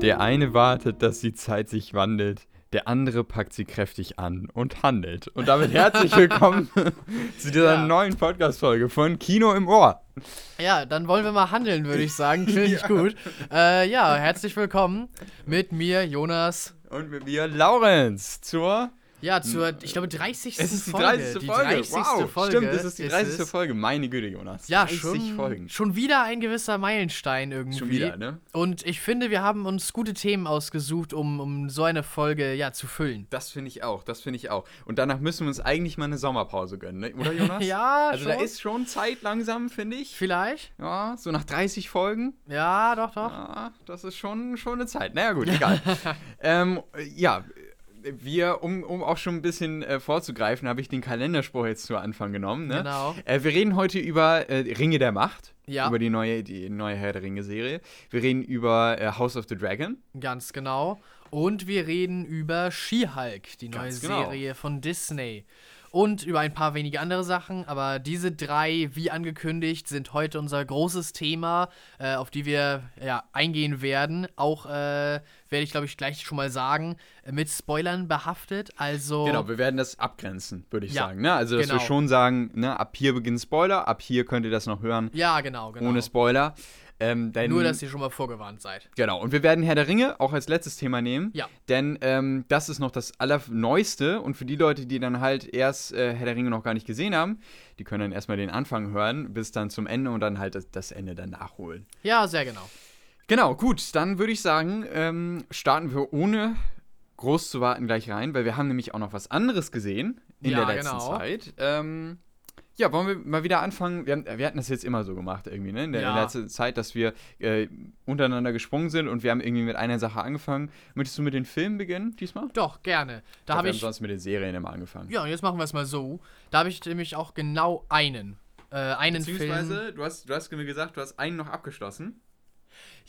Der eine wartet, dass die Zeit sich wandelt. Der andere packt sie kräftig an und handelt. Und damit herzlich willkommen zu dieser Ja. neuen Podcast-Folge von Kino im Ohr. Ja, dann wollen wir mal handeln, würde ich sagen. Finde ich gut. Äh, ja, herzlich willkommen mit mir, Jonas. Und mit mir Laurenz zur. Ja, zur, ich glaube, 30. Es ist die Folge. 30. Folge. 30. wow, Folge. stimmt, es ist die 30. es. Folge. Meine Güte, Jonas. Ja, 30 schon, Folgen. schon wieder ein gewisser Meilenstein irgendwie. Schon wieder, ne? Und ich finde, wir haben uns gute Themen ausgesucht, um, um so eine Folge ja, zu füllen. Das finde ich auch, das finde ich auch. Und danach müssen wir uns eigentlich mal eine Sommerpause gönnen, ne? oder Jonas? Ja, Also schon. da ist schon Zeit langsam, finde ich. Vielleicht? Ja, so nach 30 Folgen. Ja, doch, doch. Ja, das ist schon, schon eine Zeit. Naja, gut, egal. ähm, ja, wir, um, um auch schon ein bisschen äh, vorzugreifen, habe ich den Kalenderspruch jetzt zu Anfang genommen. Ne? Genau. Äh, wir reden heute über äh, Ringe der Macht. Ja. Über die neue, die neue Herr der Ringe-Serie. Wir reden über äh, House of the Dragon. Ganz genau. Und wir reden über She-Hulk, die neue genau. Serie von Disney. Und über ein paar wenige andere Sachen. Aber diese drei, wie angekündigt, sind heute unser großes Thema, äh, auf die wir ja, eingehen werden. Auch äh, werde ich, glaube ich, gleich schon mal sagen, mit Spoilern behaftet. Also. Genau, wir werden das abgrenzen, würde ich Ja, sagen. Ne? Also, dass wir genau. schon sagen, ne, ab hier beginnt Spoiler, ab hier könnt ihr das noch hören, Ja, genau, genau. ohne Spoiler. Ähm, denn, Nur, dass ihr schon mal vorgewarnt seid. Genau, und wir werden Herr der Ringe auch als letztes Thema nehmen. Ja. Denn ähm, das ist noch das Allerneueste und für die Leute, die dann halt erst äh, Herr der Ringe noch gar nicht gesehen haben, die können dann erstmal den Anfang hören, bis dann zum Ende und dann halt das, das Ende dann nachholen. Ja, sehr genau. Genau, gut, dann würde ich sagen, ähm, starten wir ohne groß zu warten gleich rein, weil wir haben nämlich auch noch was anderes gesehen in Ja, der letzten genau. Zeit. Ähm, ja, wollen wir mal wieder anfangen? Wir, haben, wir hatten das jetzt immer so gemacht irgendwie, ne? In der, in Ja. der letzten Zeit, dass wir äh, untereinander gesprungen sind und wir haben irgendwie mit einer Sache angefangen. Möchtest du mit den Filmen beginnen diesmal? Doch, gerne. Da wir habe haben ich. sonst mit den Serien immer angefangen. Ja, und jetzt machen wir es mal so. Da habe ich nämlich auch genau einen. Äh, einen Film. Beziehungsweise, du hast, du hast mir gesagt, du hast einen noch abgeschlossen.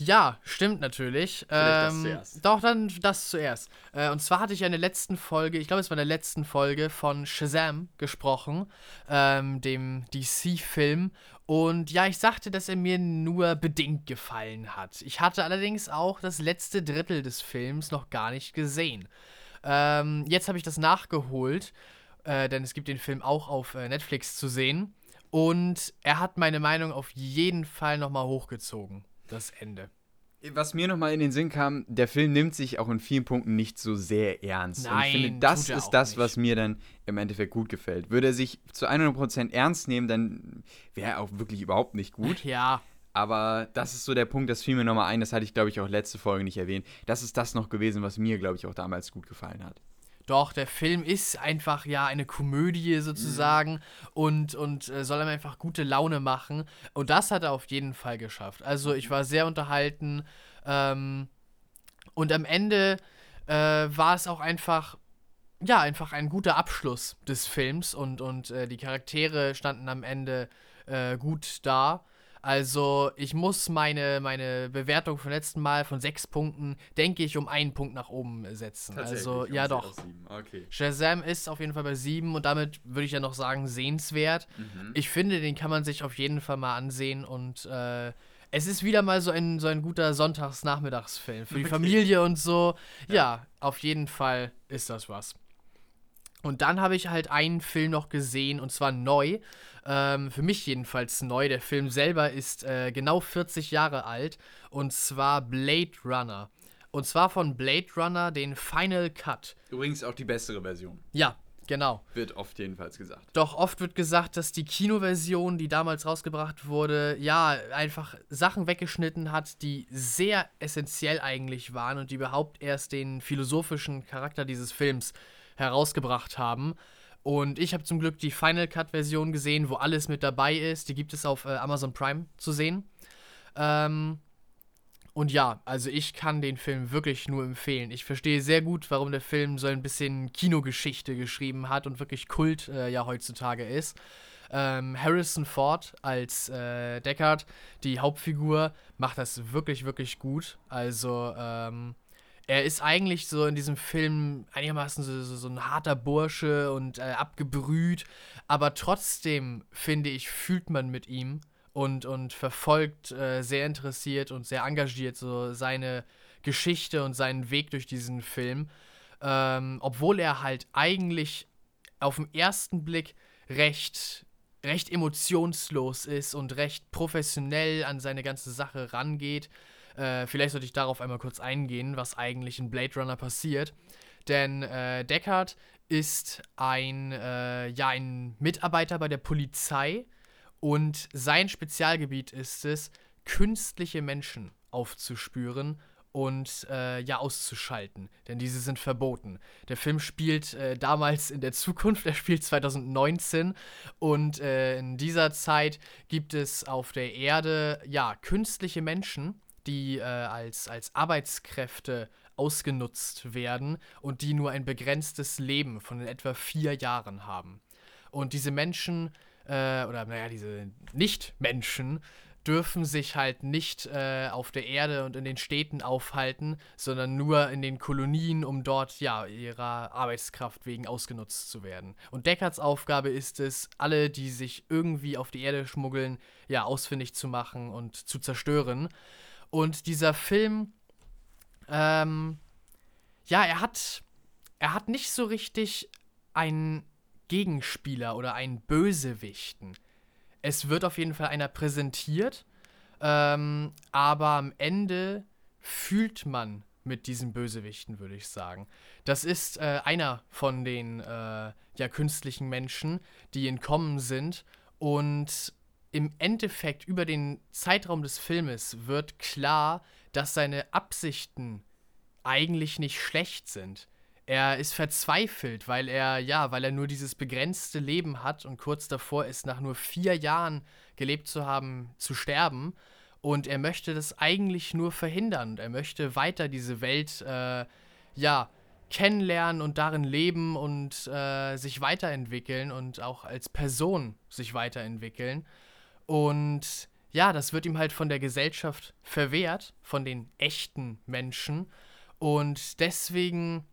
Ja, stimmt natürlich. Vielleicht das Ähm, zuerst. Doch, dann das zuerst. Äh, und zwar hatte ich ja in der letzten Folge, ich glaube, es war in der letzten Folge von Shazam gesprochen, ähm, dem DC-Film. Und ja, ich sagte, dass er mir nur bedingt gefallen hat. Ich hatte allerdings auch das letzte Drittel des Films noch gar nicht gesehen. Ähm, jetzt habe ich das nachgeholt, äh, denn es gibt den Film auch auf äh, Netflix zu sehen. Und er hat meine Meinung auf jeden Fall nochmal hochgezogen. Das Ende. Was mir nochmal in den Sinn kam, der Film nimmt sich auch in vielen Punkten nicht so sehr ernst. und ich finde, Nein, das ist das, nicht. was mir dann im Endeffekt gut gefällt. Würde er sich zu 100% ernst nehmen, dann wäre er auch wirklich überhaupt nicht gut. Ja, Aber das ist so der Punkt, das fiel mir nochmal ein, das hatte ich, glaube ich, auch letzte Folge nicht erwähnt. Das ist das noch gewesen, was mir, glaube ich, auch damals gut gefallen hat. Doch, der Film ist einfach ja eine Komödie sozusagen und, und äh, soll einem einfach gute Laune machen. Und das hat er auf jeden Fall geschafft. Also ich war sehr unterhalten ähm, und am Ende äh, war es auch einfach, ja, einfach ein guter Abschluss des Films und, und äh, die Charaktere standen am Ende äh, gut da. Also ich muss meine, meine Bewertung vom letzten Mal von sechs Punkten, denke ich, um einen Punkt nach oben setzen. Also ja doch. Okay. Shazam ist auf jeden Fall bei 7 und damit würde ich ja noch sagen, sehenswert. Mhm. Ich finde, den kann man sich auf jeden Fall mal ansehen und äh, es ist wieder mal so ein, so ein guter Sonntagsnachmittagsfilm für die Okay. Familie und so. Ja. auf jeden Fall ist das was. Und dann habe ich halt einen Film noch gesehen und zwar neu. Ähm, für mich jedenfalls neu. Der Film selber ist äh, genau 40 Jahre alt und zwar Blade Runner. Und zwar von Blade Runner, den Final Cut. Übrigens auch die bessere Version, Ja, genau. wird oft jedenfalls gesagt. Doch oft wird gesagt, dass die Kinoversion, die damals rausgebracht wurde, ja, einfach Sachen weggeschnitten hat, die sehr essentiell eigentlich waren und die überhaupt erst den philosophischen Charakter dieses Films herausgebracht haben. Und ich habe zum Glück die Final Cut-Version gesehen, wo alles mit dabei ist. Die gibt es auf äh, Amazon Prime zu sehen. Ähm, und ja, also ich kann den Film wirklich nur empfehlen. Ich verstehe sehr gut, warum der Film so ein bisschen Kinogeschichte geschrieben hat und wirklich Kult äh, ja heutzutage ist. Ähm, Harrison Ford als äh, Deckard, die Hauptfigur, macht das wirklich, wirklich gut. Also, ähm, er ist eigentlich so in diesem Film einigermaßen so, so, so ein harter Bursche und äh, abgebrüht, aber trotzdem, finde ich, fühlt man mit ihm und, und verfolgt äh, sehr interessiert und sehr engagiert so seine Geschichte und seinen Weg durch diesen Film. Ähm, obwohl er halt eigentlich auf den ersten Blick recht, recht emotionslos ist und recht professionell an seine ganze Sache rangeht. Äh, vielleicht sollte ich darauf einmal kurz eingehen, was eigentlich in Blade Runner passiert. Denn äh, Deckard ist ein, äh, ja, ein Mitarbeiter bei der Polizei und sein Spezialgebiet ist es, künstliche Menschen aufzuspüren und äh, ja auszuschalten, denn diese sind verboten. Der Film spielt äh, damals in der Zukunft, er spielt 2019 und äh, in dieser Zeit gibt es auf der Erde ja künstliche Menschen, die äh, als, als Arbeitskräfte ausgenutzt werden und die nur ein begrenztes Leben von etwa vier Jahren haben. Und diese Menschen, äh, oder naja, diese Nicht-Menschen, dürfen sich halt nicht äh, auf der Erde und in den Städten aufhalten, sondern nur in den Kolonien, um dort ja ihrer Arbeitskraft wegen ausgenutzt zu werden. Und Deckards Aufgabe ist es, alle, die sich irgendwie auf die Erde schmuggeln, ja ausfindig zu machen und zu zerstören. Und dieser Film, ähm, ja, er hat, er hat nicht so richtig einen Gegenspieler oder einen Bösewichten es wird auf jeden Fall einer präsentiert, ähm, aber am Ende fühlt man mit diesen Bösewichten, würde ich sagen. Das ist äh, einer von den äh, ja, künstlichen Menschen, die entkommen sind und im Endeffekt über den Zeitraum des Filmes wird klar, dass seine Absichten eigentlich nicht schlecht sind er ist verzweifelt, weil er, ja, weil er nur dieses begrenzte Leben hat und kurz davor ist, nach nur vier Jahren gelebt zu haben, zu sterben. Und er möchte das eigentlich nur verhindern. Er möchte weiter diese Welt, äh, ja, kennenlernen und darin leben und äh, sich weiterentwickeln und auch als Person sich weiterentwickeln. Und ja, das wird ihm halt von der Gesellschaft verwehrt, von den echten Menschen. Und deswegen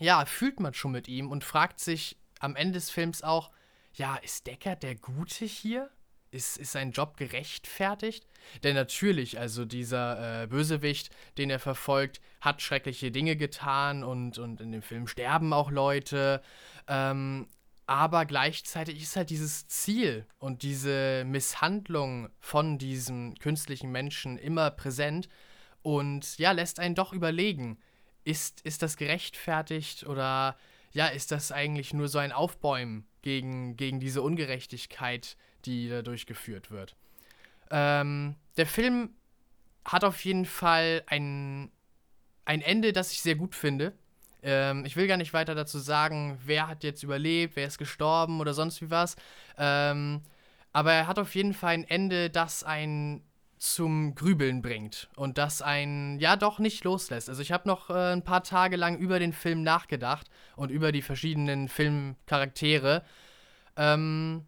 ja, fühlt man schon mit ihm und fragt sich am Ende des Films auch, ja, ist Decker der Gute hier? Ist, ist sein Job gerechtfertigt? Denn natürlich, also dieser äh, Bösewicht, den er verfolgt, hat schreckliche Dinge getan und, und in dem Film sterben auch Leute. Ähm, aber gleichzeitig ist halt dieses Ziel und diese Misshandlung von diesem künstlichen Menschen immer präsent und ja, lässt einen doch überlegen, ist, ist das gerechtfertigt oder ja, ist das eigentlich nur so ein Aufbäumen gegen, gegen diese Ungerechtigkeit, die da durchgeführt wird? Ähm, der Film hat auf jeden Fall ein, ein Ende, das ich sehr gut finde. Ähm, ich will gar nicht weiter dazu sagen, wer hat jetzt überlebt, wer ist gestorben oder sonst wie was. Ähm, aber er hat auf jeden Fall ein Ende, das ein zum Grübeln bringt und das einen ja doch nicht loslässt. Also ich habe noch äh, ein paar Tage lang über den Film nachgedacht und über die verschiedenen Filmcharaktere. Ähm,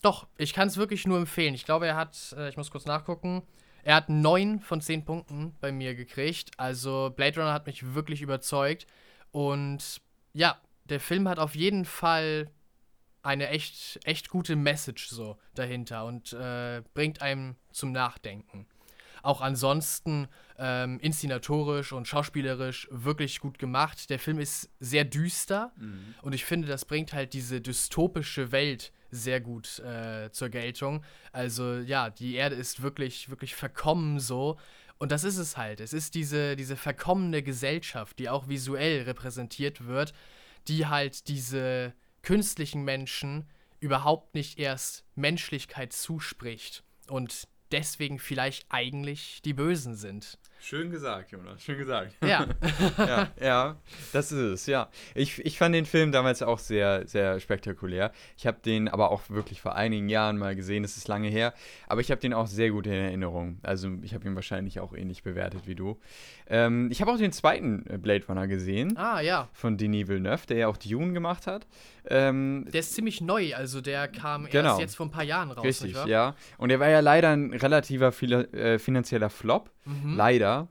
doch, ich kann es wirklich nur empfehlen. Ich glaube, er hat, äh, ich muss kurz nachgucken, er hat neun von zehn Punkten bei mir gekriegt. Also Blade Runner hat mich wirklich überzeugt. Und ja, der Film hat auf jeden Fall eine echt, echt gute Message so dahinter und äh, bringt einem zum Nachdenken. Auch ansonsten ähm, inszenatorisch und schauspielerisch wirklich gut gemacht. Der Film ist sehr düster mhm. und ich finde, das bringt halt diese dystopische Welt sehr gut äh, zur Geltung. Also ja, die Erde ist wirklich, wirklich verkommen so. Und das ist es halt. Es ist diese, diese verkommene Gesellschaft, die auch visuell repräsentiert wird, die halt diese, künstlichen Menschen überhaupt nicht erst Menschlichkeit zuspricht und deswegen vielleicht eigentlich die Bösen sind. Schön gesagt, Jonas, schön gesagt. Ja. ja, ja, das ist es, ja. Ich, ich fand den Film damals auch sehr, sehr spektakulär. Ich habe den aber auch wirklich vor einigen Jahren mal gesehen, das ist lange her. Aber ich habe den auch sehr gut in Erinnerung. Also ich habe ihn wahrscheinlich auch ähnlich bewertet wie du. Ähm, ich habe auch den zweiten äh, Blade Runner gesehen. Ah, ja. Von Denis Villeneuve, der ja auch Dune gemacht hat. Ähm, der ist ziemlich neu, also der kam genau. erst jetzt vor ein paar Jahren raus. Richtig, ja. Und der war ja leider ein relativer äh, finanzieller Flop. Mhm. Leider.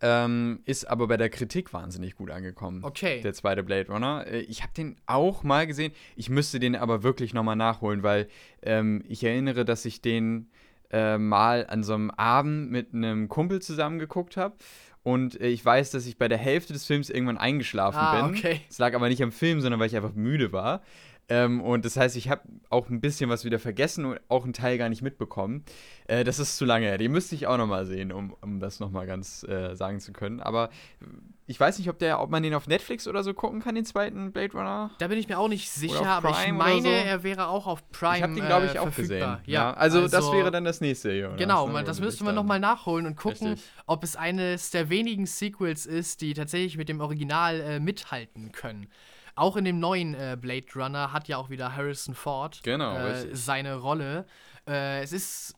Ähm, ist aber bei der Kritik wahnsinnig gut angekommen. Okay. Der zweite Blade Runner. Äh, ich habe den auch mal gesehen. Ich müsste den aber wirklich nochmal nachholen, weil ähm, ich erinnere, dass ich den äh, mal an so einem Abend mit einem Kumpel zusammen geguckt habe. Und äh, ich weiß, dass ich bei der Hälfte des Films irgendwann eingeschlafen Ah, bin. okay. Es lag aber nicht am Film, sondern weil ich einfach müde war. Ähm, und das heißt, ich habe auch ein bisschen was wieder vergessen und auch einen Teil gar nicht mitbekommen. Äh, das ist zu lange her. Den müsste ich auch nochmal sehen, um, um das nochmal ganz äh, sagen zu können. Aber äh, ich weiß nicht, ob, der, ob man den auf Netflix oder so gucken kann, den zweiten Blade Runner. Da bin ich mir auch nicht sicher, aber ich meine, so. er wäre auch auf Prime ich habe den, glaube ich, äh, auch verfügbar. gesehen. Ja, also, das wäre dann das nächste oder Genau, ne, das müsste man nochmal nachholen und gucken, Richtig. ob es eines der wenigen Sequels ist, die tatsächlich mit dem Original äh, mithalten können. Auch in dem neuen äh, Blade Runner hat ja auch wieder Harrison Ford Genau, äh, seine Rolle. Äh, es ist,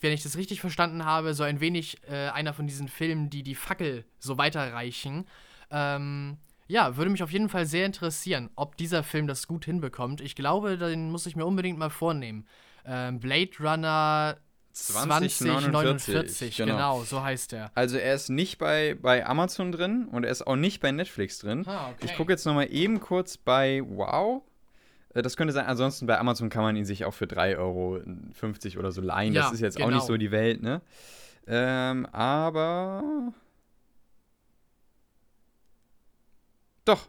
wenn ich das richtig verstanden habe, so ein wenig äh, einer von diesen Filmen, die die Fackel so weiterreichen. Ähm, ja, würde mich auf jeden Fall sehr interessieren, ob dieser Film das gut hinbekommt. Ich glaube, den muss ich mir unbedingt mal vornehmen. Ähm, Blade Runner 2049, 2049, genau. genau. so heißt er. Also er ist nicht bei, bei Amazon drin und er ist auch nicht bei Netflix drin. Ah, okay. Ich gucke jetzt nochmal eben kurz bei Wow. Äh, Das könnte sein, ansonsten bei Amazon kann man ihn sich auch für 3,50 Euro oder so leihen. Ja, das ist jetzt auch genau. nicht so die Welt, ne? Ähm, aber. Doch.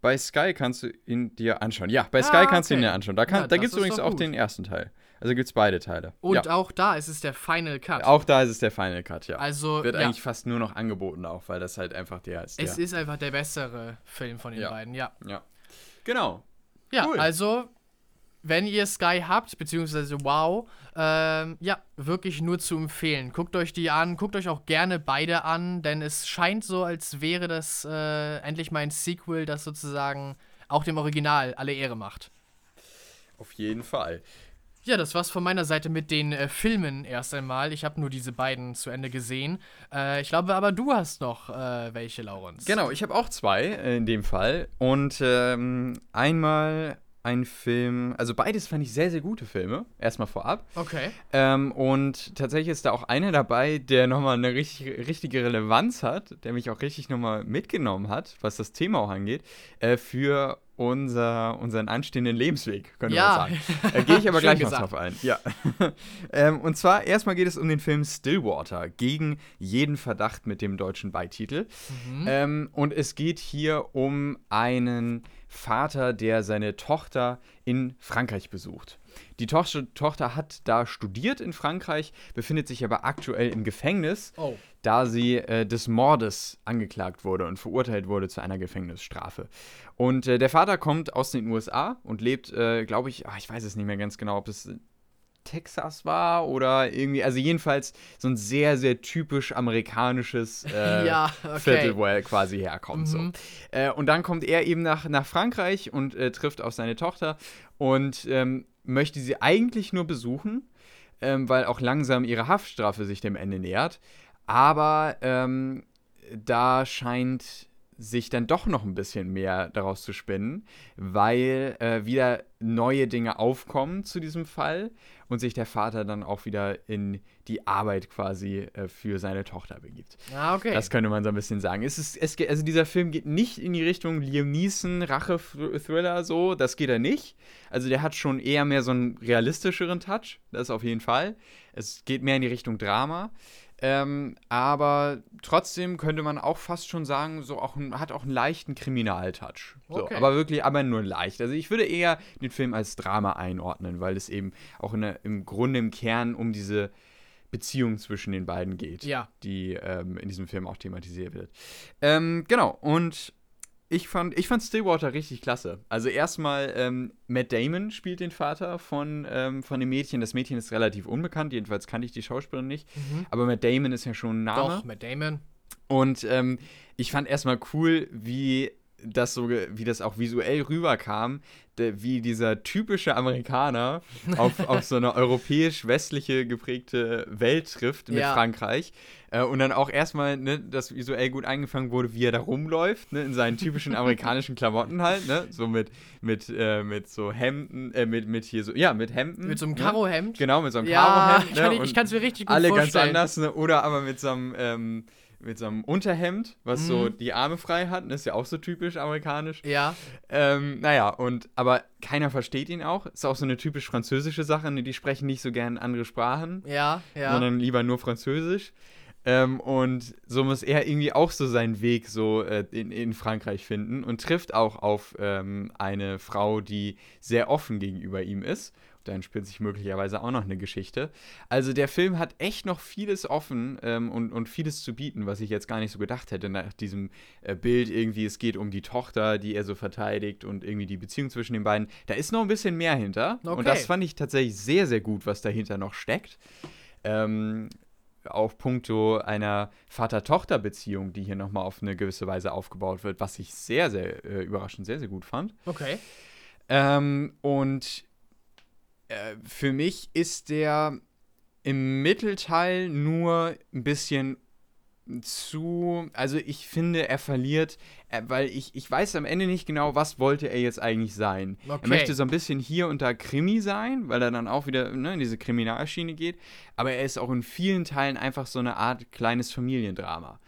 Bei Sky kannst du ihn dir anschauen. Ja, bei Ah, Sky kannst du ihn okay. dir anschauen. Da, kann, Ja, da gibt es übrigens auch gut. den ersten Teil. Also gibt es beide Teile. Und ja. auch da ist es der Final Cut. Auch da ist es der Final Cut, ja. also, Wird ja, eigentlich fast nur noch angeboten auch, weil das halt einfach der ist. Der. es ist einfach der bessere Film von den Ja. beiden, ja. ja. Genau. Ja, Cool. also, wenn ihr Sky habt, beziehungsweise Wow, ähm, ja, wirklich nur zu empfehlen. Guckt euch die an, guckt euch auch gerne beide an, denn es scheint so, als wäre das äh, endlich mal ein Sequel, das sozusagen auch dem Original alle Ehre macht. Auf jeden Fall. Ja, das war's von meiner Seite mit den äh, Filmen erst einmal. Ich habe nur diese beiden zu Ende gesehen. Äh, ich glaube aber, du hast noch äh, welche, Laurens. Genau, ich habe auch zwei äh, in dem Fall. Und ähm, einmal ein Film, also beides fand ich sehr, sehr gute Filme, erstmal vorab. Okay. Ähm, und tatsächlich ist da auch einer dabei, der nochmal eine richtig, richtige Relevanz hat, der mich auch richtig nochmal mitgenommen hat, was das Thema auch angeht, äh, für unser, unseren anstehenden Lebensweg, könnte Ja. man sagen. Äh, Gehe ich aber gleich noch drauf ein. Ja. ähm, und zwar erstmal geht es um den Film Stillwater, gegen jeden Verdacht mit dem deutschen Beititel. Mhm. Ähm, und es geht hier um einen Vater, der seine Tochter in Frankreich besucht. Die Tochter, Tochter hat da studiert in Frankreich, befindet sich aber aktuell im Gefängnis, Oh. da sie äh, des Mordes angeklagt wurde und verurteilt wurde zu einer Gefängnisstrafe. Und äh, der Vater kommt aus den USA und lebt, äh, glaube ich, ah, ich weiß es nicht mehr ganz genau, ob es Texas war oder irgendwie, also jedenfalls so ein sehr, sehr typisch amerikanisches äh, Ja, okay. Viertel, wo er quasi herkommt. So. Mhm. Äh, und dann kommt er eben nach, nach Frankreich und äh, trifft auf seine Tochter und ähm, möchte sie eigentlich nur besuchen, ähm, weil auch langsam ihre Haftstrafe sich dem Ende nähert. Aber ähm, da scheint sich dann doch noch ein bisschen mehr daraus zu spinnen, weil äh, wieder neue Dinge aufkommen zu diesem Fall und sich der Vater dann auch wieder in die Arbeit quasi äh, für seine Tochter begibt. Ah, okay. Das könnte man so ein bisschen sagen. Es ist, es, also dieser Film geht nicht in die Richtung Liam Neeson, Rache-Thriller, so. Das geht er nicht. Also der hat schon eher mehr so einen realistischeren Touch. Das auf jeden Fall. Es geht mehr in die Richtung Drama. Ähm, aber trotzdem könnte man auch fast schon sagen, so auch ein, hat auch einen leichten Kriminaltouch. So, Okay. Aber wirklich, aber nur leicht. Also ich würde eher den Film als Drama einordnen, weil es eben auch in der, im Grunde im Kern um diese Beziehung zwischen den beiden geht Ja. die ähm, in diesem Film auch thematisiert wird. Ähm, genau, und ich fand, ich fand Stillwater richtig klasse. Also erstmal, ähm, Matt Damon spielt den Vater von, ähm, von dem Mädchen. Das Mädchen ist relativ unbekannt, jedenfalls kannte ich die Schauspielerin nicht. Mhm. Aber Matt Damon ist ja schon ein Name. Doch, mit Damon. Und ähm, ich fand erstmal cool, wie das so, wie das auch visuell rüberkam, de, wie dieser typische Amerikaner auf, auf so eine europäisch-westliche geprägte Welt trifft mit Ja. Frankreich. Äh, und dann auch erstmal, ne, das visuell gut eingefangen wurde, wie er da rumläuft, ne, in seinen typischen amerikanischen Klamotten halt, ne, so mit, mit, äh, mit so Hemden, äh, mit, mit hier so, ja, mit Hemden. Mit so einem ne? Karohemd. Genau, mit so einem Ja, Karohemd. ich ne, ich kann es mir richtig gut alle ganz vorstellen. anders, ne? Oder aber mit so einem, ähm, mit so einem Unterhemd, was so Mhm. die Arme frei hat. Das ist ja auch so typisch amerikanisch. Ja, Ähm, naja, und aber keiner versteht ihn auch. Ist auch so eine typisch französische Sache. Ne? Die sprechen nicht so gern andere Sprachen, ja, ja. sondern lieber nur Französisch. Ähm, und so muss er irgendwie auch so seinen Weg so äh, in, in Frankreich finden und trifft auch auf ähm, eine Frau, die sehr offen gegenüber ihm ist. Dann spielt sich möglicherweise auch noch eine Geschichte. Also der Film hat echt noch vieles offen ähm, und, und vieles zu bieten, was ich jetzt gar nicht so gedacht hätte nach diesem äh, Bild irgendwie, es geht um die Tochter, die er so verteidigt und irgendwie die Beziehung zwischen den beiden. Da ist noch ein bisschen mehr hinter. Okay. Und das fand ich tatsächlich sehr, sehr gut, was dahinter noch steckt. Ähm, auch puncto einer Vater-Tochter-Beziehung, die hier nochmal auf eine gewisse Weise aufgebaut wird, was ich sehr, sehr äh, überraschend sehr, sehr gut fand. Okay. Ähm, und äh, für mich ist der im Mittelteil nur ein bisschen zu, also ich finde, er verliert, äh, weil ich, ich weiß am Ende nicht genau, was wollte er jetzt eigentlich sein. Okay. Er möchte so ein bisschen hier und da Krimi sein, weil er dann auch wieder ne, in diese Kriminalschiene geht, aber er ist auch in vielen Teilen einfach so eine Art kleines Familiendrama.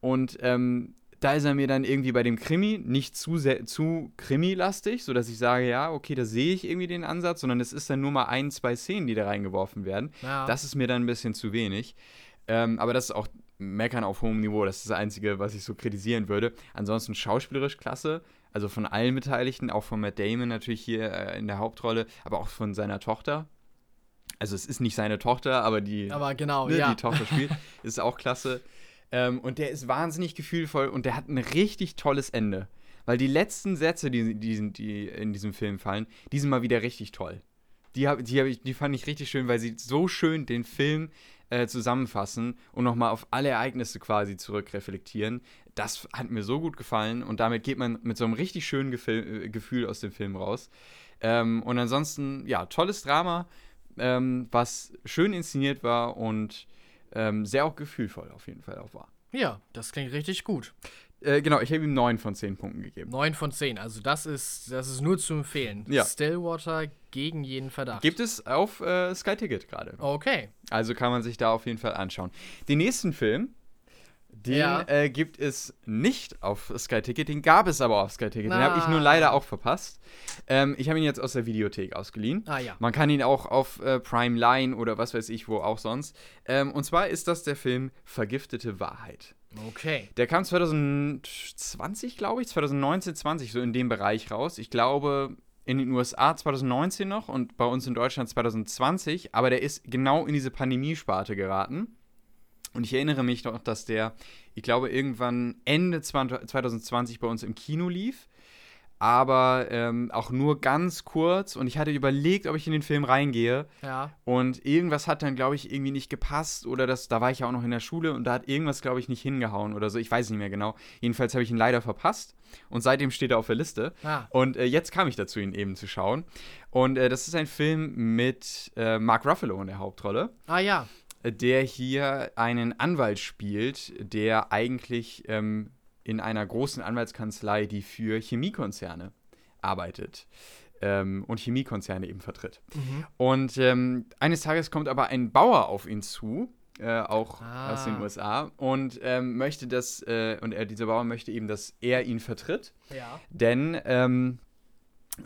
Und ähm, da ist er mir dann irgendwie bei dem Krimi nicht zu, sehr- zu Krimi-lastig, sodass ich sage, ja, okay, da sehe ich irgendwie den Ansatz, sondern es ist dann nur mal ein, zwei Szenen, die da reingeworfen werden. Ja. Das ist mir dann ein bisschen zu wenig. Ähm, aber das ist auch Meckern auf hohem Niveau. Das ist das Einzige, was ich so kritisieren würde. Ansonsten schauspielerisch klasse. Also von allen Beteiligten, auch von Matt Damon natürlich hier äh, in der Hauptrolle, aber auch von seiner Tochter. Also es ist nicht seine Tochter, aber die, Aber genau, ne, ja. die Tochter spielt. ist auch klasse. Ähm, und der ist wahnsinnig gefühlvoll und der hat ein richtig tolles Ende. Weil die letzten Sätze, die, die, die in diesem Film fallen, die sind mal wieder richtig toll. Die, hab, die, hab ich, die fand ich richtig schön, weil sie so schön den Film äh, zusammenfassen und nochmal auf alle Ereignisse quasi zurückreflektieren. Das hat mir so gut gefallen und damit geht man mit so einem richtig schönen Gefil äh, Gefühl aus dem Film raus. Ähm, und ansonsten, ja, tolles Drama, ähm, was schön inszeniert war und ähm, sehr auch gefühlvoll auf jeden Fall auch war. Ja, das klingt richtig gut. Äh, genau, ich habe ihm 9 von 10 Punkten gegeben. 9 von 10. Also das ist, das ist nur zu empfehlen. Ja. Stillwater gegen jeden Verdacht. Gibt es auf äh, Sky Ticket gerade. Okay. Also kann man sich da auf jeden Fall anschauen. Den nächsten Film, den Ja. äh, gibt es nicht auf Sky Ticket, den gab es aber auf Sky Ticket. Den habe ich nur Ah. leider auch verpasst. Ähm, ich habe ihn jetzt aus der Videothek ausgeliehen. Ah ja. Man kann ihn auch auf äh, Prime Line oder was weiß ich wo auch sonst. Ähm, und zwar ist das der Film Vergiftete Wahrheit. Okay. Der kam 2020, glaube ich, 2019, 20, so in dem Bereich raus. Ich glaube, in den USA 2019 noch und bei uns in Deutschland 2020, aber der ist genau in diese Pandemiesparte geraten. Und ich erinnere mich noch, dass der, ich glaube, irgendwann Ende 20 2020 bei uns im Kino lief. Aber ähm, auch nur ganz kurz. Und ich hatte überlegt, ob ich in den Film reingehe. Ja. Und irgendwas hat dann, glaube ich, irgendwie nicht gepasst. Oder das, da war ich ja auch noch in der Schule und da hat irgendwas, glaube ich, nicht hingehauen oder so. Ich weiß nicht mehr genau. Jedenfalls habe ich ihn leider verpasst. Und seitdem steht er auf der Liste. Ah. Und äh, jetzt kam ich dazu, ihn eben zu schauen. Und äh, das ist ein Film mit äh, Mark Ruffalo in der Hauptrolle, Ah ja. Der hier einen Anwalt spielt, der eigentlich ähm, in einer großen Anwaltskanzlei, die für Chemiekonzerne arbeitet. Ähm, und Chemiekonzerne eben vertritt. Mhm. Und ähm, eines Tages kommt aber ein Bauer auf ihn zu, äh, auch Ah. aus den USA, und ähm, möchte das, äh, und er, dieser Bauer möchte eben, dass er ihn vertritt, Ja. denn ähm,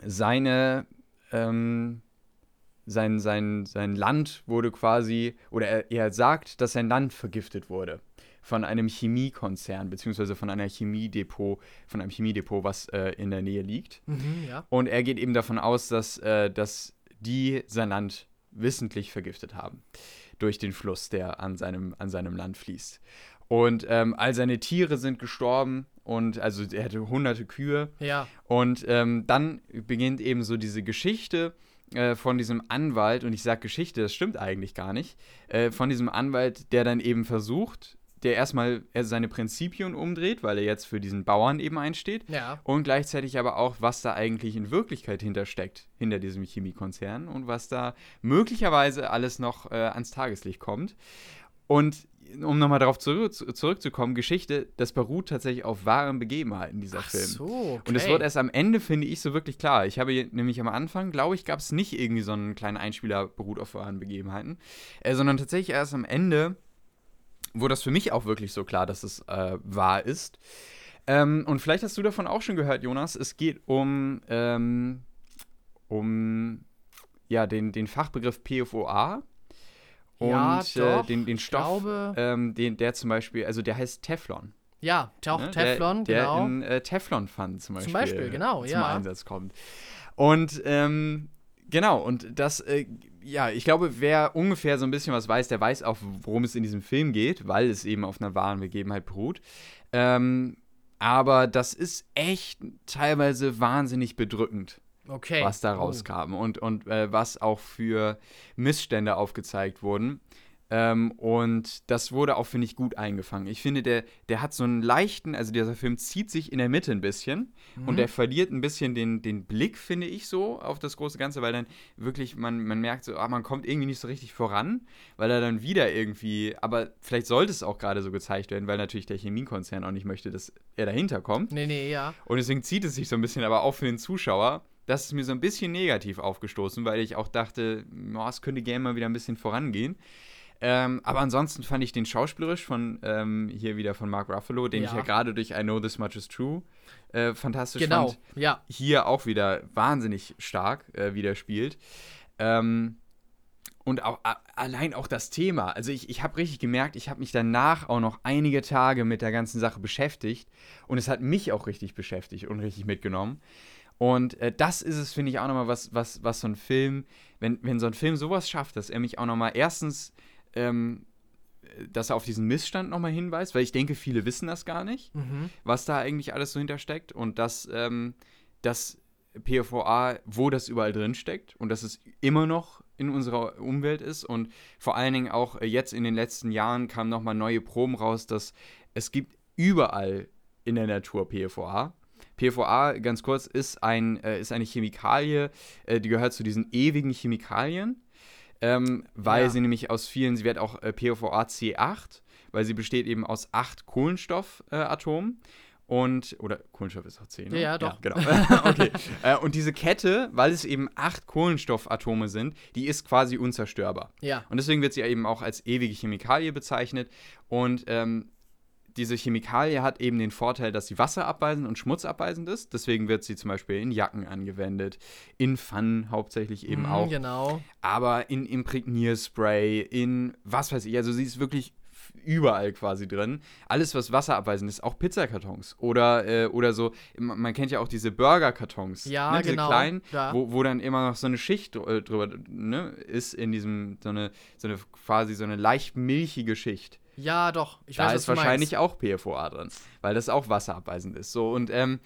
seine, ähm, sein, sein, sein Land wurde quasi, oder er, er sagt, dass sein Land vergiftet wurde von einem Chemiekonzern, beziehungsweise von einer Chemiedepot, von einem Chemiedepot, was äh, in der Nähe liegt. Mhm, ja. Und er geht eben davon aus, dass, äh, dass die sein Land wissentlich vergiftet haben. Durch den Fluss, der an seinem, an seinem Land fließt. Und ähm, all seine Tiere sind gestorben und also er hatte hunderte Kühe. Ja. Und ähm, dann beginnt eben so diese Geschichte äh, von diesem Anwalt, und ich sage Geschichte, das stimmt eigentlich gar nicht, äh, von diesem Anwalt, der dann eben versucht, der erstmal er seine Prinzipien umdreht, weil er jetzt für diesen Bauern eben einsteht Ja. und gleichzeitig aber auch, was da eigentlich in Wirklichkeit hintersteckt, hinter diesem Chemiekonzern und was da möglicherweise alles noch äh, ans Tageslicht kommt. Und um nochmal darauf zurück, zurückzukommen, Geschichte, das beruht tatsächlich auf wahren Begebenheiten, dieser Ach Film. so, okay. Und es wird erst am Ende, finde ich, so wirklich klar. Ich habe hier nämlich am Anfang, glaube ich, gab es nicht irgendwie so einen kleinen Einspieler, beruht auf wahren Begebenheiten, äh, sondern tatsächlich erst am Ende wurde das für mich auch wirklich so klar, dass es äh, wahr ist. Ähm, und vielleicht hast du davon auch schon gehört, Jonas. Es geht um, ähm, um ja, den, den Fachbegriff PFOA. Und Ja, äh, doch, den, den Stoff, glaube- ähm, den, der zum Beispiel, also der heißt Teflon. Ja, auch ne? Teflon, der, genau. Der in äh, Teflon-Pfannen zum Beispiel, Beispiel, genau, zum ja. Einsatz kommt. Und ähm, genau, und das, äh, ja, ich glaube, wer ungefähr so ein bisschen was weiß, der weiß auch, worum es in diesem Film geht, weil es eben auf einer wahren Begebenheit beruht. Ähm, aber das ist echt teilweise wahnsinnig bedrückend okay. was da Oh. rauskam und, und äh, was auch für Missstände aufgezeigt wurden. Ähm, und das wurde auch, finde ich, gut eingefangen. Ich finde, der, der hat so einen leichten, also dieser Film zieht sich in der Mitte ein bisschen Mhm. und der verliert ein bisschen den, den Blick, finde ich, so auf das große Ganze, weil dann wirklich man, man merkt so, ah, man kommt irgendwie nicht so richtig voran, weil er dann wieder irgendwie, aber vielleicht sollte es auch gerade so gezeigt werden, weil natürlich der Chemiekonzern auch nicht möchte, dass er dahinter kommt. Nee, nee, ja. Und deswegen zieht es sich so ein bisschen, aber auch für den Zuschauer. Das ist mir so ein bisschen negativ aufgestoßen, weil ich auch dachte, oh, es könnte gerne mal wieder ein bisschen vorangehen. Ähm, aber ansonsten fand ich den schauspielerisch von ähm, hier wieder von Mark Ruffalo, den ich Ja. ja gerade durch I Know This Much Is True äh, fantastisch Genau, fand, ja. hier auch wieder wahnsinnig stark äh, wieder spielt. Ähm, und auch allein auch das Thema. Also ich, ich habe richtig gemerkt, ich habe mich danach auch noch einige Tage mit der ganzen Sache beschäftigt. Und es hat mich auch richtig beschäftigt und richtig mitgenommen. Und äh, das ist es, finde ich, auch nochmal was, was, was so ein Film, wenn, wenn so ein Film sowas schafft, dass er mich auch nochmal erstens, ähm, dass er auf diesen Missstand nochmal hinweist, weil ich denke, viele wissen das gar nicht Mhm. was da eigentlich alles so hintersteckt und dass ähm, das PFOA, wo das überall drin steckt und dass es immer noch in unserer Umwelt ist und vor allen Dingen auch äh, jetzt in den letzten Jahren kamen nochmal neue Proben raus, dass es gibt überall in der Natur PFOA. PFOA, ganz kurz, ist, ein, äh, ist eine Chemikalie, äh, die gehört zu diesen ewigen Chemikalien, ähm, weil Ja. sie nämlich aus vielen, sie wird auch äh, PFOA C8, weil sie besteht eben aus acht Kohlenstoffatomen. Äh, und, oder Kohlenstoff ist auch 10, ne? Ja, ja, doch. genau. okay. Äh, und diese Kette, weil es eben acht Kohlenstoffatome sind, die ist quasi unzerstörbar. Ja. Und deswegen wird sie eben auch als ewige Chemikalie bezeichnet. Und ähm, diese Chemikalie hat eben den Vorteil, dass sie wasserabweisend und schmutzabweisend ist. Deswegen wird sie zum Beispiel in Jacken angewendet, in Pfannen hauptsächlich eben Mhm, auch, Genau. aber in Imprägnierspray, in was weiß ich. Also sie ist wirklich überall quasi drin. Alles, was wasserabweisend ist, auch Pizzakartons oder, äh, oder so. Man kennt ja auch diese Burgerkartons. Ja, ne, diese genau. kleinen, Ja. wo, wo dann immer noch so eine Schicht äh, drüber ne, ist in diesem, so eine, so eine quasi so eine leicht milchige Schicht. Ja, doch. Ich da weiß, ist wahrscheinlich meinst. auch PFOA drin, weil das auch wasserabweisend ist. So und ähm,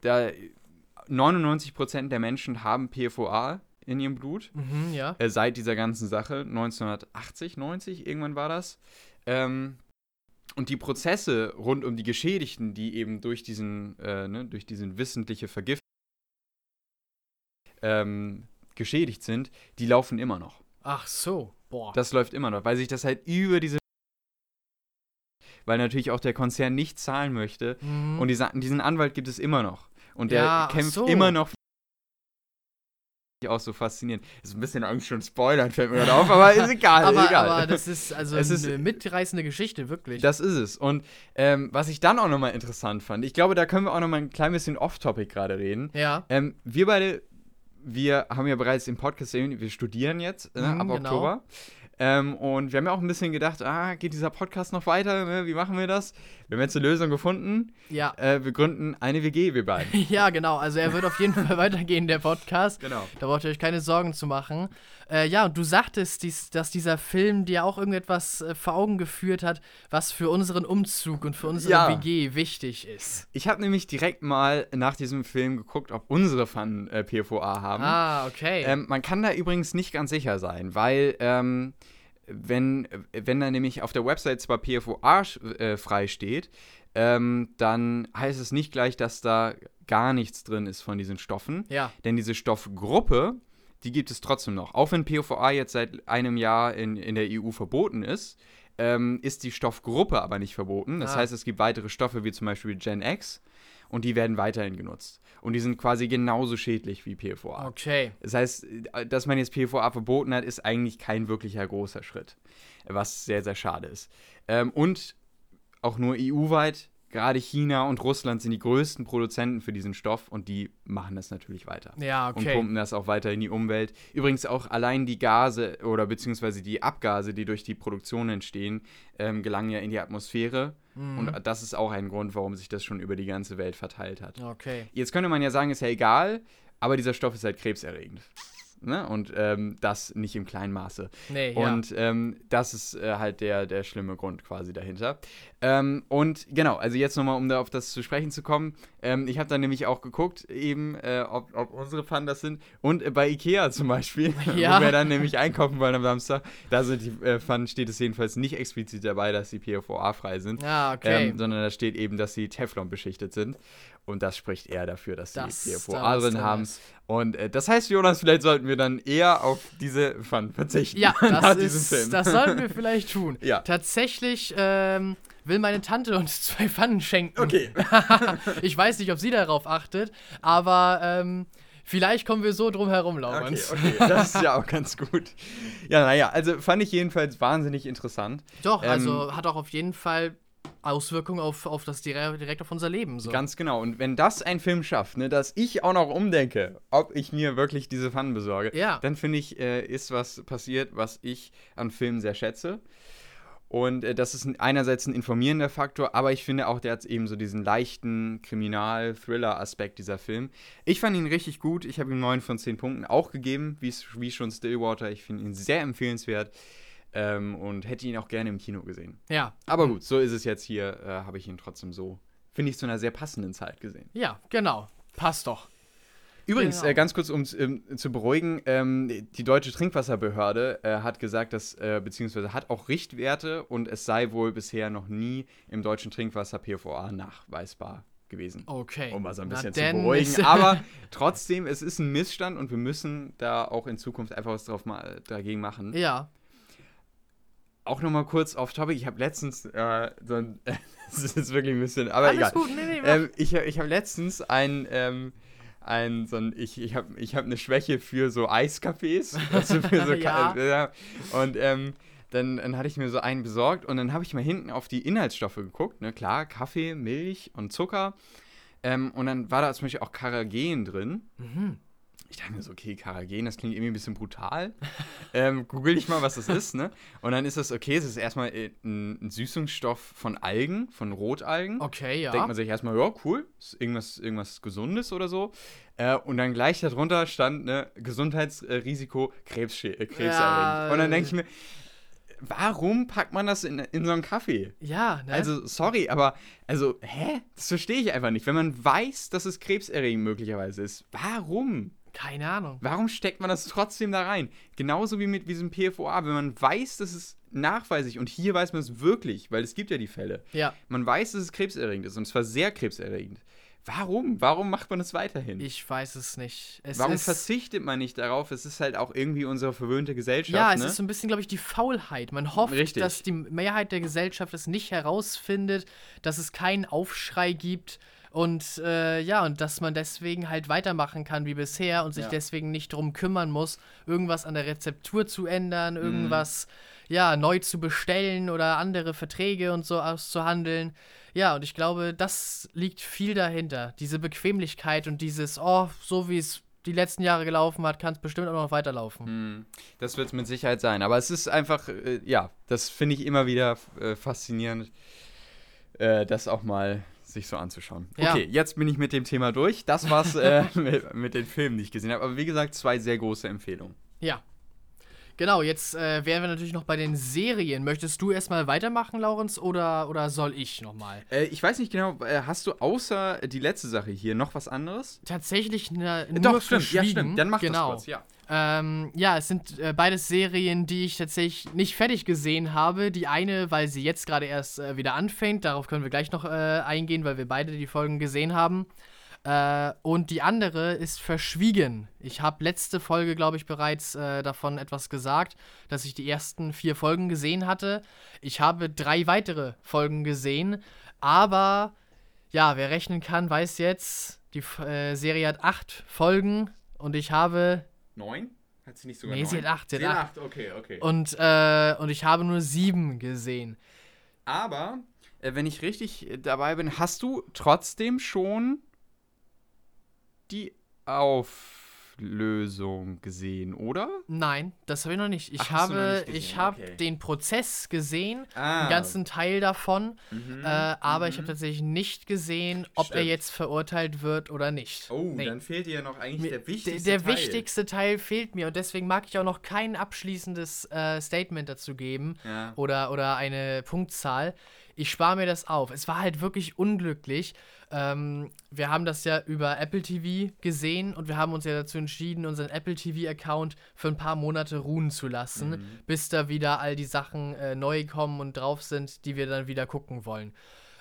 da 99% der Menschen haben PFOA in ihrem Blut Mhm, ja. äh, seit dieser ganzen Sache 1980, 90 irgendwann war das. Ähm, und die Prozesse rund um die Geschädigten, die eben durch diesen, äh, ne, durch diesen wissentliche Vergiftung ähm, geschädigt sind, die laufen immer noch. Ach so. Boah. Das läuft immer noch, weil sich das halt über diese weil natürlich auch der Konzern nicht zahlen möchte. Mhm. Und dieser, diesen Anwalt gibt es immer noch. Und der Ja, kämpft so. immer noch. Auch so faszinierend. Ist ein bisschen Angst schon spoilern, fällt mir gerade auf, aber ist egal. aber, egal. aber das ist also Es ist- eine mitreißende Geschichte, wirklich. Das ist es. Und ähm, was ich dann auch nochmal interessant fand, ich glaube, da können wir auch nochmal ein klein bisschen off-topic gerade reden. ja. Ähm, wir beide, wir haben ja bereits im Podcast wir studieren jetzt ne, Mhm, ab genau. Oktober. Ähm, und wir haben ja auch ein bisschen gedacht, ah, geht dieser Podcast noch weiter? Ne? Wie machen wir das? Wir haben jetzt eine Lösung gefunden. Ja. Äh, wir gründen eine WG, wir beiden. Ja, genau. Also er wird auf jeden Fall weitergehen, der Podcast. Genau. Da braucht ihr euch keine Sorgen zu machen. Äh, ja, und du sagtest, dies, dass dieser Film dir auch irgendetwas äh, vor Augen geführt hat, was für unseren Umzug und für unsere Ja. WG wichtig ist. Ich habe nämlich direkt mal nach diesem Film geguckt, ob unsere Pfannen äh, PFOA haben. Ah, okay. Ähm, man kann da übrigens nicht ganz sicher sein, weil ähm, wenn, wenn da nämlich auf der Website zwar PFOA äh, frei steht, ähm, dann heißt es nicht gleich, dass da gar nichts drin ist von diesen Stoffen. ja. Denn diese Stoffgruppe, die gibt es trotzdem noch. Auch wenn PFOA jetzt seit einem Jahr in, in der EU verboten ist, ähm, ist die Stoffgruppe aber nicht verboten. Das Ah. heißt, es gibt weitere Stoffe wie zum Beispiel Gen X und die werden weiterhin genutzt. Und die sind quasi genauso schädlich wie PFOA. Okay. Das heißt, dass man jetzt PFOA verboten hat, ist eigentlich kein wirklicher großer Schritt, was sehr, sehr schade ist. Ähm, und auch nur EU-weit gerade China und Russland sind die größten Produzenten für diesen Stoff und die machen das natürlich weiter. Ja, Und okay. pumpen das auch weiter in die Umwelt. Übrigens auch allein die Gase oder beziehungsweise die Abgase, die durch die Produktion entstehen, ähm, gelangen ja in die Atmosphäre. Mhm. Und das ist auch ein Grund, warum sich das schon über die ganze Welt verteilt hat. Okay. Jetzt könnte man ja sagen, ist ja egal, aber dieser Stoff ist halt krebserregend. Ne? Und ähm, das nicht im kleinen Maße. Nee, ja. Und ähm, das ist äh, halt der, der schlimme Grund quasi dahinter. Ähm, und genau, also jetzt nochmal, um da auf das zu sprechen zu kommen. Ähm, ich habe dann nämlich auch geguckt, eben, äh, ob, ob unsere Pfannen das sind. Und äh, bei Ikea zum Beispiel, Ja. wo wir dann nämlich einkaufen wollen am Samstag, da sind die äh, Pfannen, steht es jedenfalls nicht explizit dabei, dass die PFOA-frei sind. Ja, okay. Ähm, sondern da steht eben, dass sie Teflon beschichtet sind. Und das spricht eher dafür, dass sie da PFOA was drin haben. Und äh, das heißt, Jonas, vielleicht sollten wir dann eher auf diese Pfannen verzichten. Ja, das, ist, Film. das sollten wir vielleicht tun. Ja. Tatsächlich ähm, will meine Tante uns zwei Pfannen schenken. Okay. ich weiß nicht, ob sie darauf achtet, aber ähm, vielleicht kommen wir so drum herum, Okay, Laurens. okay, das ist ja auch ganz gut. Ja, naja, also fand ich jedenfalls wahnsinnig interessant. Doch, Ähm, also hat auch auf jeden Fall Auswirkungen auf, auf das dire- direkt auf unser Leben. So. Ganz genau. Und wenn das ein Film schafft, ne, dass ich auch noch umdenke, ob ich mir wirklich diese Pfannen besorge, Ja. dann finde ich, äh, ist was passiert, was ich an Filmen sehr schätze. Und äh, das ist ein, einerseits ein informierender Faktor, aber ich finde auch, der hat eben so diesen leichten Kriminal-Thriller-Aspekt dieser Film. Ich fand ihn richtig gut. Ich habe ihm 9 von 10 Punkten auch gegeben, wie schon Stillwater. Ich finde ihn sehr empfehlenswert ähm, und hätte ihn auch gerne im Kino gesehen. Ja. Aber gut, so ist es jetzt hier, äh, habe ich ihn trotzdem so, finde ich, zu einer sehr passenden Zeit gesehen. Ja, genau. Passt doch. Übrigens, Genau. äh, ganz kurz, um es ähm, zu beruhigen, ähm, die deutsche Trinkwasserbehörde äh, hat gesagt, dass, äh, beziehungsweise hat auch Richtwerte und es sei wohl bisher noch nie im deutschen Trinkwasser PFOA nachweisbar gewesen. Okay. Um mal so ein bisschen zu beruhigen. Aber trotzdem, es ist ein Missstand und wir müssen da auch in Zukunft einfach was drauf ma dagegen machen. ja. Auch nochmal kurz auf Topic. Ich habe letztens äh, so ein. das ist jetzt wirklich ein bisschen. Aber Alles egal. gut, nee, nee. Ähm, ich ich habe letztens ein. Ähm, ein, so ein, ich ich habe ich hab eine Schwäche für so Eiscafés. Also für so Ja. Ka-. Und ähm, dann, dann hatte ich mir so einen besorgt und dann habe ich mal hinten auf die Inhaltsstoffe geguckt. Ne? Klar, Kaffee, Milch und Zucker. Ähm, und dann war da zum Beispiel auch Karagen drin. Mhm. Ich dachte mir so, okay, Karagen, das klingt irgendwie ein bisschen brutal. ähm, google ich mal, was das ist, ne? Und dann ist das, okay, es ist erstmal äh, ein, Süßungsstoff von Algen, von Rotalgen. Okay, ja. Denkt man sich erstmal, ja, cool, ist irgendwas, irgendwas Gesundes oder so. Äh, und dann gleich darunter stand, ne, Gesundheitsrisiko Krebs, äh, krebserregend. Ja. Und dann denke ich mir, warum packt man das in, in so einen Kaffee? ja, ne? Also, sorry, aber, also, hä? Das verstehe ich einfach nicht. Wenn man weiß, dass es krebserregend möglicherweise ist, warum? Keine Ahnung. Warum steckt man das trotzdem da rein? Genauso wie mit diesem PFOA. Wenn man weiß, dass es nachweislich, und hier weiß man es wirklich, weil es gibt ja die Fälle, Ja, man weiß, dass es krebserregend ist und zwar sehr krebserregend. Warum? Warum macht man es weiterhin? ich weiß es nicht. Es Warum verzichtet man nicht darauf? Es ist halt auch irgendwie unsere verwöhnte Gesellschaft. Ja, es ne? ist so ein bisschen, glaube ich, die Faulheit. Man hofft, Richtig. dass die Mehrheit der Gesellschaft es nicht herausfindet, dass es keinen Aufschrei gibt und äh, ja, und dass man deswegen halt weitermachen kann wie bisher und sich Ja. deswegen nicht drum kümmern muss, irgendwas an der Rezeptur zu Mhm. ändern, irgendwas ja neu zu bestellen oder andere Verträge und so auszuhandeln. Ja, und ich glaube, das liegt viel dahinter. Diese Bequemlichkeit und dieses, oh, so wie es die letzten Jahre gelaufen hat, kann es bestimmt auch noch weiterlaufen. Hm, Das wird es mit Sicherheit sein. Aber es ist einfach, äh, ja, das finde ich immer wieder äh, faszinierend, äh, das auch mal sich so anzuschauen. Ja. Okay, jetzt bin ich mit dem Thema durch. Das war's äh, mit, mit den Filmen, die ich gesehen habe. Aber wie gesagt, zwei sehr große Empfehlungen. Ja. Genau, jetzt äh, wären wir natürlich noch bei den Serien. Möchtest du erstmal weitermachen, Laurens, oder, oder soll ich nochmal? Äh, ich weiß nicht genau, äh, hast du außer die letzte Sache hier noch was anderes? Tatsächlich ne, nur Doch, stimmt, ja, stimmt. Dann mach genau. das kurz, ja. Ähm, ja, es sind äh, beides Serien, die ich tatsächlich nicht fertig gesehen habe. Die eine, weil sie jetzt gerade erst äh, wieder anfängt. Darauf können wir gleich noch äh, eingehen, weil wir beide die Folgen gesehen haben. Äh, und die andere ist Verschwiegen. Ich habe letzte Folge, glaube ich, bereits äh, davon etwas gesagt, dass ich die ersten vier Folgen gesehen hatte. Ich habe drei weitere Folgen gesehen, aber ja, wer rechnen kann, weiß jetzt, die äh, Serie hat acht Folgen und ich habe Neun? Hat sie nicht sogar Nee, sie neun? hat acht, sie hat acht. okay, okay. Und, äh, und ich habe nur sieben gesehen. Aber äh, wenn ich richtig äh, dabei bin, hast du trotzdem schon die Auflösung gesehen, oder? Nein, das habe ich noch nicht. Ich Ach, habe, nicht ich habe okay. den Prozess gesehen, Ah. einen ganzen Teil davon, Mhm, äh, aber ich mhm. habe tatsächlich nicht gesehen, ob er Stimmt. jetzt verurteilt wird oder nicht. Oh, Nee. dann fehlt dir ja noch eigentlich Mir- der wichtigste der Teil. wichtigste Teil fehlt mir und deswegen mag ich auch noch kein abschließendes äh, Statement dazu geben Ja. oder, oder eine Punktzahl. Ich spare mir das auf. Es war halt wirklich unglücklich. Ähm, wir haben das ja über Apple TV gesehen und wir haben uns ja dazu entschieden, unseren Apple TV-Account für ein paar Monate ruhen zu lassen, Mhm. bis da wieder all die Sachen äh, neu kommen und drauf sind, die wir dann wieder gucken wollen.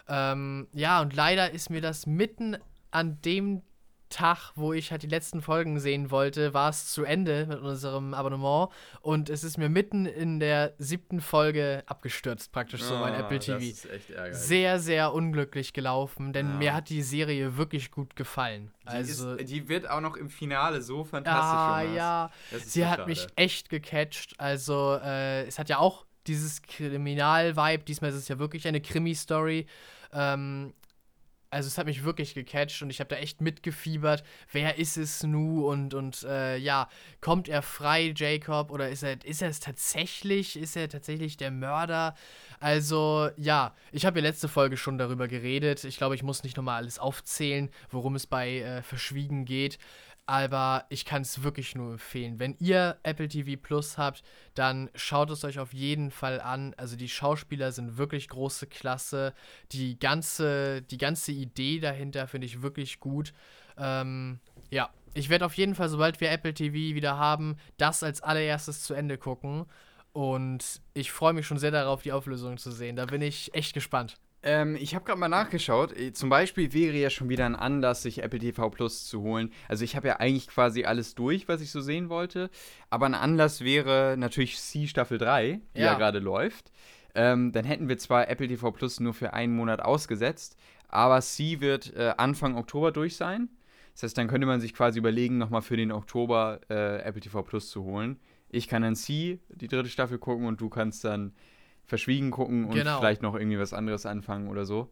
Ähm, ja, und leider ist mir das mitten an dem Tag, wo ich halt die letzten Folgen sehen wollte, war es zu Ende mit unserem Abonnement und es ist mir mitten in der siebten Folge abgestürzt, praktisch so mein Ah, Apple TV. Das ist echt ärgerlich. Sehr, sehr unglücklich gelaufen, denn Ja. mir hat die Serie wirklich gut gefallen. die, Also, ist, die wird auch noch im Finale so fantastisch. ah, ja, sie hat schade. mich echt gecatcht. Also, äh, es hat ja auch dieses Kriminal-Vibe. Diesmal ist es ja wirklich eine Krimi-Story. Ähm, also, es hat mich wirklich gecatcht und ich habe da echt mitgefiebert. Wer ist es nu? Und, und äh, ja, kommt er frei, Jacob? Oder ist er, ist er es tatsächlich? Ist er tatsächlich der Mörder? Also, ja, ich habe ja letzte Folge schon darüber geredet. Ich glaube, ich muss nicht nochmal alles aufzählen, worum es bei äh, Verschwiegen geht. Aber ich kann es wirklich nur empfehlen. Wenn ihr Apple TV Plus habt, dann schaut es euch auf jeden Fall an. Also die Schauspieler sind wirklich große Klasse. Die ganze, die ganze Idee dahinter finde ich wirklich gut. Ähm, ja, ich werde auf jeden Fall, sobald wir Apple TV wieder haben, das als allererstes zu Ende gucken. Und ich freue mich schon sehr darauf, die Auflösung zu sehen. Da bin ich echt gespannt. Ähm, ich habe gerade mal nachgeschaut. Äh, Zum Beispiel wäre ja schon wieder ein Anlass, sich Apple TV Plus zu holen. Also ich habe ja eigentlich quasi alles durch, was ich so sehen wollte. Aber ein Anlass wäre natürlich C Staffel 3, die ja, Ja. gerade läuft. Ähm, dann hätten wir zwar Apple TV Plus nur für einen Monat ausgesetzt, aber C wird äh, Anfang Oktober durch sein. Das heißt, dann könnte man sich quasi überlegen, nochmal für den Oktober äh, Apple TV Plus zu holen. Ich kann dann C, die dritte Staffel, gucken und du kannst dann Verschwiegen gucken und Genau. vielleicht noch irgendwie was anderes anfangen oder so.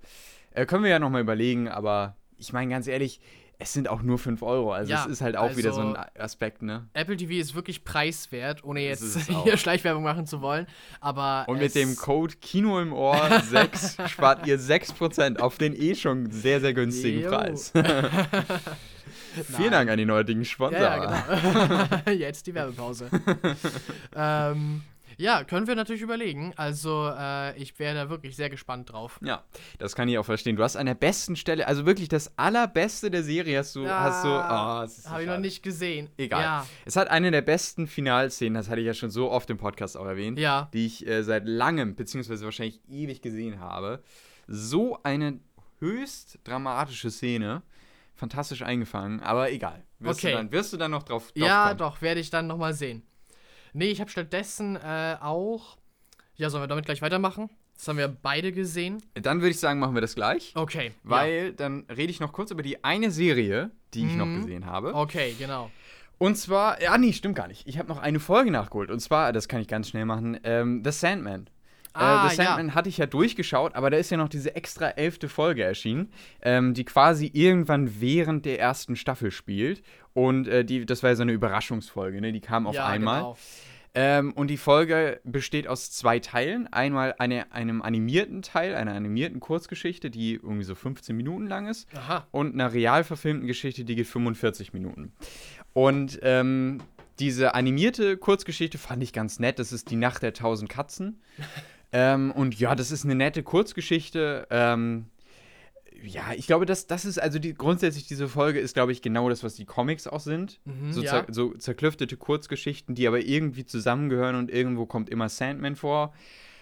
Äh, können wir ja nochmal überlegen, aber ich meine ganz ehrlich, es sind auch nur 5 Euro. Also Ja, es ist halt auch wieder so ein also- Aspekt, ne? Apple TV ist wirklich preiswert, ohne jetzt hier Schleichwerbung machen zu wollen. Aber Und mit dem Code Kino im Ohr 6 spart ihr 6% auf den eh schon sehr, sehr günstigen Jo. Preis. Vielen Dank an den heutigen Sponsor. Ja, ja, genau. Jetzt die Werbepause. ähm, ja, können wir natürlich überlegen. Also, äh, ich wäre da wirklich sehr gespannt drauf. Ja, das kann ich auch verstehen. Du hast an der besten Stelle, also wirklich das allerbeste der Serie hast du, hast du, oh, so Habe ich noch nicht gesehen. Egal. Ja, Es hat eine der besten Finalszenen, das hatte ich ja schon so oft im Podcast auch erwähnt, ja. die ich äh, seit langem, beziehungsweise wahrscheinlich ewig gesehen habe. So eine höchst dramatische Szene. Fantastisch eingefangen, aber egal. Wirst, Okay. du, dann, wirst du dann noch drauf, drauf Ja, kommen. doch, werde ich dann nochmal sehen. Nee, ich habe stattdessen äh, auch. Ja, sollen wir damit gleich weitermachen? Das haben wir beide gesehen. Dann würde ich sagen, machen wir das gleich. Okay. Weil dann rede ich noch kurz über die eine Serie, die ich noch Mhm. gesehen habe. ja. Okay, genau. Und zwar, ja, nee, stimmt gar nicht. Ich habe noch eine Folge nachgeholt. Und zwar, das kann ich ganz schnell machen, ähm, The Sandman. Ah, äh, The Sandman hatte ich ja durchgeschaut, aber da ist ja noch diese extra elfte Folge erschienen, ähm, die quasi irgendwann während der ersten Staffel spielt. Und äh, die, das war ja so eine Überraschungsfolge, ne? Die kam auf ja, einmal. Genau. Ähm, und die Folge besteht aus zwei Teilen. Einmal eine, einem animierten Teil, einer animierten Kurzgeschichte, die irgendwie so 15 Minuten lang ist Aha. und einer real verfilmten Geschichte, die geht 45 Minuten. Und ähm, diese animierte Kurzgeschichte fand ich ganz nett. Das ist Die Nacht der tausend Katzen. ähm, und ja, das ist eine nette Kurzgeschichte. Ähm, ja, ich glaube, das, das ist also die, grundsätzlich diese Folge ist, glaube ich, genau das, was die Comics auch sind. Mhm, so, ja. zer, so zerklüftete Kurzgeschichten, die aber irgendwie zusammengehören und irgendwo kommt immer Sandman vor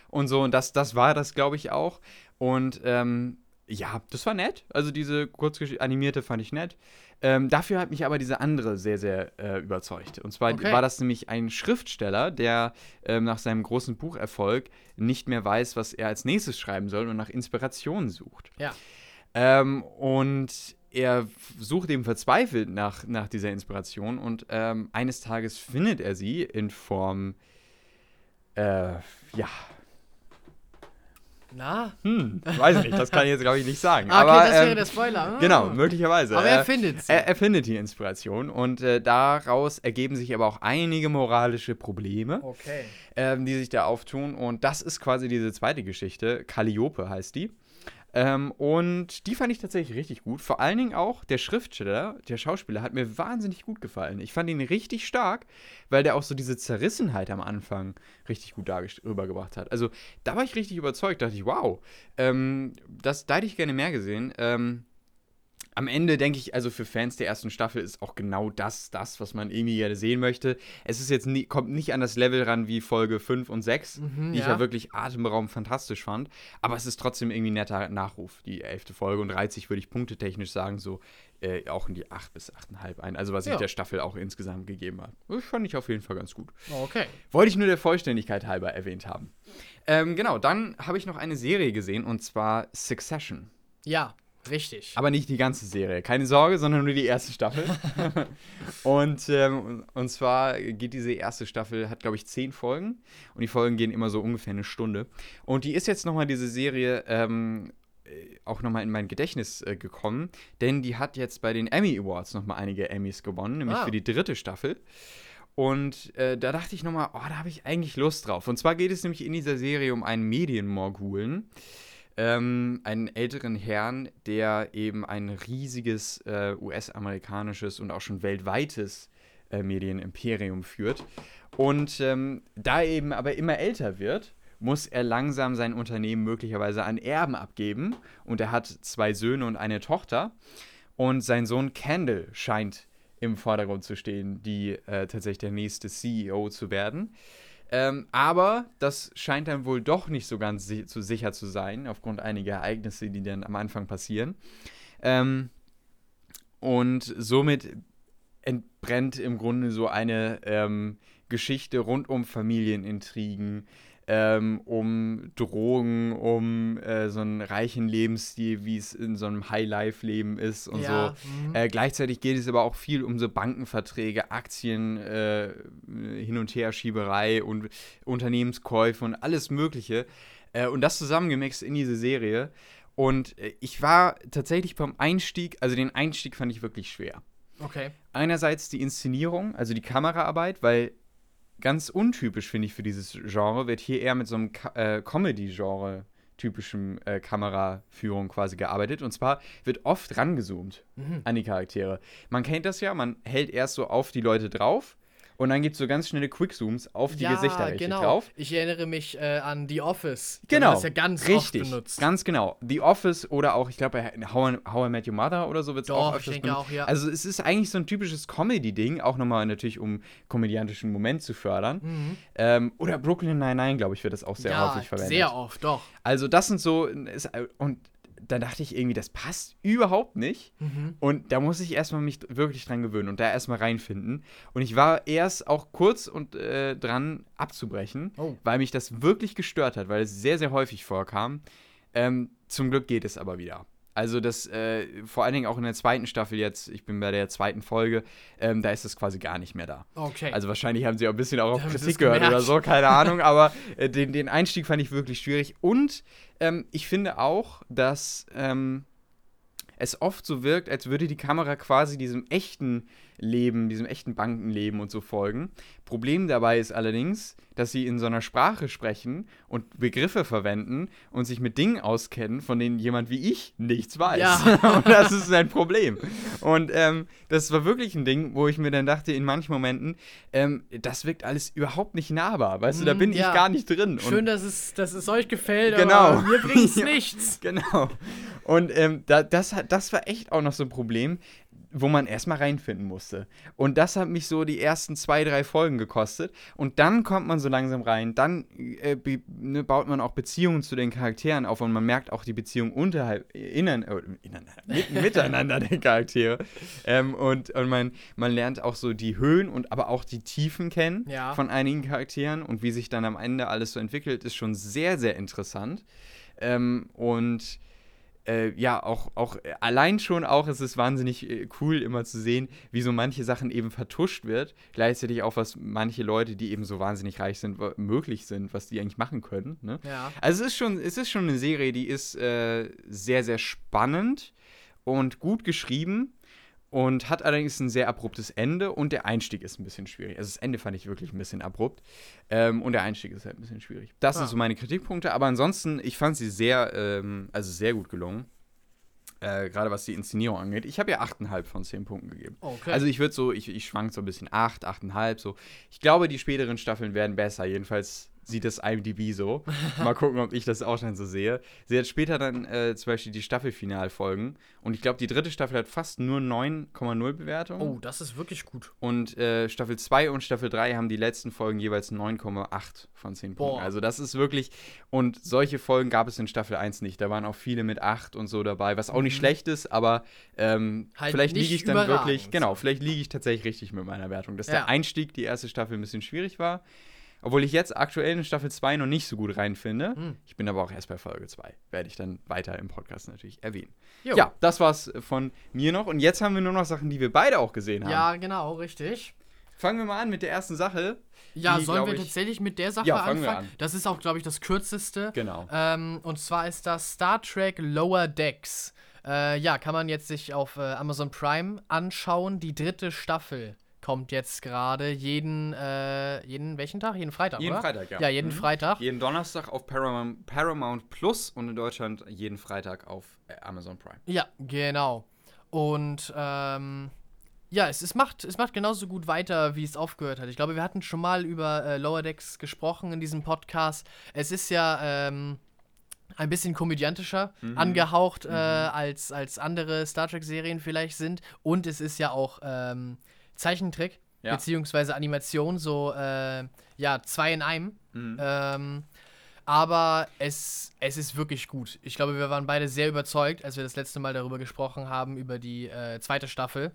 und so. Und das, das war das, glaube ich, auch. Und ähm, ja, das war nett. Also diese Kurzgeschichte animierte fand ich nett. Ähm, dafür hat mich aber diese andere sehr, sehr äh, überzeugt. Und zwar Okay. war das nämlich ein Schriftsteller, der ähm, nach seinem großen Bucherfolg nicht mehr weiß, was er als nächstes schreiben soll und nach Inspiration sucht. Ja. Ähm, und er sucht eben verzweifelt nach, nach dieser Inspiration und ähm, eines Tages findet er sie in Form, äh, ja, Na? Hm, weiß ich nicht, das kann ich jetzt, glaube ich, nicht sagen. Ah, okay, aber, das wäre ähm, der Spoiler. Ah. Genau, möglicherweise. Aber er Äh, findet sie. Er, er findet die Inspiration und äh, daraus ergeben sich aber auch einige moralische Probleme, Okay. ähm, die sich da auftun. Und das ist quasi diese zweite Geschichte. Calliope heißt die. Ähm, und die fand ich tatsächlich richtig gut. Vor allen Dingen auch der Schriftsteller, der Schauspieler, hat mir wahnsinnig gut gefallen. Ich fand ihn richtig stark, weil der auch so diese Zerrissenheit am Anfang richtig gut rübergebracht hat. Also da war ich richtig überzeugt, dachte ich, wow, ähm, das, da hätte ich gerne mehr gesehen. Ähm, am Ende denke ich, also für Fans der ersten Staffel ist auch genau das, das, was man irgendwie gerne sehen möchte. Es ist jetzt nie, kommt nicht an das Level ran wie Folge 5 und 6, Mhm, die ich ja. ja wirklich atemberaubend fantastisch fand. Aber es ist trotzdem irgendwie ein netter Nachruf, die elfte Folge. Und reiht sich, würde ich punktetechnisch sagen, so äh, auch in die 8 bis 8,5 ein. Also was ich Ja. der Staffel auch insgesamt gegeben habe. Das fand ich auf jeden Fall ganz gut. Okay. Wollte ich nur der Vollständigkeit halber erwähnt haben. Ähm, genau, dann habe ich noch eine Serie gesehen und zwar Succession. Ja, richtig. Aber nicht die ganze Serie. Keine Sorge, sondern nur die erste Staffel. und, ähm, und zwar geht diese erste Staffel, hat glaube ich zehn Folgen. Und die Folgen gehen immer so ungefähr eine Stunde. Und die ist jetzt nochmal diese Serie ähm, äh, auch nochmal in mein Gedächtnis äh, gekommen. Denn die hat jetzt bei den Emmy Awards nochmal einige Emmys gewonnen, nämlich Ah. für die dritte Staffel. Und äh, da dachte ich nochmal, oh, da habe ich eigentlich Lust drauf. Und zwar geht es nämlich in dieser Serie um einen Medienmorgulen ähm, einen älteren Herrn, der eben ein riesiges äh, US-amerikanisches und auch schon weltweites äh, Medienimperium führt. Und ähm, da er eben aber immer älter wird, muss er langsam sein Unternehmen möglicherweise an Erben abgeben. Und er hat zwei Söhne und eine Tochter. Und sein Sohn Kendall scheint im Vordergrund zu stehen, die äh, tatsächlich der nächste CEO zu werden. Ähm, aber das scheint dann wohl doch nicht so ganz si zu sicher zu sein, aufgrund einiger Ereignisse, die dann am Anfang passieren. Ähm, und somit entbrennt im Grunde so eine ähm, Geschichte rund um Familienintrigen, ähm, um Drogen, um äh, so einen reichen Lebensstil, wie es in so einem High-Life-Leben ist und Ja, so. mhm. Äh, gleichzeitig geht es aber auch viel um so Bankenverträge, Aktien, äh, Hin- und Herschieberei und Unternehmenskäufe und alles Mögliche. Äh, und das zusammengemixt in diese Serie. Und äh, ich war tatsächlich beim Einstieg, also den Einstieg fand ich wirklich schwer. Okay. Einerseits die Inszenierung, also die Kameraarbeit, weil ganz untypisch finde ich für dieses Genre, wird hier eher mit so einem äh, Comedy-Genre typischen äh, Kameraführung quasi gearbeitet. Und zwar wird oft rangezoomt Mhm. an die Charaktere. Man kennt das ja, man hält erst so auf die Leute drauf und dann gibt es so ganz schnelle Quickzooms auf die ja, Gesichter richtig genau. drauf. Ich erinnere mich äh, an The Office. Genau. Das ja ganz Richtig, oft benutzt. ganz genau. The Office oder auch, ich glaube, bei How, I- How I Met Your Mother oder so wird es auch ich öfters denke benutzt. auch, ja. Also es ist eigentlich so ein typisches Comedy-Ding, auch nochmal natürlich, um komödiantischen Moment zu fördern. Mhm. Ähm, oder Brooklyn Nine-Nine, glaube ich, wird das auch sehr ja, häufig verwendet. sehr oft, doch. Also das sind so, ist, und da dachte ich irgendwie, das passt überhaupt nicht. Mhm. Und da muss ich erstmal mich wirklich dran gewöhnen und da erstmal reinfinden. Und ich war erst auch kurz und äh, dran abzubrechen, Oh. weil mich das wirklich gestört hat, weil es sehr, sehr häufig vorkam. Ähm, zum Glück geht es aber wieder. Also das, äh, vor allen Dingen auch in der zweiten Staffel jetzt, ich bin bei der zweiten Folge, ähm, da ist es quasi gar nicht mehr da. Okay. Also wahrscheinlich haben sie auch ein bisschen auch auf Kritik gehört oder so, keine Ahnung, aber äh, den, den Einstieg fand ich wirklich schwierig. Und ähm, ich finde auch, dass ähm, es oft so wirkt, als würde die Kamera quasi diesem echten Leben, diesem echten Bankenleben und so folgen. Problem dabei ist allerdings, dass sie in so einer Sprache sprechen und Begriffe verwenden und sich mit Dingen auskennen, von denen jemand wie ich nichts weiß. Ja. und das ist ein Problem. Und ähm, das war wirklich ein Ding, wo ich mir dann dachte, in manchen Momenten, ähm, das wirkt alles überhaupt nicht nahbar. Weißt du, da Mm, bin ja. ich gar nicht drin. Und Schön, dass es, dass es euch gefällt, Genau. aber mir bringt es nichts. Genau. Und ähm, da, das, das war echt auch noch so ein Problem, wo man erstmal reinfinden musste. Und das hat mich so die ersten zwei, drei Folgen gekostet. Und dann kommt man so langsam rein. Dann äh, ne, baut man auch Beziehungen zu den Charakteren auf und man merkt auch die Beziehung unterhalb, innen, äh, innen, mit, miteinander der Charaktere. Ähm, und und man, man lernt auch so die Höhen und aber auch die Tiefen kennen Ja. von einigen Charakteren. Und wie sich dann am Ende alles so entwickelt, ist schon sehr, sehr interessant. Ähm, und äh, ja, auch, auch äh, allein schon auch, es ist wahnsinnig äh, cool, immer zu sehen, wie so manche Sachen eben vertuscht wird. Gleichzeitig auch, was manche Leute, die eben so wahnsinnig reich sind, möglich sind, was die eigentlich machen können. Ne? Ja. Also es ist schon, es ist schon eine Serie, die ist äh, sehr, sehr spannend und gut geschrieben und hat allerdings ein sehr abruptes Ende und der Einstieg ist ein bisschen schwierig. Also das Ende fand ich wirklich ein bisschen abrupt ähm, und der Einstieg ist halt ein bisschen schwierig. Das ah. sind so meine Kritikpunkte, aber ansonsten, ich fand sie sehr, ähm, also sehr gut gelungen. Äh, Gerade was die Inszenierung angeht. Ich habe ja 8,5 von 10 Punkten gegeben. Okay. Also ich würde so, ich, ich schwank so ein bisschen 8, 8,5 so. Ich glaube, die späteren Staffeln werden besser. Jedenfalls sieht das IMDb so. Mal gucken, ob ich das auch schon so sehe. Sie hat später dann äh, zum Beispiel die Staffelfinalfolgen. Und ich glaube, die dritte Staffel hat fast nur 9,0 Bewertungen. Oh, das ist wirklich gut. Und äh, Staffel 2 und Staffel 3 haben die letzten Folgen jeweils 9,8 von 10 Punkten. Boah. Also das ist wirklich. Und solche Folgen gab es in Staffel 1 nicht. Da waren auch viele mit 8 und so dabei, was auch mhm. nicht schlecht ist, aber ähm, halt vielleicht liege ich dann wirklich. Genau, vielleicht liege ich tatsächlich richtig mit meiner Wertung. Dass ja. der Einstieg, die erste Staffel, ein bisschen schwierig war. Obwohl ich jetzt aktuell in Staffel 2 noch nicht so gut reinfinde. Hm. Ich bin aber auch erst bei Folge 2. Werde ich dann weiter im Podcast natürlich erwähnen. Jo. Ja, das war's von mir noch. Und jetzt haben wir nur noch Sachen, die wir beide auch gesehen haben. Ja, genau, richtig. Fangen wir mal an mit der ersten Sache. Ja, die, sollen wir ich, tatsächlich mit der Sache Ja, fangen anfangen? wir an. Das ist auch, glaube ich, das kürzeste. Genau. Ähm, und zwar ist das Star Trek Lower Decks. Äh, ja, kann man jetzt sich auf äh, Amazon Prime anschauen. Die dritte Staffel kommt jetzt gerade jeden, äh, jeden, welchen Tag? Jeden Freitag, jeden oder? Freitag, ja. Ja, jeden Mhm. Freitag. Jeden Donnerstag auf Paramount, Paramount Plus und in Deutschland jeden Freitag auf äh, Amazon Prime. Ja, genau. Und ähm, ja, es, es, macht, es macht genauso gut weiter, wie es aufgehört hat. Ich glaube, wir hatten schon mal über äh, Lower Decks gesprochen in diesem Podcast. Es ist ja ähm, ein bisschen komödiantischer Mhm. angehaucht, äh, Mhm. als, als andere Star Trek-Serien vielleicht sind. Und es ist ja auch ähm, Zeichentrick, Ja. beziehungsweise Animation, so äh, ja, zwei in einem. Mhm. Ähm, aber es, es ist wirklich gut. Ich glaube, wir waren beide sehr überzeugt, als wir das letzte Mal darüber gesprochen haben, über die äh, zweite Staffel.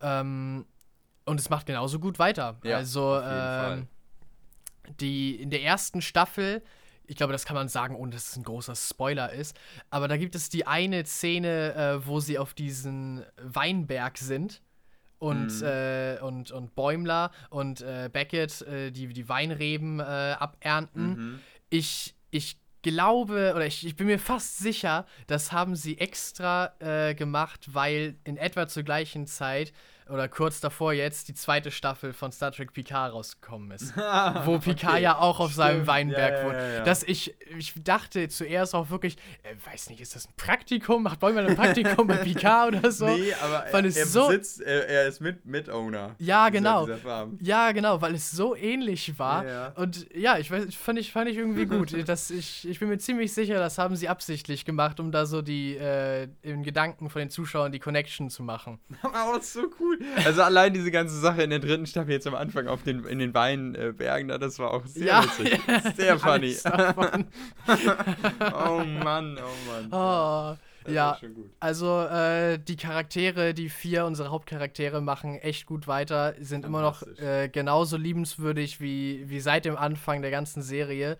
Ähm, und es macht genauso gut weiter. Ja, also ähm, die in der ersten Staffel, ich glaube, das kann man sagen, ohne dass es ein großer Spoiler ist, aber da gibt es die eine Szene, äh, wo sie auf diesen Weinberg sind und, Mhm. äh, und, und Bäumler und äh, Beckett äh, die, die Weinreben äh, abernten. Mhm. Ich, ich glaube, oder ich, ich bin mir fast sicher, das haben sie extra äh, gemacht, weil in etwa zur gleichen Zeit oder kurz davor jetzt die zweite Staffel von Star Trek Picard rausgekommen ist. Wo Picard Okay, ja auch auf seinem stimmt. Weinberg Ja, ja, wohnt. ja, ja. Dass ich, ich dachte zuerst auch wirklich, äh, weiß nicht, ist das ein Praktikum? Macht Bäumer ein Praktikum bei Picard oder so? Nee, aber Fand er, es er so- besitzt, er, er ist mit, Mitowner. Ja, dieser- genau. Dieser Farm. Ja, genau, weil es so ähnlich war. Ja, ja. Und ja, ich weiß, fand ich, fand ich irgendwie gut. das, ich, ich bin mir ziemlich sicher, das haben sie absichtlich gemacht, um da so die, äh, in Gedanken von den Zuschauern die Connection zu machen. Aber das ist so cool. Also allein diese ganze Sache in der dritten Staffel jetzt am Anfang auf den, in den Weinbergen, da, das war auch sehr Ja, witzig. ja, Sehr funny. oh Mann, oh Mann. Oh, Das ja, war schon gut. also äh, die Charaktere, die vier unsere Hauptcharaktere machen echt gut weiter, sind immer noch äh, genauso liebenswürdig wie, wie seit dem Anfang der ganzen Serie.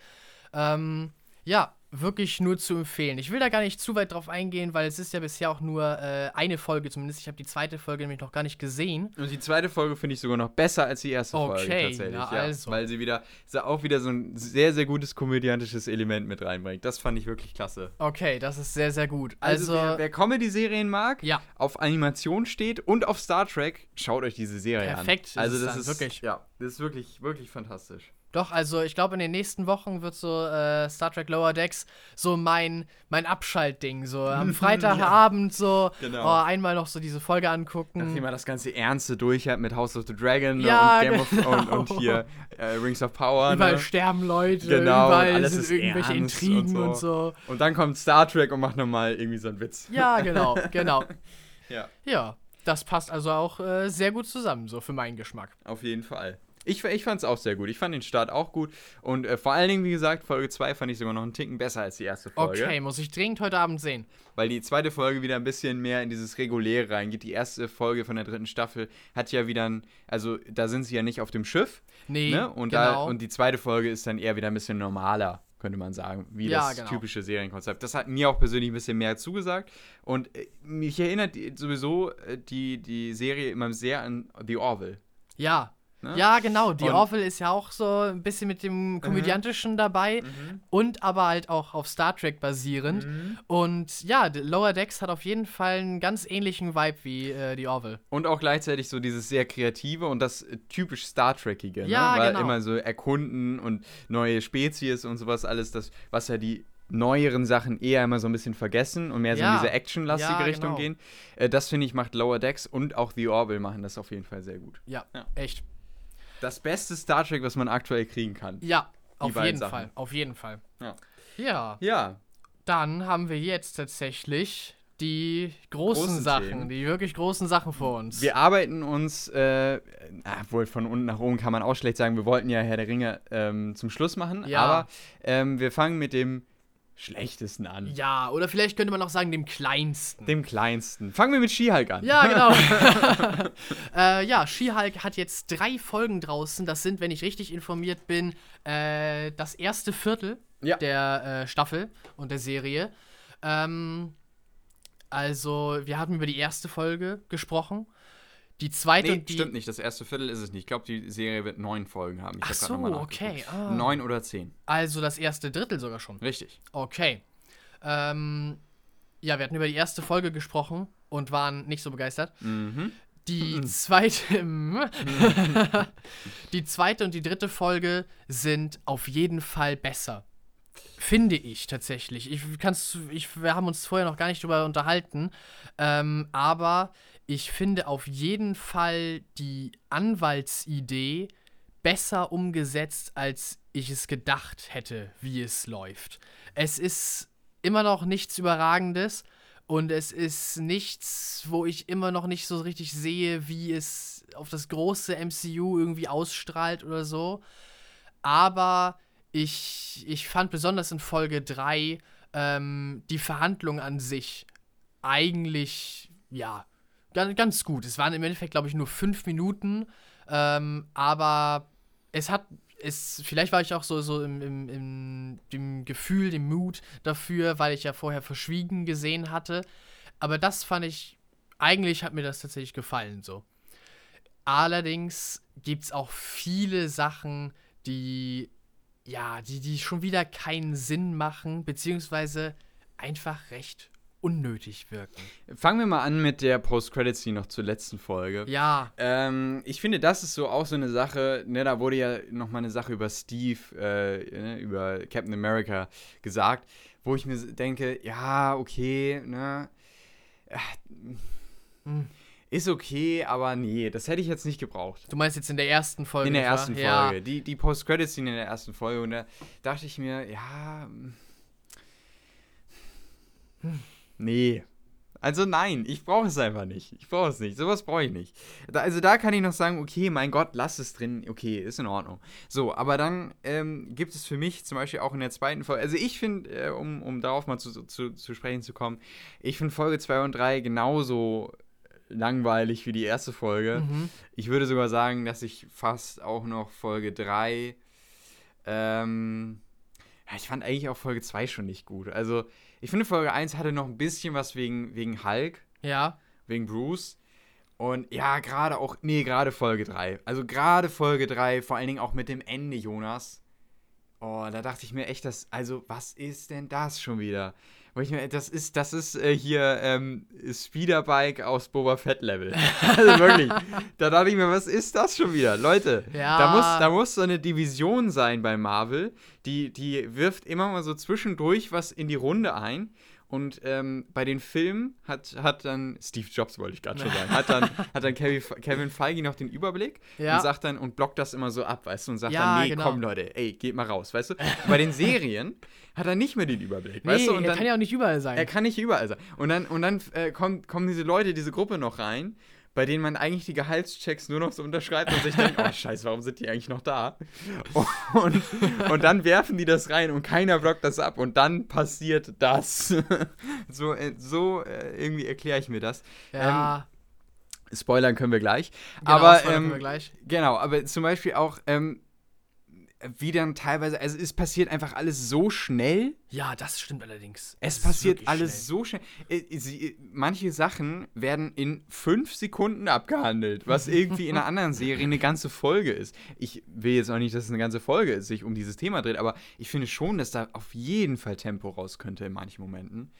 Ähm, ja, wirklich nur zu empfehlen. Ich will da gar nicht zu weit drauf eingehen, weil es ist ja bisher auch nur äh, eine Folge zumindest. Ich habe die zweite Folge nämlich noch gar nicht gesehen. Und die zweite Folge finde ich sogar noch besser als die erste Folge Okay, tatsächlich. na ja, also. Weil sie wieder sie auch wieder so ein sehr, sehr gutes komödiantisches Element mit reinbringt. Das fand ich wirklich klasse. Okay, das ist sehr, sehr gut. Also, Also, wer, wer Comedy-Serien mag, ja, auf Animation steht und auf Star Trek, schaut euch diese Serie Perfekt an. Also es das ist wirklich. Ja, das ist wirklich, wirklich fantastisch. Doch, also ich glaube, in den nächsten Wochen wird so äh, Star Trek Lower Decks so mein, mein Abschaltding. So am Freitagabend so Genau. oh, einmal noch so diese Folge angucken. Nachdem er das ganze Ernste durch hat mit House of the Dragon ne, Ja, und Game of genau. und, und hier äh, Rings of Power. Überall Ne? sterben Leute, Genau, überall alles sind ist irgendwelche ernst Intrigen und und so. Und dann kommt Star Trek und macht nochmal irgendwie so einen Witz. Ja, genau, genau. Ja, Ja, das passt also auch äh, sehr gut zusammen, so für meinen Geschmack. auf jeden Fall. Ich, ich fand es auch sehr gut. Ich fand den Start auch gut. Und äh, vor allen Dingen, wie gesagt, Folge 2 fand ich sogar noch einen Ticken besser als die erste Folge. Okay, muss ich dringend heute Abend sehen. Weil die zweite Folge wieder ein bisschen mehr in dieses Reguläre reingeht. Die erste Folge von der dritten Staffel hat ja wieder ein, also da sind sie ja nicht auf dem Schiff. Nee, Ne? Und, genau. da, und die zweite Folge ist dann eher wieder ein bisschen normaler, könnte man sagen, wie Ja, das genau. typische Serienkonzept. Das hat mir auch persönlich ein bisschen mehr zugesagt. Und äh, mich erinnert sowieso äh, die, die Serie immer sehr an The Orville. Ja. Ne? Ja, genau. Die Orville ist ja auch so ein bisschen mit dem Komödiantischen dabei und aber halt auch auf Star Trek basierend. Und ja, Lower Decks hat auf jeden Fall einen ganz ähnlichen Vibe wie äh, die Orville. Und auch gleichzeitig so dieses sehr kreative und das typisch Star Trekige. Ja, ne? Weil genau. immer so erkunden und neue Spezies und sowas alles, das, was ja die neueren Sachen eher immer so ein bisschen vergessen und mehr so Ja. in diese actionlastige Ja, Richtung genau. gehen. Äh, das finde ich macht Lower Decks und auch The Orville machen das auf jeden Fall sehr gut. Ja, Ja. echt. Das beste Star Trek, was man aktuell kriegen kann. Ja, auf jeden Sachen. Fall. Auf jeden Fall. Ja. Ja, Ja, dann haben wir jetzt tatsächlich die großen, Großen Sachen, Themen. die wirklich großen Sachen vor uns. wir arbeiten uns, äh, wohl von unten nach oben kann man auch schlecht sagen, wir wollten ja Herr der Ringe ähm, zum Schluss machen, Ja. aber ähm, wir fangen mit dem schlechtesten an. ja, oder vielleicht könnte man auch sagen, dem kleinsten. Dem kleinsten. Fangen wir mit She-Hulk an. Ja, genau. äh, ja, She-Hulk hat jetzt drei Folgen draußen. Das sind, wenn ich richtig informiert bin, äh, das erste Viertel Ja. der äh, Staffel und der Serie. Ähm, also, wir haben über die erste Folge gesprochen. Die zweite Nee, und die. stimmt nicht. Das erste Viertel ist es nicht. Ich glaube, die Serie wird neun Folgen haben. Ich Ach hab so, okay. Ah. Neun oder zehn. Also das erste Drittel sogar schon. Richtig. Okay. Ähm, ja, wir hatten über die erste Folge gesprochen und waren nicht so begeistert. Mhm. Die zweite, die zweite und die dritte Folge sind auf jeden Fall besser. Finde ich tatsächlich. Ich kann's, ich, wir haben uns vorher noch gar nicht drüber unterhalten. Ähm, aber ich finde auf jeden Fall die Anwaltsidee besser umgesetzt, als ich es gedacht hätte, wie es läuft. Es ist immer noch nichts Überragendes und es ist nichts, wo ich immer noch nicht so richtig sehe, wie es auf das große MCU irgendwie ausstrahlt oder so. Aber ich, ich fand besonders in Folge 3 ähm, die Verhandlung an sich eigentlich, ja, ganz, gut. Es waren im Endeffekt, glaube ich, nur fünf Minuten, ähm, aber es hat, es, vielleicht war ich auch so, so im, im, im dem Gefühl, dem Mut dafür, weil ich ja vorher verschwiegen gesehen hatte. Aber das fand ich, eigentlich hat mir das tatsächlich gefallen so. Allerdings gibt es auch viele Sachen, die, ja, die, die schon wieder keinen Sinn machen, beziehungsweise einfach recht unnötig wirken. Fangen wir mal an mit der Post-Credit-Scene noch zur letzten Folge. Ja, Ähm, ich finde, das ist so auch so eine Sache, ne, da wurde ja noch mal eine Sache über Steve, äh, ne, über Captain America gesagt, wo ich mir denke, ja, okay, ne, äh, Hm. ist okay, aber nee, das hätte ich jetzt nicht gebraucht. du meinst jetzt in der ersten Folge. In der ersten Ja. Folge. Die, die Post-Credit-Scene in der ersten Folge. Und da dachte ich mir, ja. hm, Nee. Also nein, ich brauche es einfach nicht. Ich brauche es nicht. Sowas brauche ich nicht. Da, also da kann ich noch sagen, okay, mein Gott, lass es drin. Okay, ist in Ordnung. So, aber dann ähm, gibt es für mich zum Beispiel auch in der zweiten Folge, also ich finde, äh, um, um darauf mal zu, zu, zu sprechen zu kommen, ich finde Folge 2 und 3 genauso langweilig wie die erste Folge. Mhm. Ich würde sogar sagen, dass ich fast auch noch Folge 3. Ähm, ja, ich fand eigentlich auch Folge 2 schon nicht gut. Also, ich finde, Folge 1 hatte noch ein bisschen was wegen, wegen Hulk, Ja. wegen Bruce. Und ja, gerade auch, nee, gerade Folge 3. Also, gerade Folge 3, vor allen Dingen auch mit dem Ende, Jonas. Oh, da dachte ich mir echt, dass, also, was ist denn das schon wieder? Wo ich mir, das ist, das ist äh, hier ähm, Speederbike aus Boba Fett Level. also wirklich. Da dachte ich mir, was ist das schon wieder? Leute, Ja. da, muss, da muss so eine Division sein bei Marvel, die, die wirft immer mal so zwischendurch was in die Runde ein. Und ähm, bei den Filmen hat, hat dann, Steve Jobs wollte ich gerade schon sagen, hat dann, hat dann Kevin, Kevin Feige noch den Überblick Ja. und sagt dann und blockt das immer so ab, weißt du, und sagt Ja, dann, nee, genau. komm Leute, ey, geht mal raus, weißt du. Bei den Serien hat er nicht mehr den Überblick, Nee, weißt du, und er dann, kann ja auch nicht überall sein. er kann nicht überall sein. Und dann, und dann äh, kommen, kommen diese Leute, diese Gruppe noch rein, bei denen man eigentlich die Gehaltschecks nur noch so unterschreibt und sich denkt, oh scheiße, warum sind die eigentlich noch da? Und, und dann werfen die das rein und keiner blockt das ab und dann passiert das. so äh, so äh, irgendwie erkläre ich mir das. ja, Ähm, Spoilern können wir gleich. genau, aber ähm, wir gleich. Genau, aber zum Beispiel auch, ähm, wie dann teilweise, also es passiert einfach alles so schnell. Ja, das stimmt allerdings. Es ist passiert alles schnell. so schnell. Äh, sie, manche Sachen werden in fünf Sekunden abgehandelt, was irgendwie in einer anderen Serie eine ganze Folge ist. Ich will jetzt auch nicht, dass es eine ganze Folge ist, sich um dieses Thema dreht, aber ich finde schon, dass da auf jeden Fall Tempo raus könnte in manchen Momenten.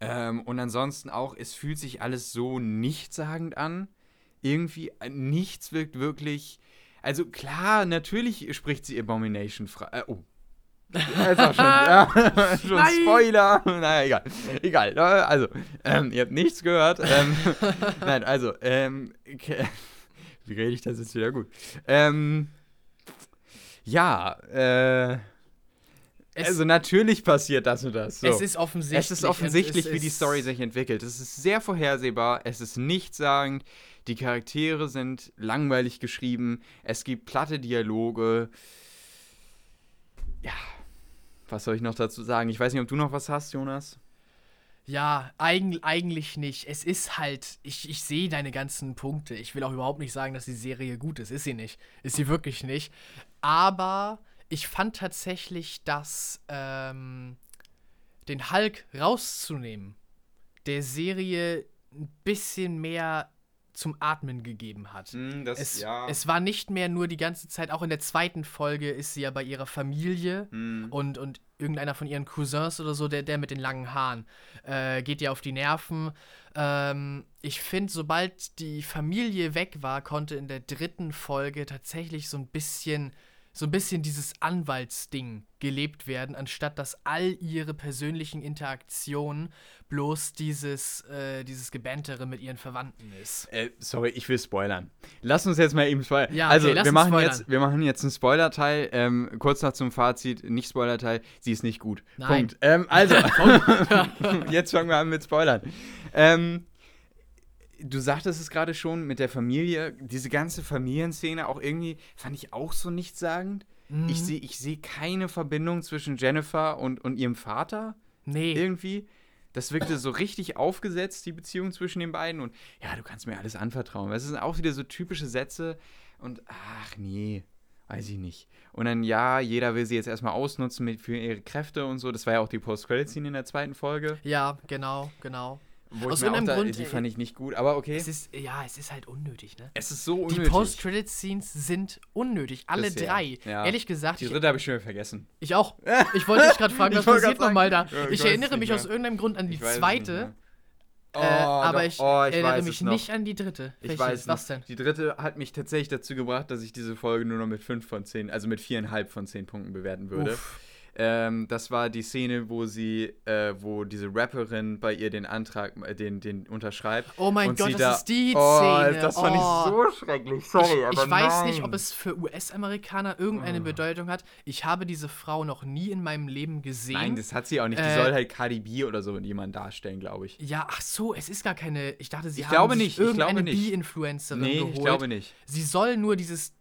Ähm, und ansonsten auch, es fühlt sich alles so nichtssagend an. Irgendwie, äh, nichts wirkt wirklich. Also klar, natürlich spricht sie Abomination frei. Äh, oh. Ist auch schon, ja, schon Nein! Spoiler. Naja, egal. Egal. äh, Also, ähm, ihr habt nichts gehört. Ähm, nein, also, ähm, ke- wie rede ich das jetzt wieder gut? Ähm, ja, äh, Es, also natürlich passiert das und das. So. es ist offensichtlich. Es ist offensichtlich, es wie die Story sich entwickelt. Es ist sehr vorhersehbar, es ist nichtssagend, die Charaktere sind langweilig geschrieben, es gibt platte Dialoge. Ja, was soll ich noch dazu sagen? Ich weiß nicht, ob du noch was hast, Jonas. Ja, eigen, eigentlich nicht. Es ist halt, ich, ich sehe deine ganzen Punkte. Ich will auch überhaupt nicht sagen, dass die Serie gut ist. Ist sie nicht. Ist sie wirklich nicht. Aber ich fand tatsächlich, dass ähm, den Hulk rauszunehmen, der Serie ein bisschen mehr zum Atmen gegeben hat. Hm, das, Es, es war nicht mehr nur die ganze Zeit, auch in der zweiten Folge ist sie ja bei ihrer Familie Hm. und, und irgendeiner von ihren Cousins oder so, der, der mit den langen Haaren, äh, geht ihr auf die Nerven. Ähm, ich finde, sobald die Familie weg war, konnte in der dritten Folge tatsächlich so ein bisschen, so ein bisschen dieses Anwaltsding gelebt werden, anstatt dass all ihre persönlichen Interaktionen bloß dieses, äh, dieses Gebäntere mit ihren Verwandten ist. Äh, sorry, ich will spoilern. Lass uns jetzt mal eben spoilern. Ja, also, okay, lass wir, machen spoilern. jetzt, wir machen jetzt einen Spoiler-Teil. Ähm, kurz noch zum Fazit: nicht Spoiler-Teil, sie ist nicht gut. Nein. Punkt. Ähm, also, jetzt fangen wir an mit Spoilern. Ähm, du sagtest es gerade schon mit der Familie, diese ganze Familienszene auch irgendwie, fand ich auch so nichtssagend. Mhm. Ich sehe ich seh keine Verbindung zwischen Jennifer und, und ihrem Vater Nee. irgendwie. Das wirkte so richtig aufgesetzt, die Beziehung zwischen den beiden. Und ja, du kannst mir alles anvertrauen. Es sind auch wieder so typische Sätze. Und ach nee, weiß ich nicht. Und dann, ja, jeder will sie jetzt erstmal ausnutzen mit, für ihre Kräfte und so. Das war ja auch die Post-Credit-Scene in der zweiten Folge. Ja, genau, genau. Wo Aus ich irgendeinem da, Grund, die äh, fand ich nicht gut. Aber okay. Es ist, ja, es ist halt unnötig, ne? Es ist so Die unnötig. Post-Credit-Scenes sind unnötig. Alle Bisher, drei. ja. Ehrlich gesagt, die ich, dritte habe ich schon wieder vergessen. ich auch. Ich wollte dich gerade fragen, Ich was passiert nochmal da? Ja, ich ich erinnere mich aus irgendeinem Grund an die Ich zweite, nicht äh, aber doch. ich, Oh, ich erinnere mich nicht an die dritte. Ich Welche? weiß Was denn? Die dritte hat mich tatsächlich dazu gebracht, dass ich diese Folge nur noch mit 5 von 10, also mit 4,5 von 10 Punkten bewerten würde. Uff. Ähm, das war die Szene, wo sie, äh, wo diese Rapperin bei ihr den Antrag, äh, den, den unterschreibt. Oh mein Gott, das da, ist die oh, Szene. Das fand Oh. ich so schrecklich. Sorry, ich, aber ich weiß nicht, nein. ob es für US-Amerikaner irgendeine Oh. Bedeutung hat. Ich habe diese Frau noch nie in meinem Leben gesehen. Nein, das hat sie auch nicht. Die Äh, soll halt Cardi B oder so jemand darstellen, glaube ich. ja, ach so, es ist gar keine. Ich dachte, sie Ich haben glaube nicht, irgendeine nicht. B-Influencerin Nee, geholt. ich glaube nicht. Sie soll nur dieses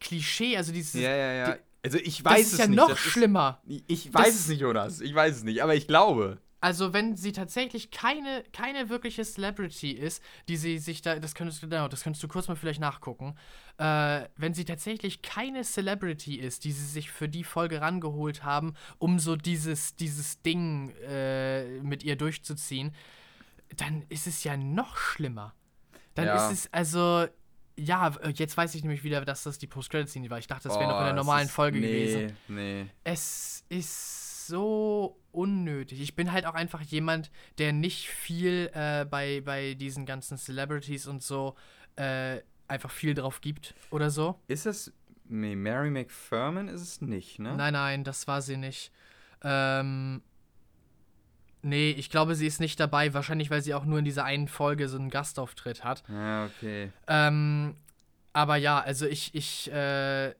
Klischee, also dieses. Ja, ja, ja. Also ich das weiß ist es ja nicht. noch das ist- schlimmer. Ich weiß Das- es nicht, Jonas. Ich weiß es nicht, aber ich glaube. Also, wenn sie tatsächlich keine, keine wirkliche Celebrity ist, die sie sich da, das könntest du, genau, das könntest du kurz mal vielleicht nachgucken, äh, wenn sie tatsächlich keine Celebrity ist, die sie sich für die Folge rangeholt haben, um so dieses, dieses Ding äh, mit ihr durchzuziehen, dann ist es ja noch schlimmer. Dann Ja. ist es, also, ja, äh, jetzt weiß ich nämlich wieder, dass das die Post-Credit-Scene war. Ich dachte, das wäre noch in Oh, der es normalen Folge nee, gewesen. Nee. Es ist so unnötig. Ich bin halt auch einfach jemand, der nicht viel äh, bei, bei diesen ganzen Celebrities und so äh, einfach viel drauf gibt oder so. Ist das. Nee, Mary McFerman ist es nicht, ne? Nein, nein, das war sie nicht. Ähm. Nee, ich glaube, sie ist nicht dabei. Wahrscheinlich, weil sie auch nur in dieser einen Folge so einen Gastauftritt hat. Ja, okay. Ähm, aber ja, also ich, ich, äh,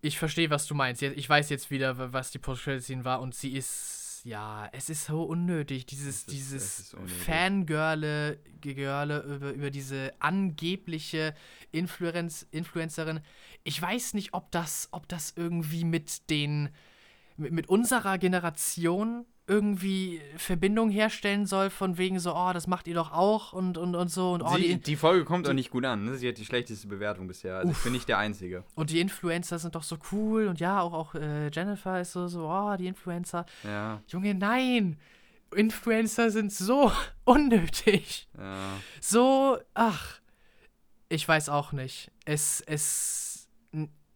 ich verstehe, was du meinst. Ich weiß jetzt wieder, was die Post-Credit-Scene war und sie ist, ja, es ist so unnötig, dieses, Es ist- es dieses. Fangirle, Gegirle über, über diese angebliche Influenz, Influencerin. Ich weiß nicht, ob das, ob das irgendwie mit den, mit, mit unserer Generation irgendwie Verbindung herstellen soll, von wegen so, oh, das macht ihr doch auch und, und, und so. Und, oh, Sie, die, die Folge kommt auch nicht gut an. Ne? Sie hat die schlechteste Bewertung bisher. Also ich bin nicht der Einzige. und die Influencer sind doch so cool und ja, auch, auch äh, Jennifer ist so, so, oh, die Influencer. Ja, Junge, nein! Influencer sind so unnötig. ja. So, ach, ich weiß auch nicht. Es, es,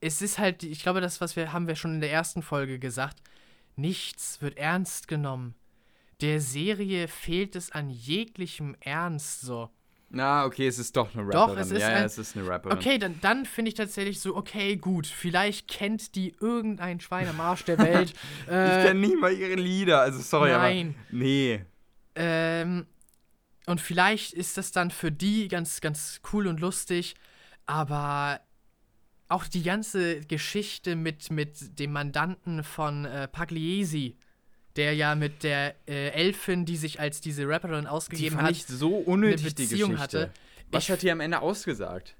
es ist halt, ich glaube, das, was wir, haben wir schon in der ersten Folge gesagt. Nichts wird ernst genommen. Der Serie fehlt es an jeglichem Ernst, so. Na, okay, es ist doch eine Doch, Rapperin. es ist ja, ja, ein- es ist eine Rapperin. Okay, dann, dann finde ich tatsächlich so, okay, gut, vielleicht kennt die irgendein Schwein am Arsch der Welt. Ich äh, kenne nicht mal ihre Lieder. Also sorry, Nein. aber. Nee. Ähm, und vielleicht ist das dann für die ganz, ganz cool und lustig, aber auch die ganze Geschichte mit, mit dem Mandanten von äh, Pagliesi, der ja mit der äh, Elfin, die sich als diese Rapperin Die ausgegeben fand hat, ich so unnötig, die Beziehung Geschichte. hatte. Was Ich- hat die am Ende ausgesagt?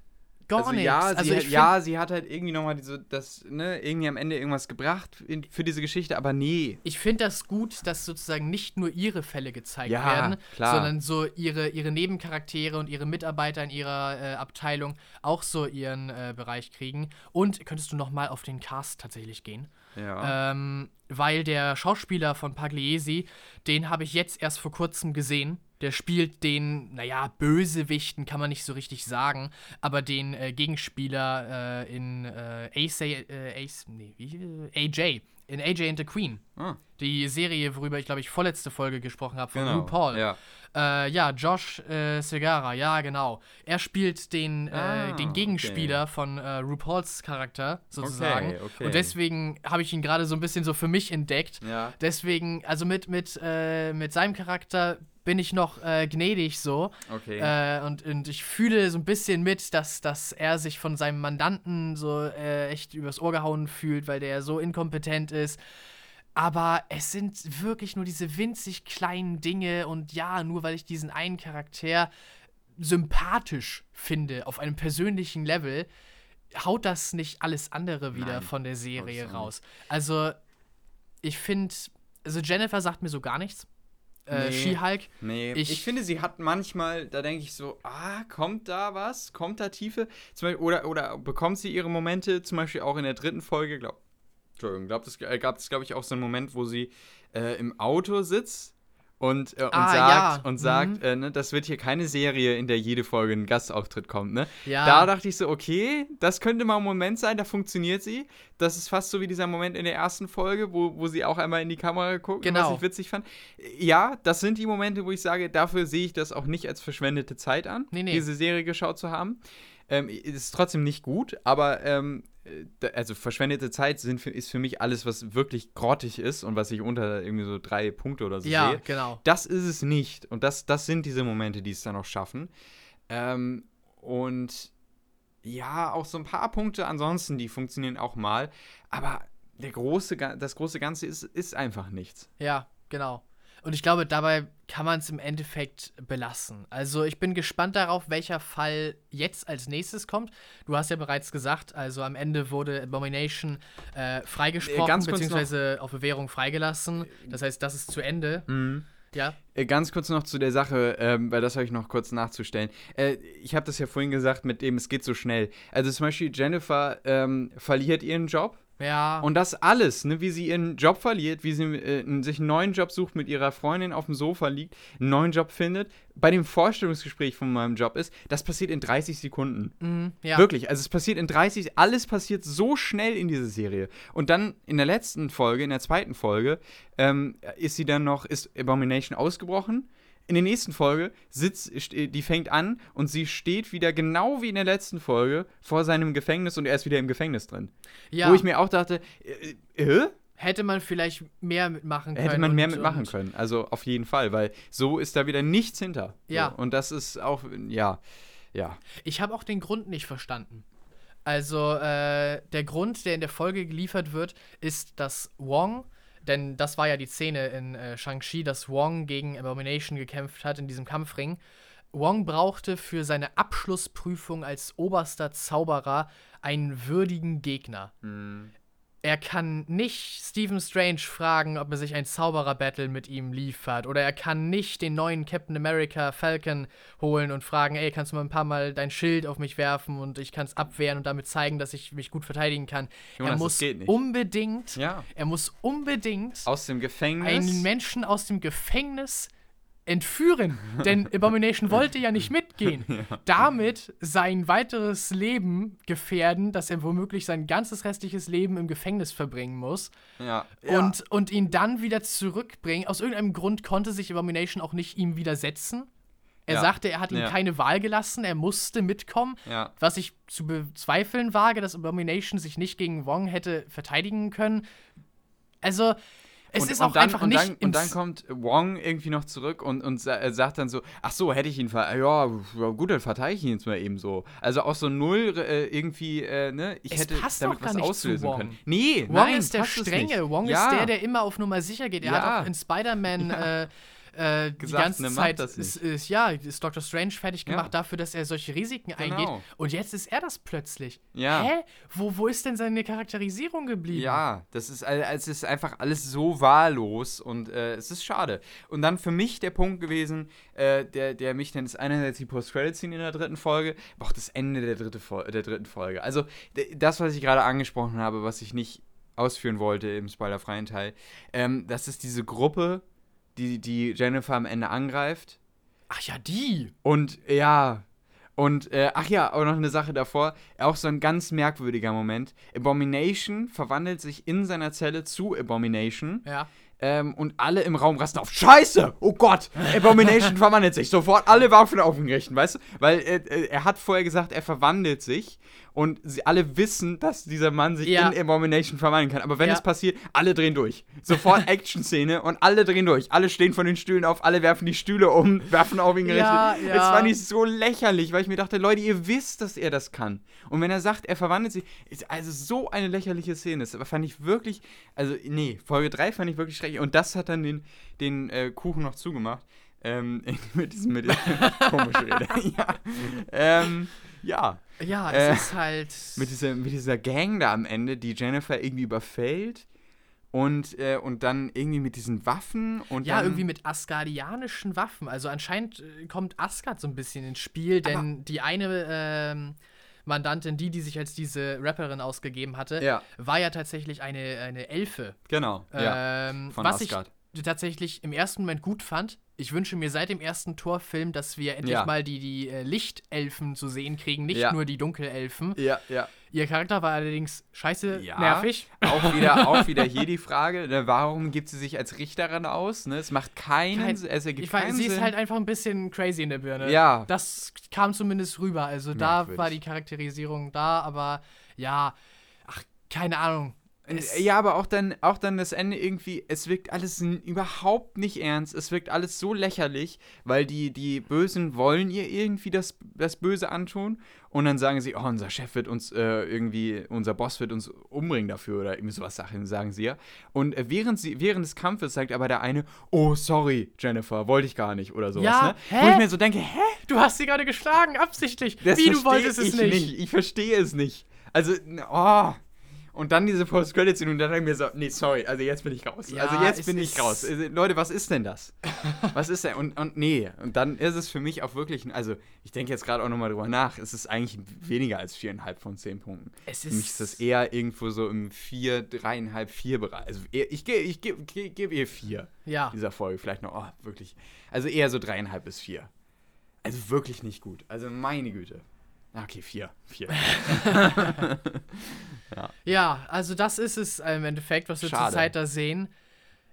Gar also nichts. ja, sie, also hat, ich find, ja, sie hat halt irgendwie nochmal diese, das, ne, irgendwie am Ende irgendwas gebracht in, für diese Geschichte, aber nee. ich finde das gut, dass sozusagen nicht nur ihre Fälle gezeigt Ja, werden, klar. sondern so ihre, ihre Nebencharaktere und ihre Mitarbeiter in ihrer äh, Abteilung auch so ihren äh, Bereich kriegen. Und könntest du noch mal auf den Cast tatsächlich gehen? Ja. Ähm, weil der Schauspieler von Pagliesi, den habe ich jetzt erst vor kurzem gesehen. Der spielt den, naja, Bösewichten kann man nicht so richtig sagen, aber den äh, Gegenspieler äh, in äh, Ace, äh, Ace, nee, wie, äh, AJ, in AJ and the Queen. Ah, Die Serie, worüber ich, glaube ich, vorletzte Folge gesprochen habe, von genau. RuPaul. Ja. Äh, ja, Josh äh, Segara, ja, genau. Er spielt den, Ah, äh, den Gegenspieler von äh, RuPauls Charakter, sozusagen. Okay, okay. Und deswegen habe ich ihn gerade so ein bisschen so für mich entdeckt. Ja. Deswegen, also mit, mit, äh, mit seinem Charakter bin ich noch äh, gnädig so. Okay. Äh, und, und ich fühle so ein bisschen mit, dass, dass er sich von seinem Mandanten so äh, echt übers Ohr gehauen fühlt, weil der so inkompetent ist. Aber es sind wirklich nur diese winzig kleinen Dinge und ja, nur weil ich diesen einen Charakter sympathisch finde auf einem persönlichen Level, haut das nicht alles andere wieder Nein, von der Serie raus. Also, ich finde, also Jennifer sagt mir so gar nichts. Äh, Nee. She-Hulk, Nee, Ich- ich, finde, sie hat manchmal, da denke ich so, ah, kommt da was? Kommt da Tiefe? Beispiel, oder, oder bekommt sie ihre Momente, zum Beispiel auch in der dritten Folge, glaub, Entschuldigung, glaub, das, äh, gab es, glaube ich, auch so einen Moment, wo sie äh, im Auto sitzt und, äh, und Ah, sagt, ja. und sagt Mhm. äh, ne, das wird hier keine Serie, in der jede Folge ein Gastauftritt kommt, ne? ja. Da dachte ich so, okay, das könnte mal ein Moment sein, da funktioniert sie. Das ist fast so wie dieser Moment in der ersten Folge, wo, wo sie auch einmal in die Kamera guckt, Genau. was ich witzig fand. Ja, das sind die Momente, wo ich sage, dafür sehe ich das auch nicht als verschwendete Zeit an, Nee, nee. diese Serie geschaut zu haben. Ähm, ist trotzdem nicht gut, aber ähm, äh, also verschwendete Zeit sind für, ist für mich alles, was wirklich grottig ist und was ich unter irgendwie so drei Punkte oder so ja, sehe. genau. Das ist es nicht. Und das, das sind diese Momente, die es dann auch schaffen. Ähm, und ja, auch so ein paar Punkte ansonsten, die funktionieren auch mal. Aber der große, das große Ganze ist, ist einfach nichts. Ja, genau. Und ich glaube, dabei kann man es im Endeffekt belassen. Also ich bin gespannt darauf, welcher Fall jetzt als nächstes kommt. Du hast ja bereits gesagt, also am Ende wurde Abomination äh, freigesprochen, Äh, ganz kurz beziehungsweise auf Bewährung freigelassen. Das heißt, das ist zu Ende. Ja. Äh, Ganz kurz noch zu der Sache, ähm, weil das habe ich noch kurz nachzustellen. Äh, ich habe das ja vorhin gesagt, mit dem es geht so schnell. Also zum Beispiel Jennifer ähm, verliert ihren Job. Ja. Und das alles, ne, wie sie ihren Job verliert, wie sie äh, sich einen neuen Job sucht, mit ihrer Freundin auf dem Sofa liegt, einen neuen Job findet, bei dem Vorstellungsgespräch von meinem Job ist, das passiert in 30 Sekunden. mhm, ja. Wirklich, also es passiert in 30, alles passiert so schnell in dieser Serie. Und dann in der letzten Folge, in der zweiten Folge, ähm, ist sie dann noch, ist Abomination ausgebrochen. In der nächsten Folge sitzt, st- die fängt an und sie steht wieder genau wie in der letzten Folge vor seinem Gefängnis und er ist wieder im Gefängnis drin. ja. Wo ich mir auch dachte, äh, äh, Hätte man vielleicht mehr mitmachen können. hätte man mehr und- mitmachen und- können. Also auf jeden Fall, weil so ist da wieder nichts hinter. Ja. So. Und das ist auch, ja, ja. Ich habe auch den Grund nicht verstanden. Also, äh, der Grund, der in der Folge geliefert wird, ist, dass Wong, denn das war ja die Szene in äh, Shang-Chi, dass Wong gegen Abomination gekämpft hat in diesem Kampfring. Wong brauchte für seine Abschlussprüfung als oberster Zauberer einen würdigen Gegner. Er kann nicht Stephen Strange fragen, ob er sich ein Zauberer-Battle mit ihm liefert. Oder er kann nicht den neuen Captain America Falcon holen und fragen, ey, kannst du mal ein paar Mal dein Schild auf mich werfen und ich kann es abwehren und damit zeigen, dass ich mich gut verteidigen kann. Jonas, er muss unbedingt, Ja. er muss unbedingt Aus dem Gefängnis. einen Menschen aus dem Gefängnis entführen. Denn Abomination wollte ja nicht mitgehen. Damit sein weiteres Leben gefährden, dass er womöglich sein ganzes restliches Leben im Gefängnis verbringen muss. ja. Und, und ihn dann wieder zurückbringen. Aus irgendeinem Grund konnte sich Abomination auch nicht ihm widersetzen. Er Ja. sagte, er hat ihm Ja. keine Wahl gelassen, er musste mitkommen. Ja. Was ich zu bezweifeln wage, dass Abomination sich nicht gegen Wong hätte verteidigen können. Also, es und, ist und auch dann, einfach und nicht. Dann, und dann kommt Wong irgendwie noch zurück und, und sa sagt dann so: Ach so, hätte ich ihn ver. Ja, ja, gut, dann verteidige ich ihn jetzt mal eben so. Also auch so null äh, irgendwie, äh, ne? Ich Es hätte damit was auslösen können. Nee, Wong nein, ist der Strenge. Wong ja. ist der, der immer auf Nummer sicher geht. Er Ja. hat auch in Spider-Man äh, äh, die Gesagt, ganze ne, Zeit das ist, ist, ja, ist Dr. Strange fertig Ja. gemacht dafür, dass er solche Risiken eingeht. Genau. Und jetzt ist er das plötzlich. Ja. Hä? Wo, wo ist denn seine Charakterisierung geblieben? Ja, das ist, es ist einfach alles so wahllos und äh, es ist schade. Und dann für mich der Punkt gewesen, äh, der, der mich dann ist einerseits die Post-Credit-Scene in der dritten Folge, aber auch das Ende der, dritte Fol der dritten Folge. Also das, was ich gerade angesprochen habe, was ich nicht ausführen wollte im spoilerfreien Teil, ähm, das ist diese Gruppe, die, die Jennifer am Ende angreift. Ach ja, die. Und ja, und äh, ach ja, auch noch eine Sache davor, auch so ein ganz merkwürdiger Moment. Abomination verwandelt sich in seiner Zelle zu Abomination Ja. ähm, und alle im Raum rasten auf. Scheiße! Oh Gott! Abomination verwandelt sich. Sofort alle Waffen auf ihn richten, weißt du? Weil äh, äh, er hat vorher gesagt, er verwandelt sich und sie alle wissen, dass dieser Mann sich Ja. in Abomination verwandeln kann. Aber wenn Ja. es passiert, alle drehen durch. Sofort Action-Szene und alle drehen durch. Alle stehen von den Stühlen auf, alle werfen die Stühle um, werfen auf ihn gerichtet. Ja, Es ja. war nicht so lächerlich, weil ich mir dachte, Leute, ihr wisst, dass er das kann. Und wenn er sagt, er verwandelt sich, ist also so eine lächerliche Szene. Das fand ich wirklich, also nee, Folge 3 fand ich wirklich schrecklich. Und das hat dann den, den äh, Kuchen noch zugemacht. Ähm, mit diesem, mit diesem komische Rede. ja. Ähm, ja. Ja, es Äh, ist halt. Mit dieser, mit dieser Gang da am Ende, die Jennifer irgendwie überfällt. Und, äh, und dann irgendwie mit diesen Waffen und ja, irgendwie mit asgardianischen Waffen. Also anscheinend äh, kommt Asgard so ein bisschen ins Spiel, denn die eine ähm, Mandantin, die, die sich als diese Rapperin ausgegeben hatte, Ja. war ja tatsächlich eine, eine Elfe. Genau, ja. Ähm, von was Asgard. ich tatsächlich im ersten Moment gut fand. Ich wünsche mir seit dem ersten Torfilm, dass wir endlich Ja. mal die, die äh, Lichtelfen zu sehen kriegen, nicht Ja. nur die Dunkelelfen. Ja, ja. Ihr Charakter war allerdings scheiße Ja. nervig. Auch wieder, auch wieder hier die Frage, ne, warum gibt sie sich als Richterin aus? Ne? Es macht keinen Kein- Sinn. Es ergibt Ich weiß, keinen sie ist Sinn. halt einfach ein bisschen crazy in der Birne. Ja. Das kam zumindest rüber. Also da Merkwürdig. war die Charakterisierung da, aber ja, ach, keine Ahnung. Es- ja, aber auch dann, auch dann das Ende irgendwie, es wirkt alles überhaupt nicht ernst. Es wirkt alles so lächerlich, weil die, die Bösen wollen ihr irgendwie das, das Böse antun. Und dann sagen sie, oh, unser Chef wird uns äh, irgendwie, unser Boss wird uns umbringen dafür oder irgendwie sowas sagen, sagen sie ja. Und äh, während, sie, während des Kampfes sagt aber der eine, oh, sorry, Jennifer, wollte ich gar nicht oder sowas. Ja, ne? hä? Wo ich mir so denke, hä? Du hast sie gerade geschlagen, absichtlich. Das Wie, du wolltest es ich nicht. Ich verstehe es nicht. Also, oh. Und dann diese Post-Credit-Scene und dann denke ich mir so, nee, sorry, also jetzt bin ich raus. Ja, also jetzt bin ich ist- raus. Also, Leute, was ist denn das? was ist denn? Und, und nee, und dann ist es für mich auch wirklich, ein- also ich denke jetzt gerade auch nochmal drüber nach, es ist eigentlich weniger als viereinhalb von zehn Punkten. Es Für mich ist das eher irgendwo so im vier, dreieinhalb, vier Bereich. Also eher, ich gebe ich geb, geb, geb ihr vier Ja. dieser Folge. Vielleicht noch, oh, wirklich. Also eher so dreieinhalb bis vier. Also wirklich nicht gut. Also meine Güte. Okay, vier. Vier. Ja, also das ist es im Endeffekt, was wir zurzeit da sehen.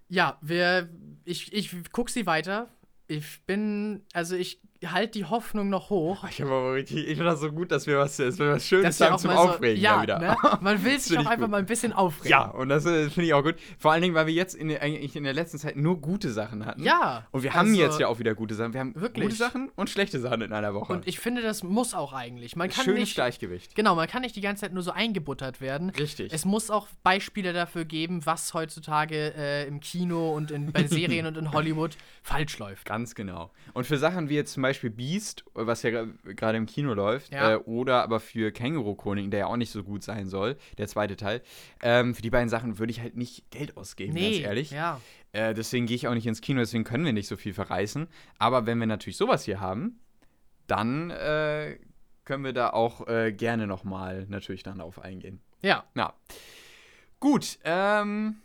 Ja, wir, ich, ich guck sie weiter. Ich bin, also ich halte die Hoffnung noch hoch. Ich, finde das so gut, dass wir was, dass wir was Schönes haben zum so, Aufregen ja, wieder. Ne? Man will sich auch einfach gut. mal ein bisschen aufregen. Ja, und das äh, finde ich auch gut. Vor allen Dingen, weil wir jetzt in der, eigentlich in der letzten Zeit nur gute Sachen hatten. Ja, Und wir haben also- jetzt ja auch wieder gute Sachen. Wir haben Wirklich. gute Sachen und schlechte Sachen in einer Woche. Und ich finde, das muss auch eigentlich. Man kann Schönes nicht, Gleichgewicht. genau, man kann nicht die ganze Zeit nur so eingebuttert werden. Richtig. Es muss auch Beispiele dafür geben, was heutzutage äh, im Kino und in, bei Serien und in Hollywood falsch läuft. Ganz genau. Und für Sachen wie jetzt zum Beispiel Beast, was ja gerade im Kino läuft, Ja. äh, oder aber für Känguru Chronik, der ja auch nicht so gut sein soll, der zweite Teil. Ähm, für die beiden Sachen würde ich halt nicht Geld ausgeben, ganz ehrlich. Ja. Äh, deswegen gehe ich auch nicht ins Kino, deswegen können wir nicht so viel verreißen. Aber wenn wir natürlich sowas hier haben, dann äh, können wir da auch äh, gerne nochmal natürlich dann darauf eingehen. Ja. Ja. Gut, ähm,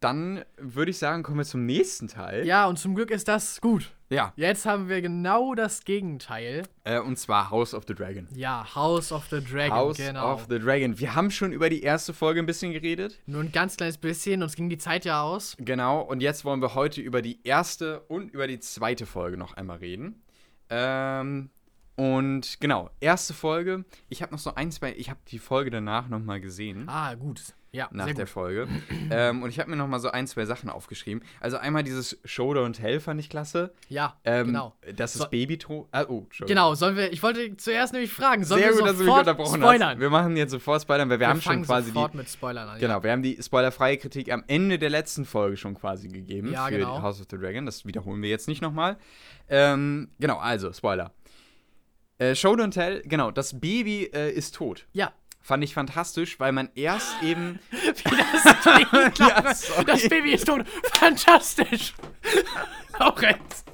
dann würde ich sagen, kommen wir zum nächsten Teil. Ja, und zum Glück ist das gut. Ja, Jetzt haben wir genau das Gegenteil. äh, und zwar House of the Dragon. Ja, House of the Dragon, House genau. of the Dragon. Wir haben schon über die erste Folge ein bisschen geredet. Nur ein ganz kleines bisschen, uns ging die Zeit ja aus. Genau, und jetzt wollen wir heute über die erste und über die zweite Folge noch einmal reden. Ähm, und genau, erste Folge. Ich habe noch so ein, zwei, ich habe die Folge danach nochmal gesehen. Ah, gut. Ja, nach der. Folge. ähm, und ich habe mir noch mal so ein, zwei Sachen aufgeschrieben. Also einmal dieses Show Don't Tell fand ich klasse. Ja, Ähm, genau. Das ist So- Babyto. Ah, oh. Genau, sollen wir, ich wollte zuerst nämlich fragen, sollen Sehr wir gut, dass du mich sofort unterbrochen spoilern? hast. Wir machen jetzt sofort Spoilern, weil wir, haben schon quasi sofort die. mit Spoilern an. Genau, wir haben die spoilerfreie Kritik am Ende der letzten Folge schon quasi gegeben Ja, für genau. House of the Dragon. Das wiederholen wir jetzt nicht nochmal. Ähm, genau, also, Spoiler. Äh, Show Don't Tell, genau, das Baby äh, ist tot. Ja. Fand ich fantastisch, weil man erst eben. Wie das klingt, Ja. Das Baby ist tot. Fantastisch. Auch recht.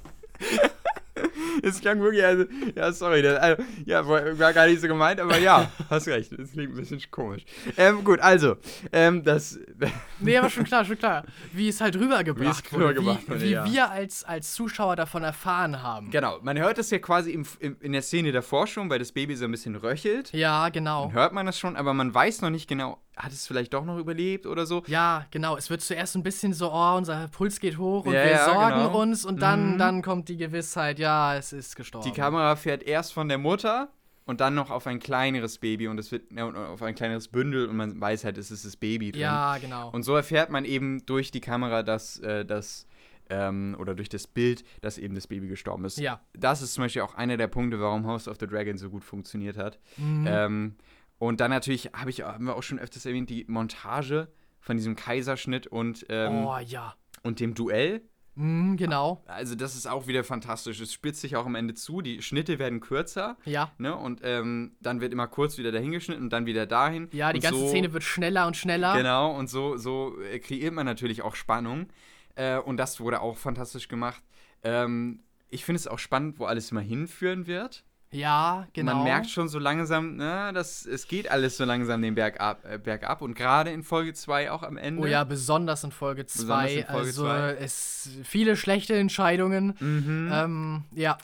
Es klang wirklich, also, ja, sorry, das, also, ja, war gar nicht so gemeint, aber ja, hast recht, es klingt ein bisschen komisch. Ähm, gut, also, ähm, das, Nee, aber schon klar, schon klar. Wie es halt rübergebracht wurde. rübergebracht wie wurde, wie ja. wir als, als Zuschauer davon erfahren haben. genau, man hört es ja quasi im, im, in der Szene davor schon, weil das Baby so ein bisschen röchelt. Ja, genau. Dann hört man das schon, aber man weiß noch nicht genau, hat es vielleicht doch noch überlebt oder so. Ja, genau. Es wird zuerst ein bisschen so, oh, unser Puls geht hoch und Ja, wir ja, sorgen genau. uns und dann, Mhm. dann kommt die Gewissheit, ja, es ist gestorben. Die Kamera fährt erst von der Mutter und dann noch auf ein kleineres Baby und es wird ja, auf ein kleineres Bündel und man weiß halt, es ist das Baby drin. Ja, genau. Und so erfährt man eben durch die Kamera, dass äh, das ähm, oder durch das Bild, dass eben das Baby gestorben ist. Ja. Das ist zum Beispiel auch einer der Punkte, warum House of the Dragon so gut funktioniert hat. Mhm. Ähm, und dann natürlich habe ich haben wir auch schon öfters erwähnt die Montage von diesem Kaiserschnitt und ähm, oh, ja. und dem Duell. Mhm, genau. Also das ist auch wieder fantastisch. Es spitzt sich auch am Ende zu. Die Schnitte werden kürzer. Ja. Ne? Und ähm, dann wird immer kurz wieder dahin geschnitten und dann wieder dahin. Ja, die und ganze so, Szene wird schneller und schneller. Genau, und so, so äh, kreiert man natürlich auch Spannung. Äh, und das wurde auch fantastisch gemacht. Ähm, ich finde es auch spannend, wo alles immer hinführen wird. Ja, genau. Man merkt schon so langsam, na, das, es geht alles so langsam den Berg ab. Äh, bergab. Und gerade in Folge 2 auch am Ende. Oh ja, besonders in Folge Besonders 2. in Folge Also zwei. es viele schlechte Entscheidungen. Mhm. Ähm, ja.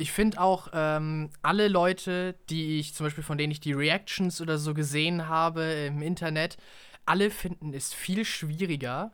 Ich finde auch, ähm, alle Leute, die ich zum Beispiel von denen ich die Reactions oder so gesehen habe im Internet, alle finden es viel schwieriger,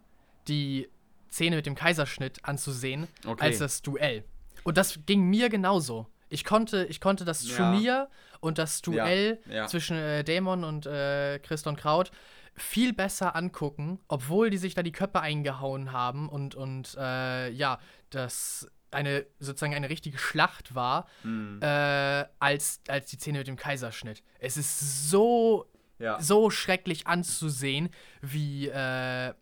die Szene mit dem Kaiserschnitt anzusehen, Okay. als das Duell. Und das ging mir genauso. Ich konnte, ich konnte das Ja. Turnier und das Duell ja. zwischen äh, Dämon und äh, Christon Kraut viel besser angucken, obwohl die sich da die Köpfe eingehauen haben und, und äh, ja, das eine sozusagen eine richtige Schlacht war, Mhm. äh, als, als die Szene mit dem Kaiserschnitt. Es ist so, ja. so schrecklich anzusehen, wie, äh,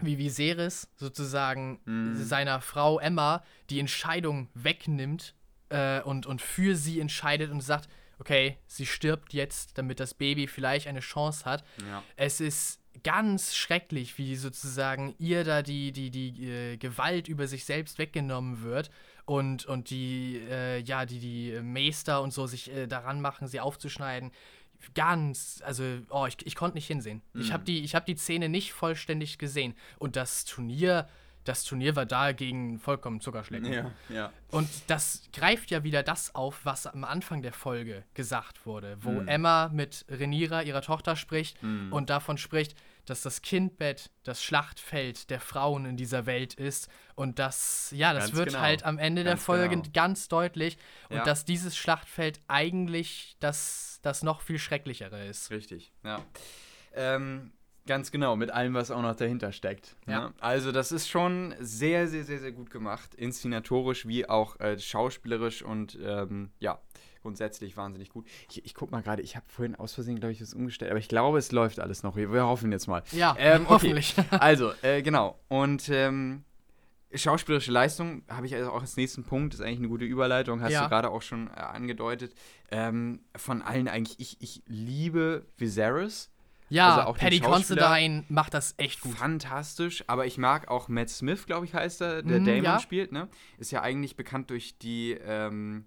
wie Viserys sozusagen Mhm. seiner Frau Emma die Entscheidung wegnimmt äh, und, und für sie entscheidet und sagt, okay, sie stirbt jetzt, damit das Baby vielleicht eine Chance hat. ja. Es ist ganz schrecklich, wie sozusagen ihr da die, die, die äh, Gewalt über sich selbst weggenommen wird und, und die, äh, ja, die, die Meister und so sich äh, daran machen, sie aufzuschneiden. Ganz, also, oh, ich, ich konnte nicht hinsehen. Ich habe die, ich hab die Szene nicht vollständig gesehen. Und das Turnier, das Turnier war dagegen vollkommen Zuckerschlecken. Ja, ja. Und das greift ja wieder das auf, was am Anfang der Folge gesagt wurde, wo Mhm. Emma mit Renira, ihrer Tochter, spricht Mhm. und davon spricht, dass das Kindbett das Schlachtfeld der Frauen in dieser Welt ist. Und das, ja, das Ganz wird genau. halt am Ende der Ganz Folge genau. ganz deutlich. Und Ja. dass dieses Schlachtfeld eigentlich das, das noch viel schrecklichere ist. Richtig, ja. Ähm, ganz genau, mit allem, was auch noch dahinter steckt. Ja. Ne? Also das ist schon sehr, sehr, sehr, sehr gut gemacht. Inszenatorisch wie auch äh, schauspielerisch und ähm, ja, grundsätzlich wahnsinnig gut. Ich, ich guck mal gerade, ich habe vorhin aus Versehen, glaube ich, das umgestellt, aber ich glaube, es läuft alles noch. Wir wir hoffen jetzt mal. Ja, Ähm, okay. hoffentlich. Also, äh, genau. Und ähm, schauspielerische Leistung habe ich also auch als nächsten Punkt, ist eigentlich eine gute Überleitung, hast Ja. du gerade auch schon äh, angedeutet. Ähm, von allen eigentlich, ich, ich liebe Viserys. Ja, Also auch Paddy Considine macht das echt gut. Fantastisch, aber ich mag auch Matt Smith, glaube ich, heißt er, der Mhm, Damon ja. spielt, ne? Ist ja eigentlich bekannt durch die ähm,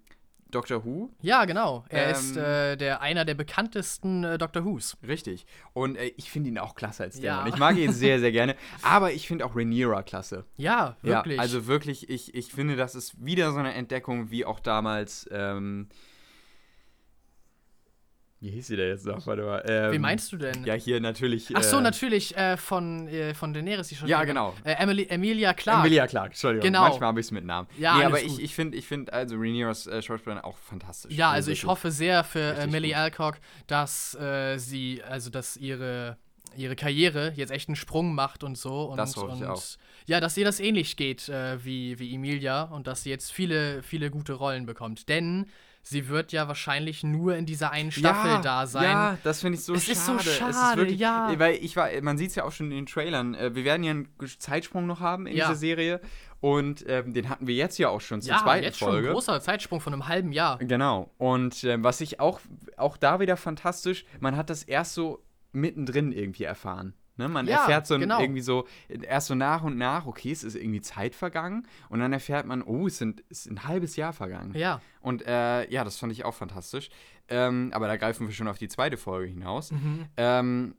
Doctor Who. Ja, genau. Er Ähm, ist äh, der einer der bekanntesten äh, Doctor Who's. Richtig. Und äh, ich finde ihn auch klasse als Ja. Damon. Ich mag ihn sehr, sehr gerne. Aber ich finde auch Rhaenyra klasse. Ja, wirklich. Ja, also wirklich, ich, ich finde, das ist wieder so eine Entdeckung, wie auch damals. Ähm, wie hieß sie denn jetzt noch? Warte mal. Ähm, Wen meinst du denn? Ja, hier natürlich. Ach so, äh, natürlich äh, von, äh, von Daenerys, die schon. Ja, genau. Äh, Emily, Emilia Clarke. Emilia Clark, Entschuldigung. Genau. Manchmal habe ich es mit Namen. Ja, nee, aber alles ich, gut. ich finde, ich find, also Rhaenyras äh, Schauspielerin auch fantastisch. Ja, also ich hoffe sehr für äh, Millie gut. Alcock, dass äh, sie, also dass ihre, ihre Karriere jetzt echt einen Sprung macht und so. Und, Das hoffe ich und auch. ja, dass ihr das ähnlich geht äh, wie, wie Emilia und dass sie jetzt viele, viele gute Rollen bekommt. Denn sie wird ja wahrscheinlich nur in dieser einen Staffel ja, da sein. Ja, das finde ich so Es schade. ist so es ist schade, wirklich, ja. Weil ich war, man sieht es ja auch schon in den Trailern. Äh, wir werden ja einen Zeitsprung noch haben in Ja. dieser Serie. Und ähm, den hatten wir jetzt ja auch schon zur ja, zweiten jetzt Folge. schon ein großer Zeitsprung von einem halben Jahr. Genau. Und ähm, was ich auch, auch da wieder fantastisch, man hat das erst so mittendrin irgendwie erfahren. Ne? Man Ja, erfährt so genau. irgendwie so, erst so nach und nach, okay, es ist irgendwie Zeit vergangen. Und dann erfährt man, oh, es, sind, es ist ein halbes Jahr vergangen. Ja. Und äh, ja, das fand ich auch fantastisch. Ähm, aber da greifen wir schon auf die zweite Folge hinaus. Mhm. Ähm,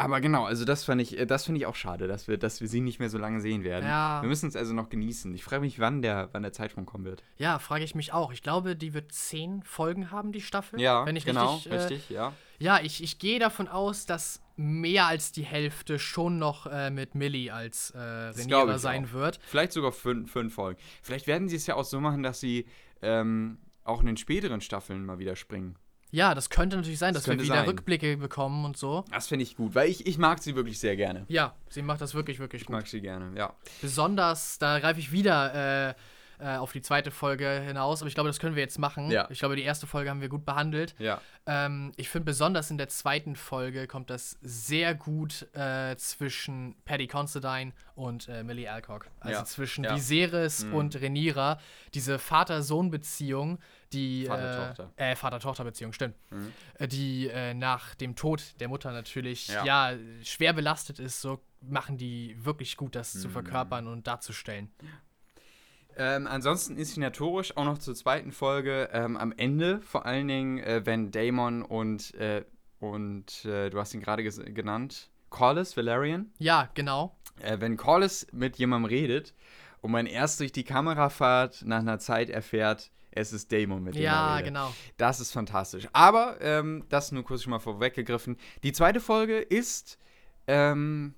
aber genau, also das fand ich, äh, das finde ich auch schade, dass wir, dass wir sie nicht mehr so lange sehen werden. Ja. Wir müssen es also noch genießen. Ich frage mich, wann der, wann der Zeitsprung kommen wird. Ja, frage ich mich auch. Ich glaube, die wird zehn Folgen haben, die Staffel. Ja, wenn ich genau, richtig, äh, richtig, ja. Ja, ich, ich gehe davon aus, dass mehr als die Hälfte schon noch äh, mit Millie als äh, ich sein auch. wird. Vielleicht sogar fünf, fünf Folgen. Vielleicht werden sie es ja auch so machen, dass sie ähm, auch in den späteren Staffeln mal wieder springen. Ja, das könnte natürlich sein, Das dass wir wieder sein. Rückblicke bekommen und so. Das finde ich gut, weil ich, ich mag sie wirklich sehr gerne. Ja, sie macht das wirklich, wirklich Ich gut. mag sie gerne, ja. Besonders, da greife ich wieder äh, äh, auf die zweite Folge hinaus, aber ich glaube, das können wir jetzt machen. Ja. Ich glaube, die erste Folge haben wir gut behandelt. Ja. Ähm, ich finde besonders in der zweiten Folge kommt das sehr gut äh, zwischen Paddy Considine und äh, Millie Alcock. Also Ja. zwischen Ja. Viserys Mhm. und Rhaenyra. Diese Vater-Sohn-Beziehung, die. Vater-Tochter. Äh, äh, Vater-Tochter-Beziehung, stimmt. Mhm. Äh, die äh, nach dem Tod der Mutter natürlich Ja. ja. schwer belastet ist. So machen die wirklich gut, das Mhm. zu verkörpern und darzustellen. Ähm, ansonsten inszenatorisch auch noch zur zweiten Folge. Ähm, am Ende vor allen Dingen, äh, wenn Damon und, äh, und äh, du hast ihn gerade genannt, Corlys Valerian. Ja, genau. Äh, wenn Corlys mit jemandem redet und man erst durch die Kamerafahrt nach einer Zeit erfährt, es ist Damon, mit dem Ja, genau. Das ist fantastisch. Aber, ähm, das nur kurz schon mal vorweggegriffen. Die zweite Folge ist ähm,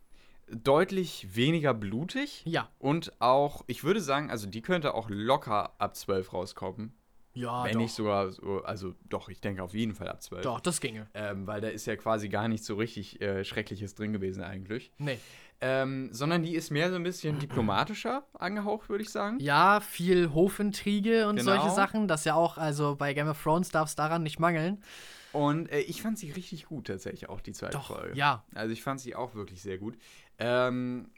deutlich weniger blutig. Ja. Und auch, ich würde sagen, also die könnte auch locker ab 12 rauskommen. Ja, Wenn doch. nicht sogar, so, also doch, ich denke auf jeden Fall ab 12. Doch, das ginge. Ähm, weil da ist ja quasi gar nicht so richtig äh, Schreckliches drin gewesen eigentlich. Nee. Ähm, sondern die ist mehr so ein bisschen diplomatischer angehaucht, würde ich sagen. Ja, viel Hofintrige und Genau. solche Sachen. Das ja auch, also bei Game of Thrones darf es daran nicht mangeln. Und äh, ich fand sie richtig gut tatsächlich, auch die zweite Doch, Folge. ja. Also ich fand sie auch wirklich sehr gut. Ähm,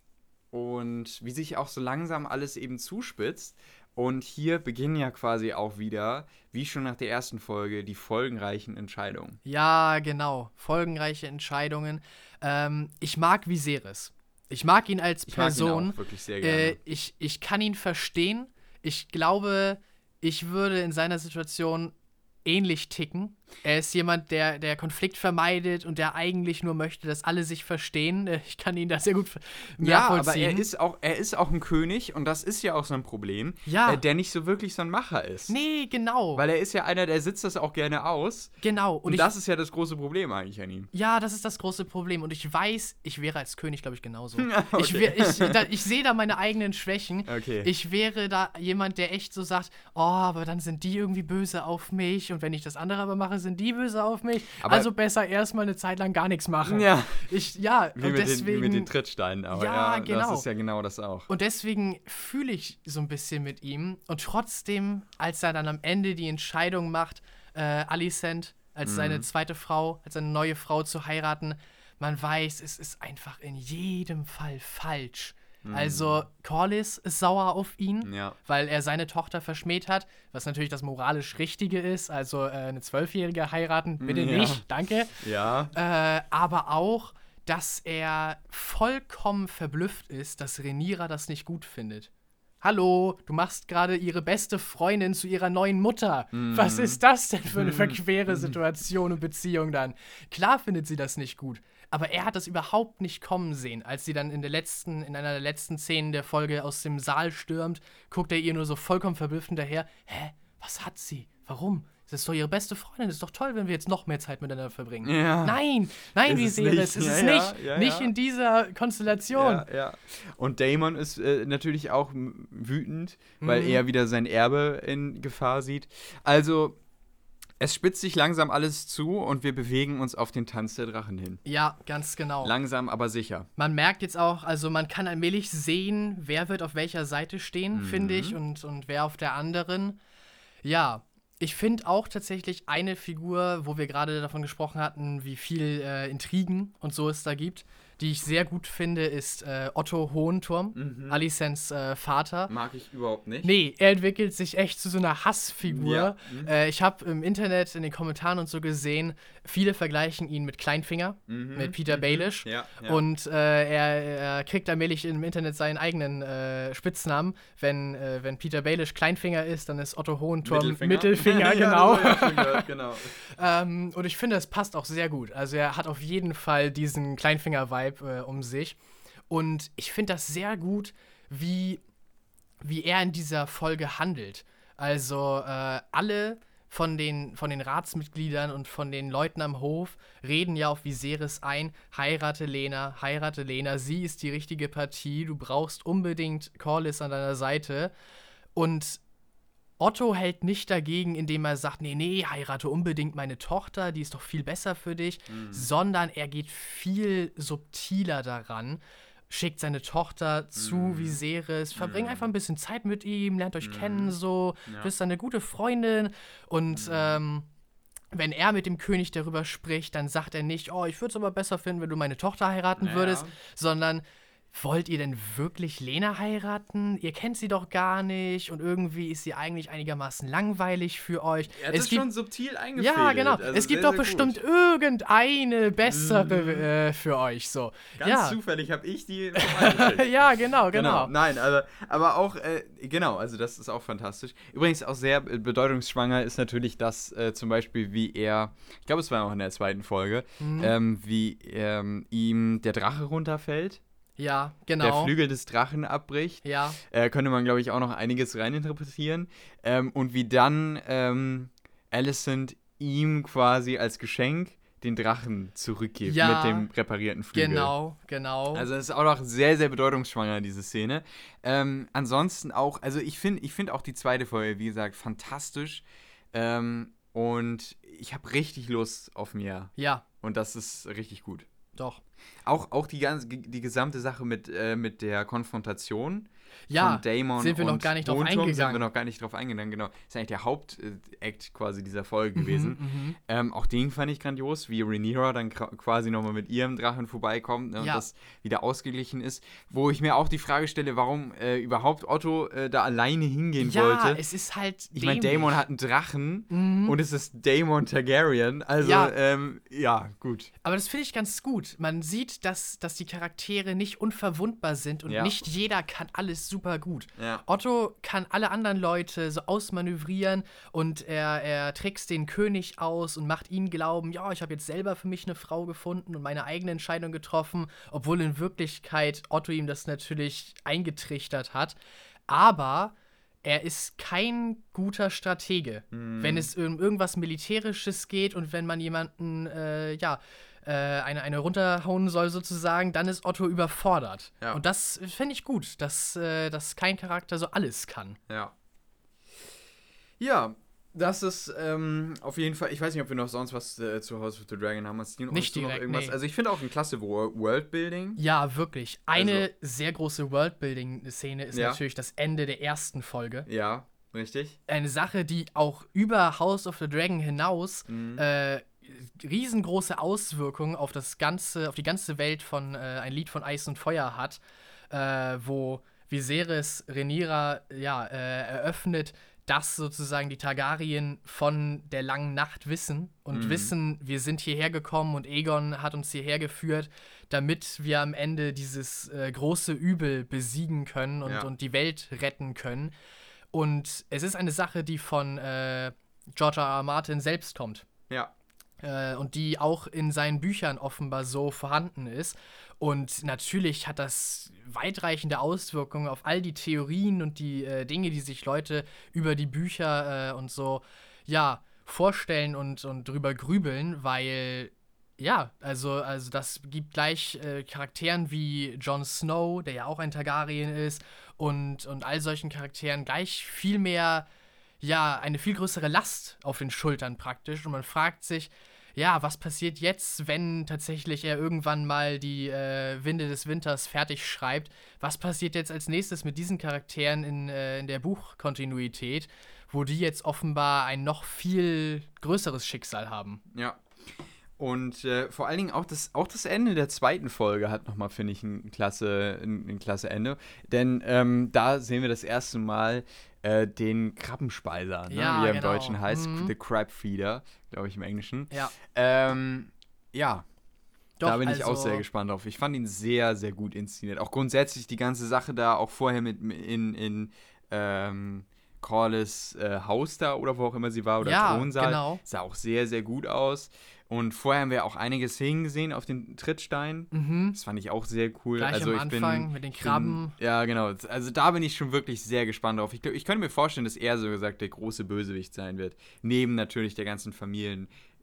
und wie sich auch so langsam alles eben zuspitzt. Und hier beginnen ja quasi auch wieder, wie schon nach der ersten Folge, die folgenreichen Entscheidungen. Ja, genau. Folgenreiche Entscheidungen. Ähm, ich mag Viserys. Ich mag ihn als Ich mag ihn Person. auch wirklich sehr gerne. Äh, ich, ich kann ihn verstehen. Ich glaube, ich würde in seiner Situation ähnlich ticken. Er ist jemand, der, der Konflikt vermeidet und der eigentlich nur möchte, dass alle sich verstehen. Äh, Ich kann ihn da sehr gut ja, aber er ist, auch, er ist auch ein König und das ist ja auch so ein Problem, Ja. äh, der nicht so wirklich so ein Macher ist. Nee, genau. Weil er ist ja einer, der sitzt das auch gerne aus. genau. Und, Und, ich, das ist ja das große Problem eigentlich an ihm. ja, das ist das große Problem. Und ich weiß, ich wäre als König, glaube ich, genauso. Okay. Ich, ich, da, ich sehe da meine eigenen Schwächen. Okay. Ich wäre da jemand, der echt so sagt, oh, aber dann sind die irgendwie böse auf mich und wenn ich das andere aber mache, sind die böse auf mich. Aber- also besser erstmal eine Zeit lang gar nichts machen. Ja. Ich, ja, Wie und mit, den, deswegen. wie mit den Trittsteinen, aber Ja, ja, genau. das ist ja genau das auch. und deswegen fühle ich so ein bisschen mit ihm. Und trotzdem, als er dann am Ende die Entscheidung macht, äh, Alicent als seine Mhm. zweite Frau, als seine neue Frau zu heiraten, man weiß, es ist einfach in jedem Fall falsch. Also Corlys ist sauer auf ihn, Ja. weil er seine Tochter verschmäht hat, was natürlich das moralisch Richtige ist. Also äh, eine Zwölfjährige heiraten, bitte Ja. nicht, danke. Ja. Äh, aber auch, dass er vollkommen verblüfft ist, dass Renira das nicht gut findet. Hallo, du machst gerade ihre beste Freundin zu ihrer neuen Mutter. Was ist das denn für eine verquere Situation und Beziehung dann? Klar findet sie das nicht gut. Aber er hat das überhaupt nicht kommen sehen. Als sie dann in der letzten, in einer der letzten Szenen der Folge aus dem Saal stürmt, guckt er ihr nur so vollkommen verblüfft hinterher. Hä? Was hat sie? Warum? Das ist doch ihre beste Freundin. Das ist doch toll, wenn wir jetzt noch mehr Zeit miteinander verbringen. Ja. Nein, nein, Ist wie sehen es? Ist Ja, es ja, nicht. ja, nicht in dieser Konstellation. Ja, ja. Und Damon ist äh, natürlich auch wütend, weil Mhm. er wieder sein Erbe in Gefahr sieht. Also, es spitzt sich langsam alles zu und wir bewegen uns auf den Tanz der Drachen hin. Ja, ganz genau. Langsam, aber sicher. Man merkt jetzt auch, also man kann allmählich sehen, wer wird auf welcher Seite stehen, Mhm. finde ich, und, und wer auf der anderen. Ja, ich finde auch tatsächlich eine Figur, wo wir gerade davon gesprochen hatten, wie viel äh, Intrigen und so es da gibt, die ich sehr gut finde, ist äh, Otto Hohenturm, Mhm. Alicents äh, Vater. Mag ich überhaupt nicht. Nee, er entwickelt sich echt zu so einer Hassfigur. Ja, mhm. Äh, ich habe im Internet, in den Kommentaren und so gesehen, viele vergleichen ihn mit Kleinfinger, Mhm, mit Peter Baelish. Ja, ja. Und äh, er, er kriegt allmählich im Internet seinen eigenen äh, Spitznamen. Wenn, äh, wenn Peter Baelish Kleinfinger ist, dann ist Otto Hohenturm Mittelfinger, Ja, genau. gehört, genau. ähm, und ich finde, das passt auch sehr gut. Also er hat auf jeden Fall diesen Kleinfinger-Vibe äh, um sich. Und ich finde das sehr gut, wie, wie er in dieser Folge handelt. Also äh, alle von den, von den Ratsmitgliedern und von den Leuten am Hof reden ja auf Viserys ein, heirate Lena, heirate Lena, sie ist die richtige Partie, du brauchst unbedingt Corlys an deiner Seite. Und Otto hält nicht dagegen, indem er sagt, nee, nee, heirate unbedingt meine Tochter, die ist doch viel besser für dich, sondern er geht viel subtiler daran, schickt seine Tochter zu Viserys, verbringt einfach ein bisschen Zeit mit ihm, lernt euch kennen so, Ja. bist eine gute Freundin. Und ähm, wenn er mit dem König darüber spricht, dann sagt er nicht, oh, ich würde es aber besser finden, wenn du meine Tochter heiraten Ja. würdest, sondern wollt ihr denn wirklich Lena heiraten? Ihr kennt sie doch gar nicht und irgendwie ist sie eigentlich einigermaßen langweilig für euch. Er es es gibt schon subtil eingefädelt. ja, genau. Also es gibt sehr, doch sehr bestimmt gut. irgendeine bessere äh, für euch so. Ganz ja. zufällig habe ich die ja, genau, genau. Nein, also, aber auch, äh, genau, also das ist auch fantastisch. Übrigens auch sehr äh, bedeutungsschwanger ist natürlich das äh, zum Beispiel, wie er, ich glaube, es war auch in der zweiten Folge, Mhm. ähm, wie ähm, ihm der Drache runterfällt, Ja, der genau. Flügel des Drachen abbricht. Ja, Äh, könnte man, glaube ich, auch noch einiges reininterpretieren. Ähm, und wie dann ähm, Alicent ihm quasi als Geschenk den Drachen zurückgibt Ja, mit dem reparierten Flügel. genau, genau. Also es ist auch noch sehr, sehr bedeutungsschwanger, diese Szene. Ähm, ansonsten auch, also ich finde ich find auch die zweite Folge, wie gesagt, fantastisch. Ähm, und ich habe richtig Lust auf mehr. ja, Und das ist richtig gut. Doch. Auch, auch die, ganze, die gesamte Sache mit, äh, mit der Konfrontation Ja, von Damon sind wir noch gar nicht drauf Hohenturm Sind wir eingegangen. noch gar nicht drauf eingegangen, genau. Ist eigentlich der Hauptakt quasi dieser Folge gewesen. Mhm, Ähm, auch den fand ich grandios, wie Rhaenyra dann quasi nochmal mit ihrem Drachen vorbeikommt ne, und Ja. das wieder ausgeglichen ist. Wo ich mir auch die Frage stelle, warum äh, überhaupt Otto äh, da alleine hingehen ja, wollte. es ist halt. Ich meine. Damon hat einen Drachen Mhm. und es ist Damon Targaryen. Also, Ja. ja, ähm, ja gut. Aber das finde ich ganz gut. Man sieht, dass, dass die Charaktere nicht unverwundbar sind und Ja. nicht jeder kann alles super gut. Ja. Otto kann alle anderen Leute so ausmanövrieren und er, er trickst den König aus und macht ihn glauben, ja, ich habe jetzt selber für mich eine Frau gefunden und meine eigene Entscheidung getroffen, obwohl in Wirklichkeit Otto ihm das natürlich eingetrichtert hat. Aber er ist kein guter Stratege, wenn es um irgendwas Militärisches geht und wenn man jemanden, äh, ja, äh, eine, eine runterhauen soll sozusagen, dann ist Otto überfordert. Ja. Und das finde ich gut, dass, äh, dass kein Charakter so alles kann. Ja. Ja, das ist ähm, auf jeden Fall. Ich weiß nicht, ob wir noch sonst was äh, zu House of the Dragon haben. Hast du noch, Nicht du noch direkt, irgendwas? nee. Also ich finde auch ein klasse Wo- Worldbuilding. Ja, wirklich. Also Eine sehr große Worldbuilding-Szene ist Ja. natürlich das Ende der ersten Folge. Ja, richtig. Eine Sache, die auch über House of the Dragon hinaus Mhm. äh, riesengroße Auswirkungen auf das ganze, auf die ganze Welt von äh, ein Lied von Eis und Feuer hat. äh, wo Viserys Rhaenyra ja, äh, eröffnet, dass sozusagen die Targaryen von der langen Nacht wissen und Mhm. wissen, wir sind hierher gekommen und Aegon hat uns hierher geführt, damit wir am Ende dieses äh, große Übel besiegen können und, Ja. und die Welt retten können. Und es ist eine Sache, die von äh, George R. R. Martin selbst kommt Ja. Äh, und die auch in seinen Büchern offenbar so vorhanden ist. Und natürlich hat das weitreichende Auswirkungen auf all die Theorien und die äh, Dinge, die sich Leute über die Bücher äh, und so, ja, vorstellen und, und drüber grübeln, weil, ja, also, also das gibt gleich äh, Charakteren wie Jon Snow, der ja auch ein Targaryen ist, und, und all solchen Charakteren gleich viel mehr ja, eine viel größere Last auf den Schultern praktisch. Und man fragt sich, ja, was passiert jetzt, wenn tatsächlich er irgendwann mal die äh, Winde des Winters fertig schreibt? Was passiert jetzt als nächstes mit diesen Charakteren in, äh, in der Buchkontinuität, wo die jetzt offenbar ein noch viel größeres Schicksal haben? Ja. Und äh, vor allen Dingen auch das, auch das Ende der zweiten Folge hat nochmal, finde ich, ein klasse, ein, ein klasse Ende. Denn ähm, da sehen wir das erste Mal äh, den Krabbenspeiser, ne? Ja, wie er im genau. Deutschen heißt. Mhm. The Crab Feeder, glaube ich im Englischen. Ja, Ähm, ja, doch, da bin ich auch also- sehr gespannt drauf. Ich fand ihn sehr, sehr gut inszeniert. Auch grundsätzlich die ganze Sache da, auch vorher mit in, in ähm, Corlys äh, Haus da oder wo auch immer sie war oder Ja, Thronsaal. genau. Sah auch sehr, sehr gut aus. Und vorher haben wir auch einige Szenen gesehen auf den Trittstein. Mhm. Das fand ich auch sehr cool. Gleich also am ich Anfang bin, mit den Krabben. Bin, ja, genau. Also da bin ich schon wirklich sehr gespannt drauf. Ich, ich könnte mir vorstellen, dass er so gesagt der große Bösewicht sein wird. Neben natürlich der ganzen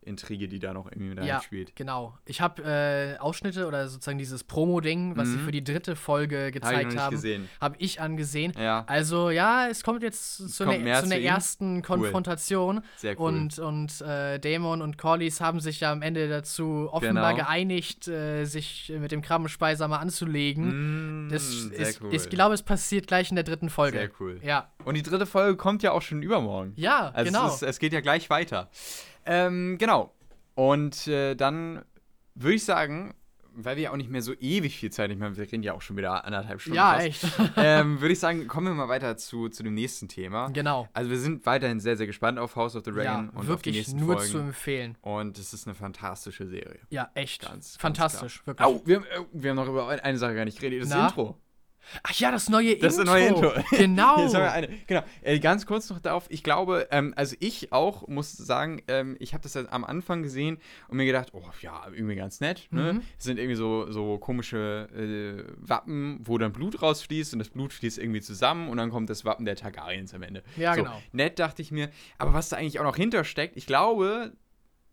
Familienintrige, die da noch irgendwie mit Ja, reinspielt. genau. Ich habe äh, Ausschnitte oder sozusagen dieses Promo-Ding, was sie Mhm. für die dritte Folge gezeigt nicht haben, habe ich angesehen. Ja, Also ja, es kommt jetzt zu, kommt zu zu einer ersten Konfrontation sehr cool. und, und äh, Damon und Corlys haben sich ja am Ende dazu offenbar Genau. geeinigt, äh, sich mit dem Krabbenspeiser mal anzulegen. Mm, Das sehr ist, cool. ich glaube, es passiert gleich in der dritten Folge. Sehr cool. Ja, Und die dritte Folge kommt ja auch schon übermorgen. ja, Also genau. es, ist, es geht ja gleich weiter. Ähm, genau. Und äh, dann würde ich sagen, weil wir ja auch nicht mehr so ewig viel Zeit, ich meine, wir reden ja auch schon wieder anderthalb Stunden. ja, fast, echt. Ähm, würde ich sagen, kommen wir mal weiter zu, zu dem nächsten Thema. genau. Also wir sind weiterhin sehr, sehr gespannt auf House of the Ja, Dragon und auf die wirklich nächsten nur Folgen. zu empfehlen. und es ist eine fantastische Serie. Ja, echt. Ganz, ganz Fantastisch, klar. wirklich. Oh, wir, haben- äh, wir haben noch über eine Sache gar nicht geredet. Das Na? Intro. Ach ja, das neue Das Intro. das neue Intro. Genau. Genau. Äh, ganz kurz noch darauf. Ich glaube, ähm, also ich auch muss sagen, ähm, ich habe das ja am Anfang gesehen und mir gedacht, oh ja, irgendwie ganz nett. Ne? Mhm. Es sind irgendwie so, so komische äh, Wappen, wo dann Blut rausfließt und das Blut fließt irgendwie zusammen und dann kommt das Wappen der Targaryens am Ende. Ja, so, genau. Nett dachte ich mir. Aber was da eigentlich auch noch hintersteckt, ich glaube,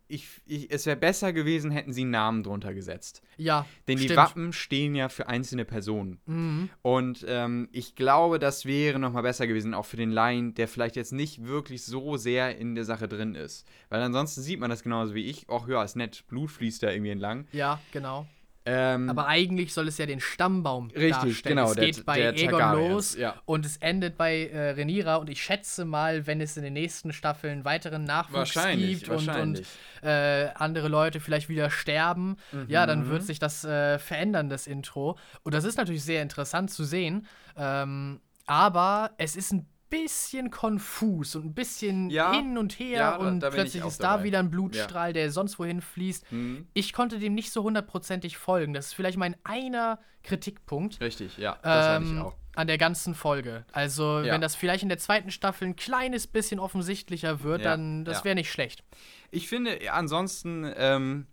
ich, ich, es wäre besser gewesen, hätten sie einen Namen drunter gesetzt. Ja, Denn die stimmt. Wappen stehen ja für einzelne Personen. Mhm. Und ähm, ich glaube, das wäre nochmal besser gewesen, auch für den Laien, der vielleicht jetzt nicht wirklich so sehr in der Sache drin ist. Weil ansonsten sieht man das genauso wie ich. Ach ja, ist nett, Blut fließt da irgendwie entlang. Ja, genau. Ähm, Aber eigentlich soll es ja den Stammbaum Richtig, darstellen. genau, Es der- geht bei der Aegon los ja. und es endet bei äh, Rhaenyra und ich schätze mal, wenn es in den nächsten Staffeln weiteren Nachwuchs gibt und, und äh, andere Leute vielleicht wieder sterben, ja, dann Mhm. wird sich das äh, verändern, das Intro. Und das ist natürlich sehr interessant zu sehen. Ähm, aber es ist ein bisschen konfus und ein bisschen Ja, hin und her ja, da- und da ich plötzlich ist da dabei. wieder ein Blutstrahl, der sonst wohin fließt. Mhm. Ich konnte dem nicht so hundertprozentig folgen. Das ist vielleicht mein einer Kritikpunkt Richtig, ja, das hatte ich ähm, auch. an der ganzen Folge. Also, Ja. wenn das vielleicht in der zweiten Staffel ein kleines bisschen offensichtlicher wird, Ja, dann das ja. wäre nicht schlecht. Ich finde, ja, ansonsten ähm,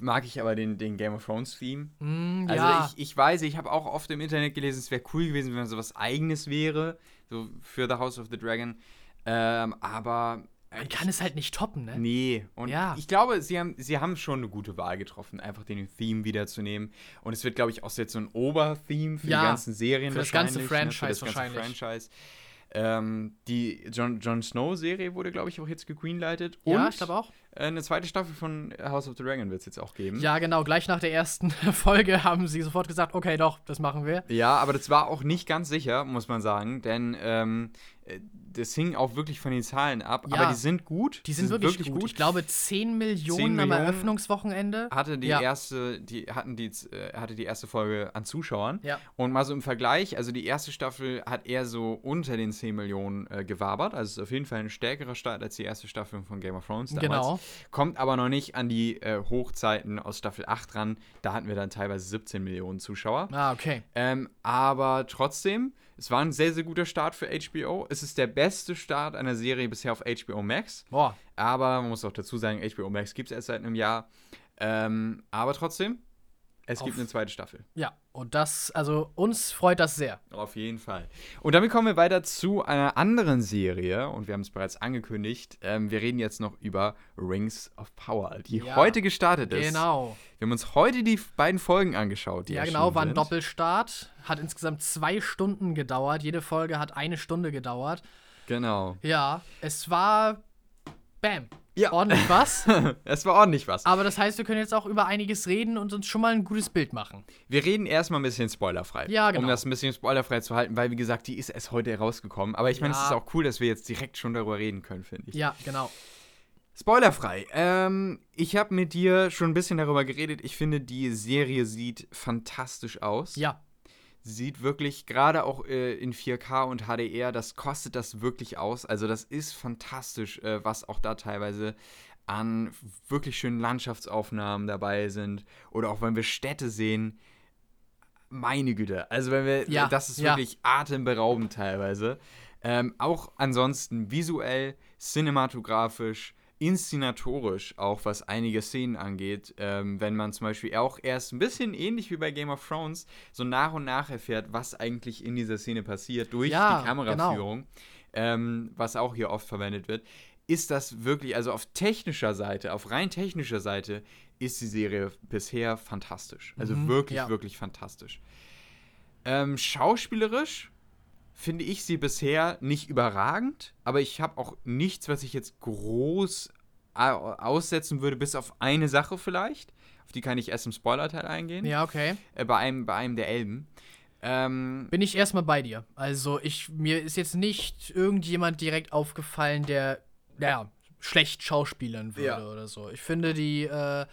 mag ich aber den, den Game of Thrones Theme. Mm, Also ja, ich, ich weiß, ich habe auch oft im Internet gelesen, es wäre cool gewesen, wenn sowas eigenes wäre, so für The House of the Dragon. Ähm, aber man kann es halt nicht toppen, ne? Nee, und Ja. ich glaube, sie haben, sie haben schon eine gute Wahl getroffen, einfach den Theme wiederzunehmen. Und es wird, glaube ich, auch jetzt so ein Obertheme für Ja, die ganzen Serien für das ganze wahrscheinlich, ne, Franchise für das ganze wahrscheinlich. Franchise. Ähm, die Jon, Snow-Serie wurde, glaube ich, auch jetzt gegreenlightet. Ja, Und, ich glaube auch. Äh, eine zweite Staffel von House of the Dragon wird es jetzt auch geben. Ja, genau. Gleich nach der ersten Folge haben sie sofort gesagt, okay, doch, das machen wir. Ja, aber das war auch nicht ganz sicher, muss man sagen, denn ähm, äh, das hing auch wirklich von den Zahlen ab. Ja. aber die sind gut. Die sind, wirklich, gut. Ich glaube, 10 Millionen, 10 am Millionen Eröffnungswochenende. hatte die Ja. erste, die hatten die, äh, hatte die erste Folge an Zuschauern. Ja. Und mal so im Vergleich, also die erste Staffel hat eher so unter den 10 Millionen äh, gewabert. Also es ist auf jeden Fall ein stärkerer Start als die erste Staffel von Game of Thrones damals. Genau. Kommt aber noch nicht an die äh, Hochzeiten aus Staffel 8 ran. Da hatten wir dann teilweise 17 Millionen Zuschauer. Ah, okay. Ähm, aber trotzdem, es war ein sehr, sehr guter Start für HBO. Es ist der beste Start einer Serie bisher auf HBO Max. Boah. Aber man muss auch dazu sagen, HBO Max gibt es erst seit einem Jahr. Ähm, aber trotzdem, es gibt eine zweite Staffel. Ja, und das, also uns freut das sehr. Auf jeden Fall. Und damit kommen wir weiter zu einer anderen Serie. Und wir haben es bereits angekündigt. Ähm, wir reden jetzt noch über Rings of Power, die Ja, heute gestartet ist. Genau. Wir haben uns heute die beiden Folgen angeschaut. Die Ja, genau, war ein. Doppelstart. Hat insgesamt zwei Stunden gedauert. Jede Folge hat eine Stunde gedauert. Genau. Ja, es war. Bam. Ja. Ordentlich was. es war ordentlich was. Aber das heißt, wir können jetzt auch über einiges reden und uns schon mal ein gutes Bild machen. Wir reden erstmal ein bisschen spoilerfrei. Ja, genau. Um das ein bisschen spoilerfrei zu halten, weil, wie gesagt, die ist erst heute herausgekommen. Aber ich meine, es ist auch cool, dass wir jetzt direkt schon darüber reden können, finde ich. Ja, genau. Spoilerfrei. Ähm, ich habe mit dir schon ein bisschen darüber geredet. Ich finde, die Serie sieht fantastisch aus. Ja, sieht wirklich, gerade auch äh, in 4K und HDR, das kostet das wirklich aus. Also das ist fantastisch, äh, was auch da teilweise an wirklich schönen Landschaftsaufnahmen dabei sind. Oder auch wenn wir Städte sehen. Meine Güte. Also wenn wir, Ja, das ist ja. wirklich atemberaubend teilweise. Ähm, auch ansonsten visuell, cinematografisch, inszenatorisch auch, was einige Szenen angeht. Ähm, wenn man zum Beispiel auch erst ein bisschen ähnlich wie bei Game of Thrones so nach und nach erfährt, was eigentlich in dieser Szene passiert durch Ja, die Kameraführung, ähm, was auch hier oft verwendet wird, ist das wirklich, also auf technischer Seite, auf rein technischer Seite, ist die Serie bisher fantastisch. Also Mhm, wirklich, ja. wirklich fantastisch. Ähm, schauspielerisch finde ich sie bisher nicht überragend, aber ich habe auch nichts, was ich jetzt groß au- aussetzen würde, bis auf eine Sache vielleicht. Auf die kann ich erst im Spoiler-Teil eingehen. ja, okay. Äh, bei, einem, bei einem der Elben. Ähm, Bin ich erstmal bei dir. Also, ich, mir ist jetzt nicht irgendjemand direkt aufgefallen, der, ja, schlecht schauspielern würde Ja. oder so. Ich finde, die äh,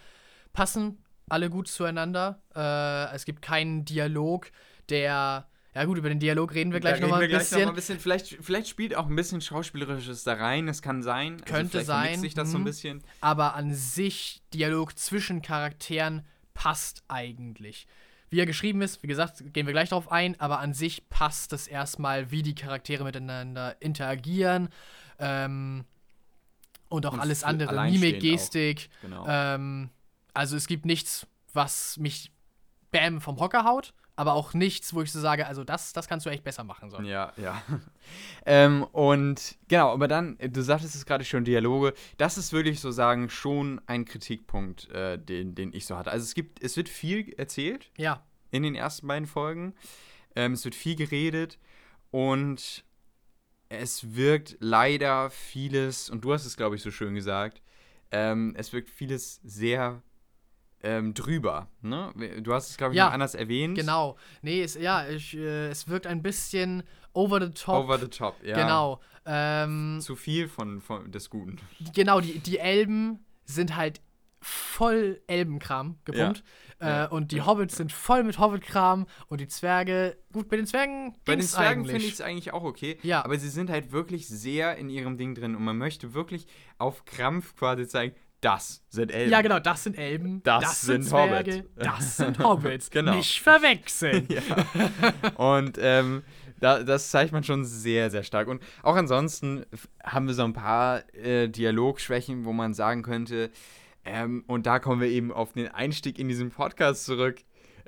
passen alle gut zueinander. Äh, es gibt keinen Dialog, der. Ja, gut, über den Dialog reden wir gleich nochmal ein noch bisschen. mal ein bisschen. Vielleicht, vielleicht spielt auch ein bisschen Schauspielerisches da rein. Das kann sein. Also Könnte vermixt sein, sich das so ein mhm. bisschen. aber an sich Dialog zwischen Charakteren passt eigentlich. Wie er geschrieben ist, wie gesagt, gehen wir gleich darauf ein, aber an sich passt es erstmal, wie die Charaktere miteinander interagieren ähm, und auch Und alles andere, Mimik, Gestik. Genau. Ähm, also es gibt nichts, was mich bam vom Hocker haut, aber auch nichts, wo ich so sage, also das, das kannst du echt besser machen. So. Ja, ja. ähm, und genau, aber dann, du sagtest es gerade schon, Dialoge, das ist wirklich so sagen schon ein Kritikpunkt, äh, den, den ich so hatte. Also es gibt, es wird viel erzählt Ja, in den ersten beiden Folgen. Ähm, es wird viel geredet und es wirkt leider vieles, und du hast es, glaube ich, so schön gesagt, ähm, es wirkt vieles sehr ähm, drüber. Ne? Du hast es, glaube ich, Ja, noch anders erwähnt. genau. Nee, es, ja, ich, äh, es wirkt ein bisschen over the top. Over the top, ja. Genau. Ähm, Zu viel von, von des Guten. genau, die, die Elben sind halt voll Elbenkram gepumpt. Äh, Ja. Und die Hobbits sind voll mit Hobbitkram und die Zwerge, gut, bei den Zwergen Bei den Zwergen finde ich es eigentlich auch okay. Ja. Aber sie sind halt wirklich sehr in ihrem Ding drin und man möchte wirklich auf Krampf quasi zeigen, das sind Elben. Ja, genau, das sind Elben, Das sind Zwerge, Hobbits. das sind Hobbits. Genau. Nicht verwechseln. Und ähm, da, das zeigt man schon sehr, sehr stark. Und auch ansonsten haben wir so ein paar äh, Dialogschwächen, wo man sagen könnte, ähm, und da kommen wir eben auf den Einstieg in diesen Podcast zurück.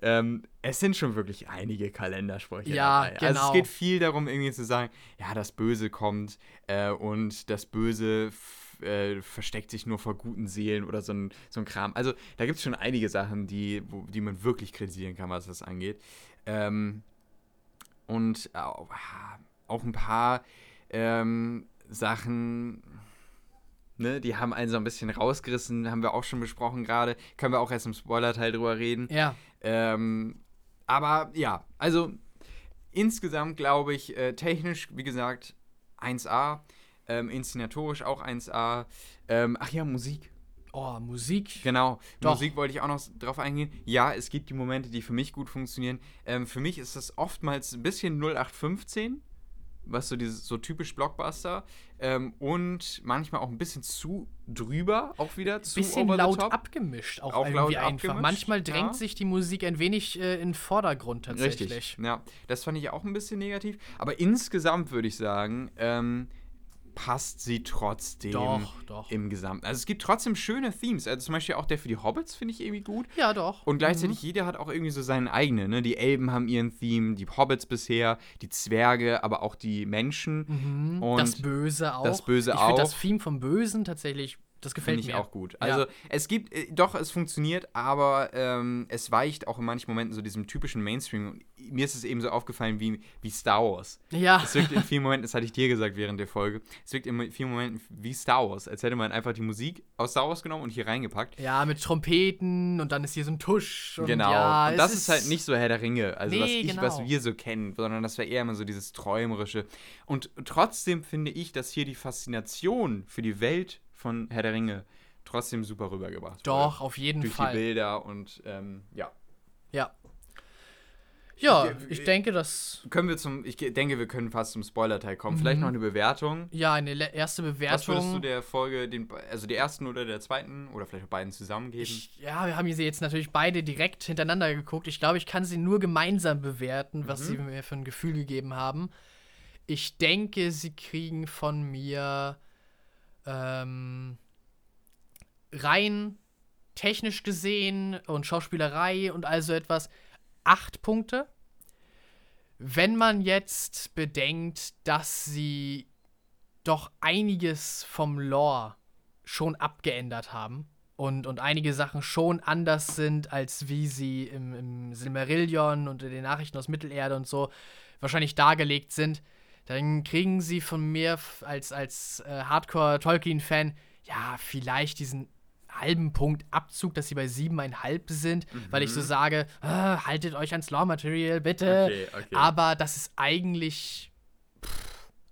Ähm, es sind schon wirklich einige Kalendersprüche Ja, dabei. Also es genau. geht viel darum, irgendwie zu sagen, ja, das Böse kommt äh, und das Böse äh, versteckt sich nur vor guten Seelen oder so ein, so ein Kram. Also da gibt es schon einige Sachen, die, wo, die man wirklich kritisieren kann, was das angeht. Ähm, und auch, auch ein paar ähm, Sachen, ne? Die haben einen so ein bisschen rausgerissen, haben wir auch schon besprochen gerade. Können wir auch erst im Spoiler-Teil drüber reden. Ja. Ähm, aber ja, also insgesamt glaube ich, äh, technisch, wie gesagt, 1A. Ähm, inszenatorisch auch 1A. Ähm, ach ja, Musik. Oh, Musik. Genau, Doch. Musik wollte ich auch noch drauf eingehen. Ja, es gibt die Momente, die für mich gut funktionieren. Ähm, für mich ist das oftmals ein bisschen 0815, was so dieses so typisch Blockbuster ähm, und manchmal auch ein bisschen zu drüber, auch wieder zu Bisschen laut abgemischt, auch, Auch irgendwie einfach. abgemischt, Manchmal drängt ja. sich die Musik ein wenig äh, in den Vordergrund tatsächlich. Richtig, ja. Das fand ich auch ein bisschen negativ. Aber insgesamt würde ich sagen, ähm, passt sie trotzdem Doch, doch. im Gesamten. Also es gibt trotzdem schöne Themes. Also zum Beispiel auch der für die Hobbits finde ich irgendwie gut. Ja, doch. Und gleichzeitig jeder hat auch irgendwie so seinen eigenen. Ne? Die Elben haben ihren Theme, die Hobbits bisher, die Zwerge, aber auch die Menschen. Mhm. Und das Böse auch. das Böse ich finde das auch. Theme vom Bösen tatsächlich, das gefällt Finde ich mir. auch gut. Also es gibt, äh, doch, es funktioniert, aber ähm, es weicht auch in manchen Momenten so diesem typischen Mainstream. Und mir ist es eben so aufgefallen wie, wie Star Wars. Ja. Es wirkt in vielen Momenten, das hatte ich dir gesagt während der Folge, es wirkt in vielen Momenten wie Star Wars, als hätte man einfach die Musik aus Star Wars genommen und hier reingepackt. Ja, mit Trompeten und dann ist hier so ein Tusch. Und Genau. Ja, und das ist, halt nicht so Herr der Ringe, also was Nee, ich, genau. was wir so kennen, sondern das war eher immer so dieses Träumerische. Und trotzdem finde ich, dass hier die Faszination für die Welt von Herr der Ringe trotzdem super rübergebracht Doch, auf jeden Durch Fall. die Bilder und ähm, ja. Ja. Ja, Ich- ich denke, dass. Können wir zum, ich denke, wir können fast zum Spoiler-Teil kommen. Mhm. Vielleicht noch eine Bewertung. Ja, eine erste Was würdest du Bewertung. der Folge, den, also der ersten oder der zweiten oder vielleicht auch beiden zusammen geben? Ich, ja, wir haben sie jetzt natürlich beide direkt hintereinander geguckt. Ich glaube, ich kann sie nur gemeinsam bewerten, was Mhm. sie mir für ein Gefühl gegeben haben. Ich denke, sie kriegen von mir ähm, rein technisch gesehen und Schauspielerei und also etwas acht Punkte. Wenn man jetzt bedenkt, dass sie doch einiges vom Lore schon abgeändert haben und, und einige Sachen schon anders sind, als wie sie im, im Silmarillion und in den Nachrichten aus Mittelerde und so wahrscheinlich dargelegt sind, dann kriegen sie von mir als, als äh, Hardcore-Tolkien-Fan ja vielleicht diesen halben Punkt Abzug, dass sie bei siebeneinhalb sind, weil ich so sage, ah, haltet euch ans Lore-Material, bitte. Okay, okay. Aber das ist eigentlich.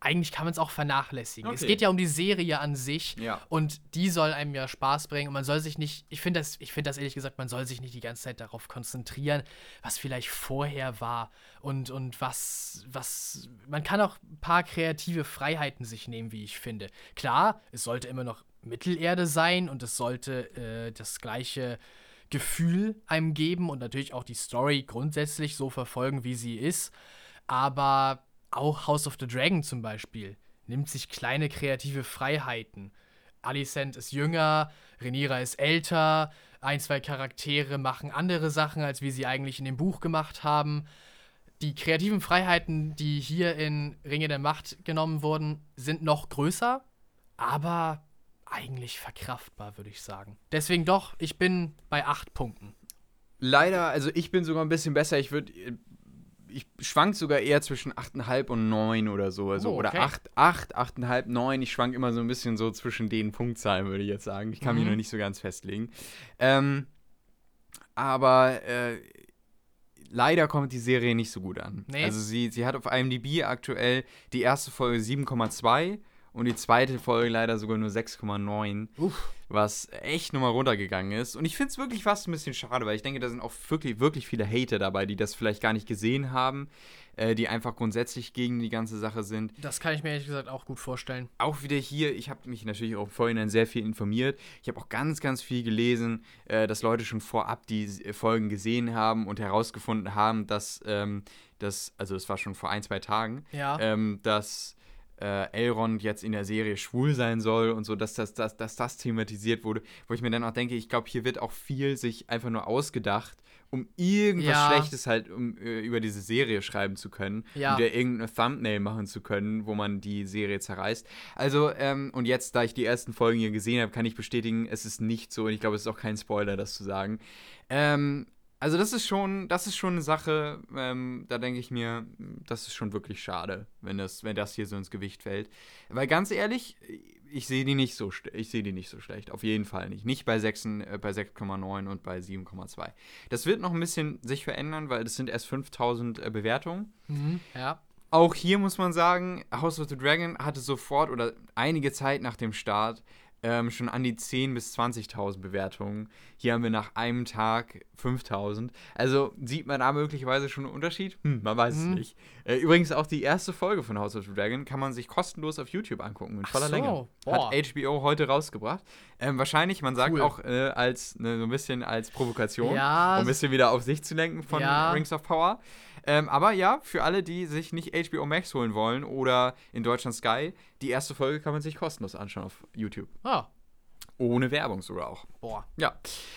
Eigentlich kann man es auch vernachlässigen. Es Okay. geht ja um die Serie an sich Ja. und die soll einem ja Spaß bringen und man soll sich nicht, ich finde das, ich finde das ehrlich gesagt, man soll sich nicht die ganze Zeit darauf konzentrieren, was vielleicht vorher war und, und was, was, man kann auch ein paar kreative Freiheiten sich nehmen, wie ich finde. Klar, es sollte immer noch Mittelerde sein und es sollte äh, das gleiche Gefühl einem geben und natürlich auch die Story grundsätzlich so verfolgen, wie sie ist. Aber auch House of the Dragon zum Beispiel nimmt sich kleine kreative Freiheiten. Alicent ist jünger, Rhaenyra ist älter, ein, zwei Charaktere machen andere Sachen, als wie sie eigentlich in dem Buch gemacht haben. Die kreativen Freiheiten, die hier in Ringe der Macht genommen wurden, sind noch größer, aber eigentlich verkraftbar, würde ich sagen. Deswegen doch, ich bin bei acht Punkten. Leider, also ich bin sogar ein bisschen besser. Ich würde, ich schwank sogar eher zwischen 8,5 und 9 oder so. Also, Oh, okay. Oder 8, 8, 8,5, 9. Ich schwank immer so ein bisschen so zwischen den Punktzahlen, würde ich jetzt sagen. Ich kann mich Mhm. noch nicht so ganz festlegen. Ähm, aber äh, leider kommt die Serie nicht so gut an. Nee. Also sie, sie hat auf IMDb aktuell die erste Folge 7,2 und die zweite Folge leider sogar nur 6,9 Uff. was echt nochmal runtergegangen ist. Und ich finde es wirklich fast ein bisschen schade, weil ich denke, da sind auch wirklich, wirklich viele Hater dabei, die das vielleicht gar nicht gesehen haben, äh, die einfach grundsätzlich gegen die ganze Sache sind. Das kann ich mir ehrlich gesagt auch gut vorstellen. Auch wieder hier, ich habe mich natürlich auch im Vorhinein sehr viel informiert. Ich habe auch ganz, ganz viel gelesen, äh, dass Leute schon vorab die äh, Folgen gesehen haben und herausgefunden haben, dass ähm, das, also es war schon vor ein, zwei Tagen, Ja. ähm, dass äh, Elrond jetzt in der Serie schwul sein soll und so, dass das, dass, dass das thematisiert wurde, wo ich mir dann auch denke, ich glaube, hier wird auch viel sich einfach nur ausgedacht, um irgendwas Ja. Schlechtes halt um, äh, über diese Serie schreiben zu können, Ja. um dir irgendeine Thumbnail machen zu können, wo man die Serie zerreißt. Also, ähm, und jetzt, da ich die ersten Folgen hier gesehen habe, kann ich bestätigen, es ist nicht so, und ich glaube, es ist auch kein Spoiler, das zu sagen. Ähm, also das ist schon, das ist schon eine Sache, ähm, da denke ich mir, das ist schon wirklich schade, wenn das, wenn das hier so ins Gewicht fällt. Weil ganz ehrlich, ich sehe die nicht so ich sehe die nicht so schlecht. Auf jeden Fall nicht. Nicht bei 6, äh, bei 6,9 und bei 7,2. Das wird noch ein bisschen sich verändern, weil das sind erst 5000 äh, Bewertungen. Mhm, ja. Auch hier muss man sagen, House of the Dragon hatte sofort oder einige Zeit nach dem Start ähm, schon an die 10.000 bis 20.000 Bewertungen. Hier haben wir nach einem Tag 5.000. Also sieht man da möglicherweise schon einen Unterschied? Hm, man weiß mhm. es nicht. Äh, übrigens auch die erste Folge von House of the Dragon kann man sich kostenlos auf YouTube angucken, in voller so. Länge. Boah. Hat HBO heute rausgebracht. Ähm, wahrscheinlich, man sagt cool. auch äh, als ne, so ein bisschen als Provokation, ja, um ein bisschen wieder auf sich zu lenken von ja. Rings of Power. Ähm, aber ja, für alle, die sich nicht HBO Max holen wollen oder in Deutschland Sky, die erste Folge kann man sich kostenlos anschauen auf YouTube. Ah. Ohne Werbung sogar auch. Boah. Ja.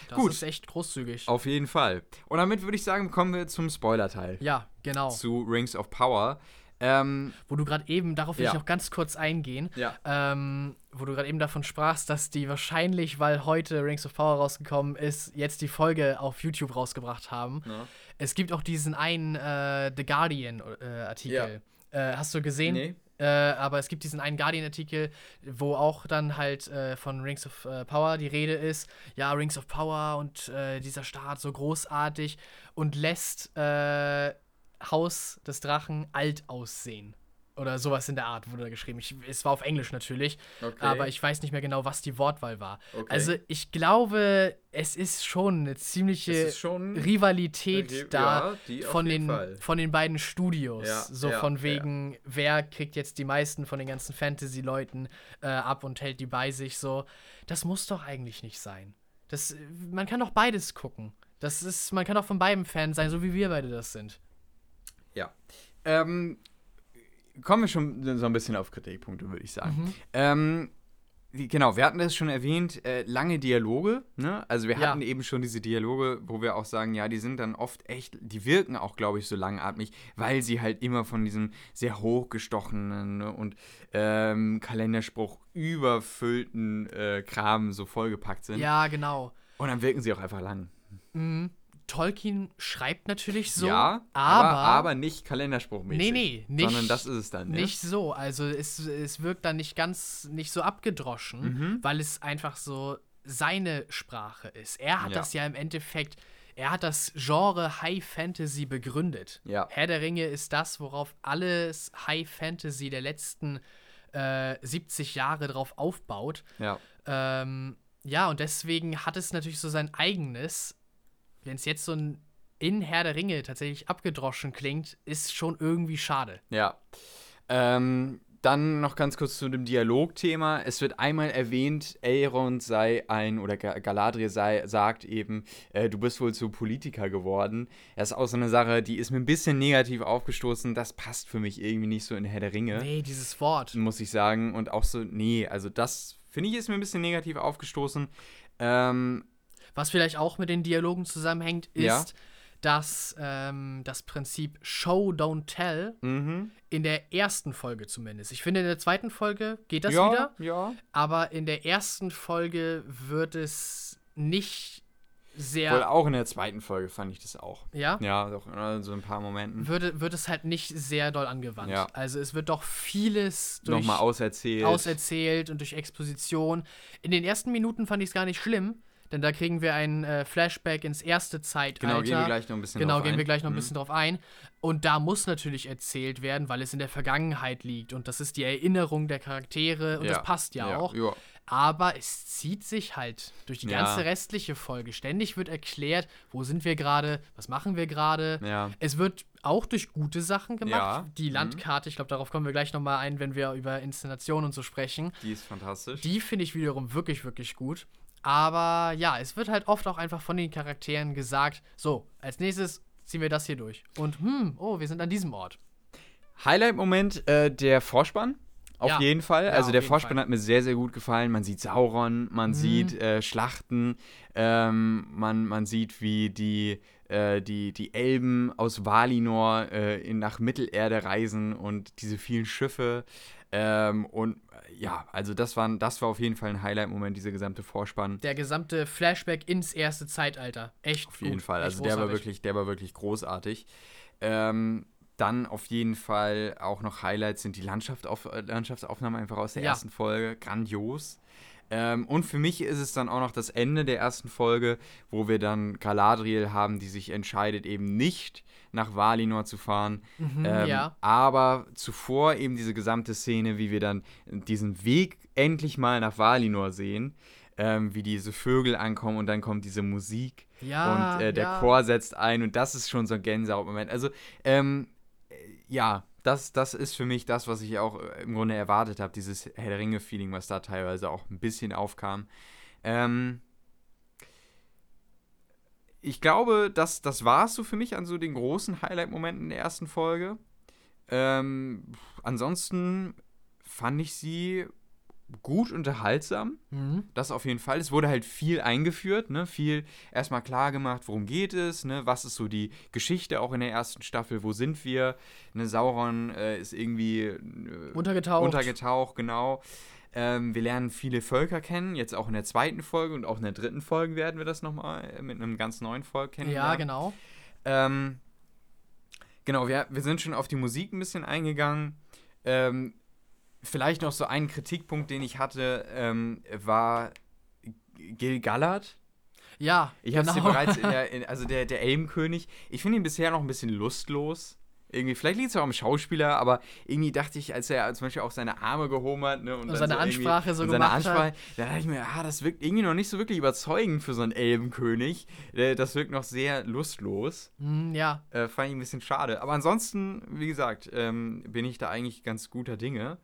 Das Gut. ist echt großzügig. Auf jeden Fall. Und damit würde ich sagen, kommen wir zum Spoiler-Teil. Ja, genau. Zu Rings of Power. Ähm, wo du gerade eben, darauf will ja. ich noch ganz kurz eingehen, ja. ähm, wo du gerade eben davon sprachst, dass die wahrscheinlich, weil heute Rings of Power rausgekommen ist, jetzt die Folge auf YouTube rausgebracht haben. Ja. Es gibt auch diesen einen äh, The Guardian-Artikel. Äh, hast du gesehen? Nee. Äh, aber es gibt diesen einen Guardian-Artikel, wo auch dann halt äh, von Rings of äh, Power die Rede ist. Ja, Rings of Power und äh, dieser Start so großartig und lässt äh, Haus des Drachen alt aussehen. Oder sowas in der Art wurde da geschrieben. Ich, es war auf Englisch natürlich, okay. aber ich weiß nicht mehr genau, was die Wortwahl war. Okay. Also ich glaube, es ist schon eine ziemliche schon Rivalität okay, da ja, von, den, von den beiden Studios. Ja, so ja, von wegen, wer kriegt jetzt die meisten von den ganzen Fantasy-Leuten äh, ab und hält die bei sich so. Das muss doch eigentlich nicht sein. Das, man kann doch beides gucken. Das ist, man kann auch von beiden Fan sein, so wie wir beide das sind. Ja. Ähm, kommen wir schon so ein bisschen auf Kritikpunkte, würde ich sagen. Mhm. Ähm, genau, wir hatten das schon erwähnt, äh, lange Dialoge. Ne? Also wir hatten ja. eben schon diese Dialoge, wo wir auch sagen, ja, die sind dann oft echt, die wirken auch, glaube ich, so langatmig, weil sie halt immer von diesem sehr hochgestochenen ne? und ähm, Kalenderspruch überfüllten äh, Kram so vollgepackt sind. Ja, genau. Und dann wirken sie auch einfach lang. Mhm. Tolkien schreibt natürlich so, ja, aber, aber, nicht kalenderspruchmäßig. Nee, nee, nicht. Sondern das ist es dann. Ne? Nicht so. Also es, es wirkt dann nicht ganz, nicht so abgedroschen, mhm. weil es einfach so seine Sprache ist. Er hat ja. das ja im Endeffekt, er hat das Genre High Fantasy begründet. Ja. Herr der Ringe ist das, worauf alles High Fantasy der letzten äh, 70 Jahre drauf aufbaut. Ja. Ähm, ja, und deswegen hat es natürlich so sein eigenes, wenn es jetzt so ein in Herr der Ringe tatsächlich abgedroschen klingt, ist schon irgendwie schade. Ja. Ähm, dann noch ganz kurz zu dem Dialogthema. Es wird einmal erwähnt, Elrond sei ein, oder Galadriel sei, sagt eben, äh, du bist wohl zu Politiker geworden. Das ist auch so eine Sache, die ist mir ein bisschen negativ aufgestoßen. Das passt für mich irgendwie nicht so in Herr der Ringe. Nee, dieses Wort. Muss ich sagen. Und auch so, nee, also das finde ich ist mir ein bisschen negativ aufgestoßen. Ähm, was vielleicht auch mit den Dialogen zusammenhängt, ist, ja. dass ähm, das Prinzip Show, Don't Tell mhm. in der ersten Folge zumindest. Ich finde, in der zweiten Folge geht das ja, wieder. Ja. Aber in der ersten Folge wird es nicht sehr. Wohl auch in der zweiten Folge fand ich das auch. Ja? Ja, doch in so ein paar Momenten. Würde, wird es halt nicht sehr doll angewandt. Ja. Also es wird doch vieles durch nochmal auserzählt. auserzählt und durch Exposition. In den ersten Minuten fand ich es gar nicht schlimm. Denn da kriegen wir ein äh, Flashback ins erste Zeitalter. Genau, gehen wir gleich noch ein bisschen genau, drauf ein. Genau, gehen wir gleich noch ein mhm. bisschen drauf ein. Und da muss natürlich erzählt werden, weil es in der Vergangenheit liegt. Und das ist die Erinnerung der Charaktere. Und ja. das passt ja, ja auch. Ja. Aber es zieht sich halt durch die ganze restliche Folge. Ständig wird erklärt, wo sind wir gerade, was machen wir gerade. Es wird auch durch gute Sachen gemacht. Die mhm. Landkarte, ich glaube, darauf kommen wir gleich nochmal ein, wenn wir über Inszenation und so sprechen. Die ist fantastisch. Die finde ich wiederum wirklich, wirklich gut. Aber ja, es wird halt oft auch einfach von den Charakteren gesagt, so, als nächstes ziehen wir das hier durch. Und hm, oh, wir sind an diesem Ort. Highlight-Moment, äh, der Vorspann. auf Ja. jeden Fall. Ja, also der Vorspann Fall. hat mir sehr, sehr gut gefallen. Man sieht Sauron, man Mhm. sieht äh, Schlachten, ähm, man, man sieht, wie die, äh, die, die Elben aus Valinor äh, in, nach Mittelerde reisen und diese vielen Schiffe. Ähm, und äh, ja, also das, waren, das war auf jeden Fall ein Highlight-Moment, dieser gesamte Vorspann. Der gesamte Flashback ins erste Zeitalter. Echt Auf jeden gut. Fall. Also der war wirklich, der war wirklich großartig. Ähm, dann auf jeden Fall auch noch Highlights sind die Landschaft auf, äh, Landschaftsaufnahmen einfach aus der Ja. ersten Folge. Grandios. Ähm, und für mich ist es dann auch noch das Ende der ersten Folge, wo wir dann Galadriel haben, die sich entscheidet, eben nicht nach Valinor zu fahren. Mhm, ähm, ja. Aber zuvor eben diese gesamte Szene, wie wir dann diesen Weg endlich mal nach Valinor sehen, ähm, wie diese Vögel ankommen und dann kommt diese Musik Ja, und äh, der ja. Chor setzt ein und das ist schon so ein Gänsehautmoment. Also, ähm, äh, ja, das, das ist für mich das, was ich auch äh, im Grunde erwartet habe, dieses Herr der Ringe-Feeling, was da teilweise auch ein bisschen aufkam. Ähm, ich glaube, das, das war es so für mich an so den großen Highlight-Momenten der ersten Folge. Ähm, ansonsten fand ich sie gut unterhaltsam. Mhm. Das auf jeden Fall. Es wurde halt viel eingeführt, ne? Viel erstmal klar gemacht, worum geht es, ne? Was ist so die Geschichte auch in der ersten Staffel, wo sind wir? Ne, Sauron äh, ist irgendwie äh, Untergetaucht. untergetaucht, genau. Ähm, wir lernen viele Völker kennen, jetzt auch in der zweiten Folge und auch in der dritten Folge werden wir das nochmal mit einem ganz neuen Volk Ja, kennenlernen. genau. Ähm, genau, wir, wir sind schon auf die Musik ein bisschen eingegangen. Ähm, vielleicht noch so ein Kritikpunkt, den ich hatte, ähm, war Gil Gallard. Ja, Ich habe genau. bereits in der, in, also der, der Elbenkönig. Ich finde ihn bisher noch ein bisschen lustlos. Irgendwie, vielleicht liegt es auch am Schauspieler, aber irgendwie dachte ich, als er zum Beispiel auch seine Arme gehoben hat ne, und, dann seine so Ansprache so und seine gemacht hat. Ansprache, da dachte ich mir, ah, das wirkt irgendwie noch nicht so wirklich überzeugend für so einen Elbenkönig. Äh, Das wirkt noch sehr lustlos. Mhm, ja, Äh, fand ich ein bisschen schade. Aber ansonsten, wie gesagt, ähm, bin ich da eigentlich ganz guter Dinge.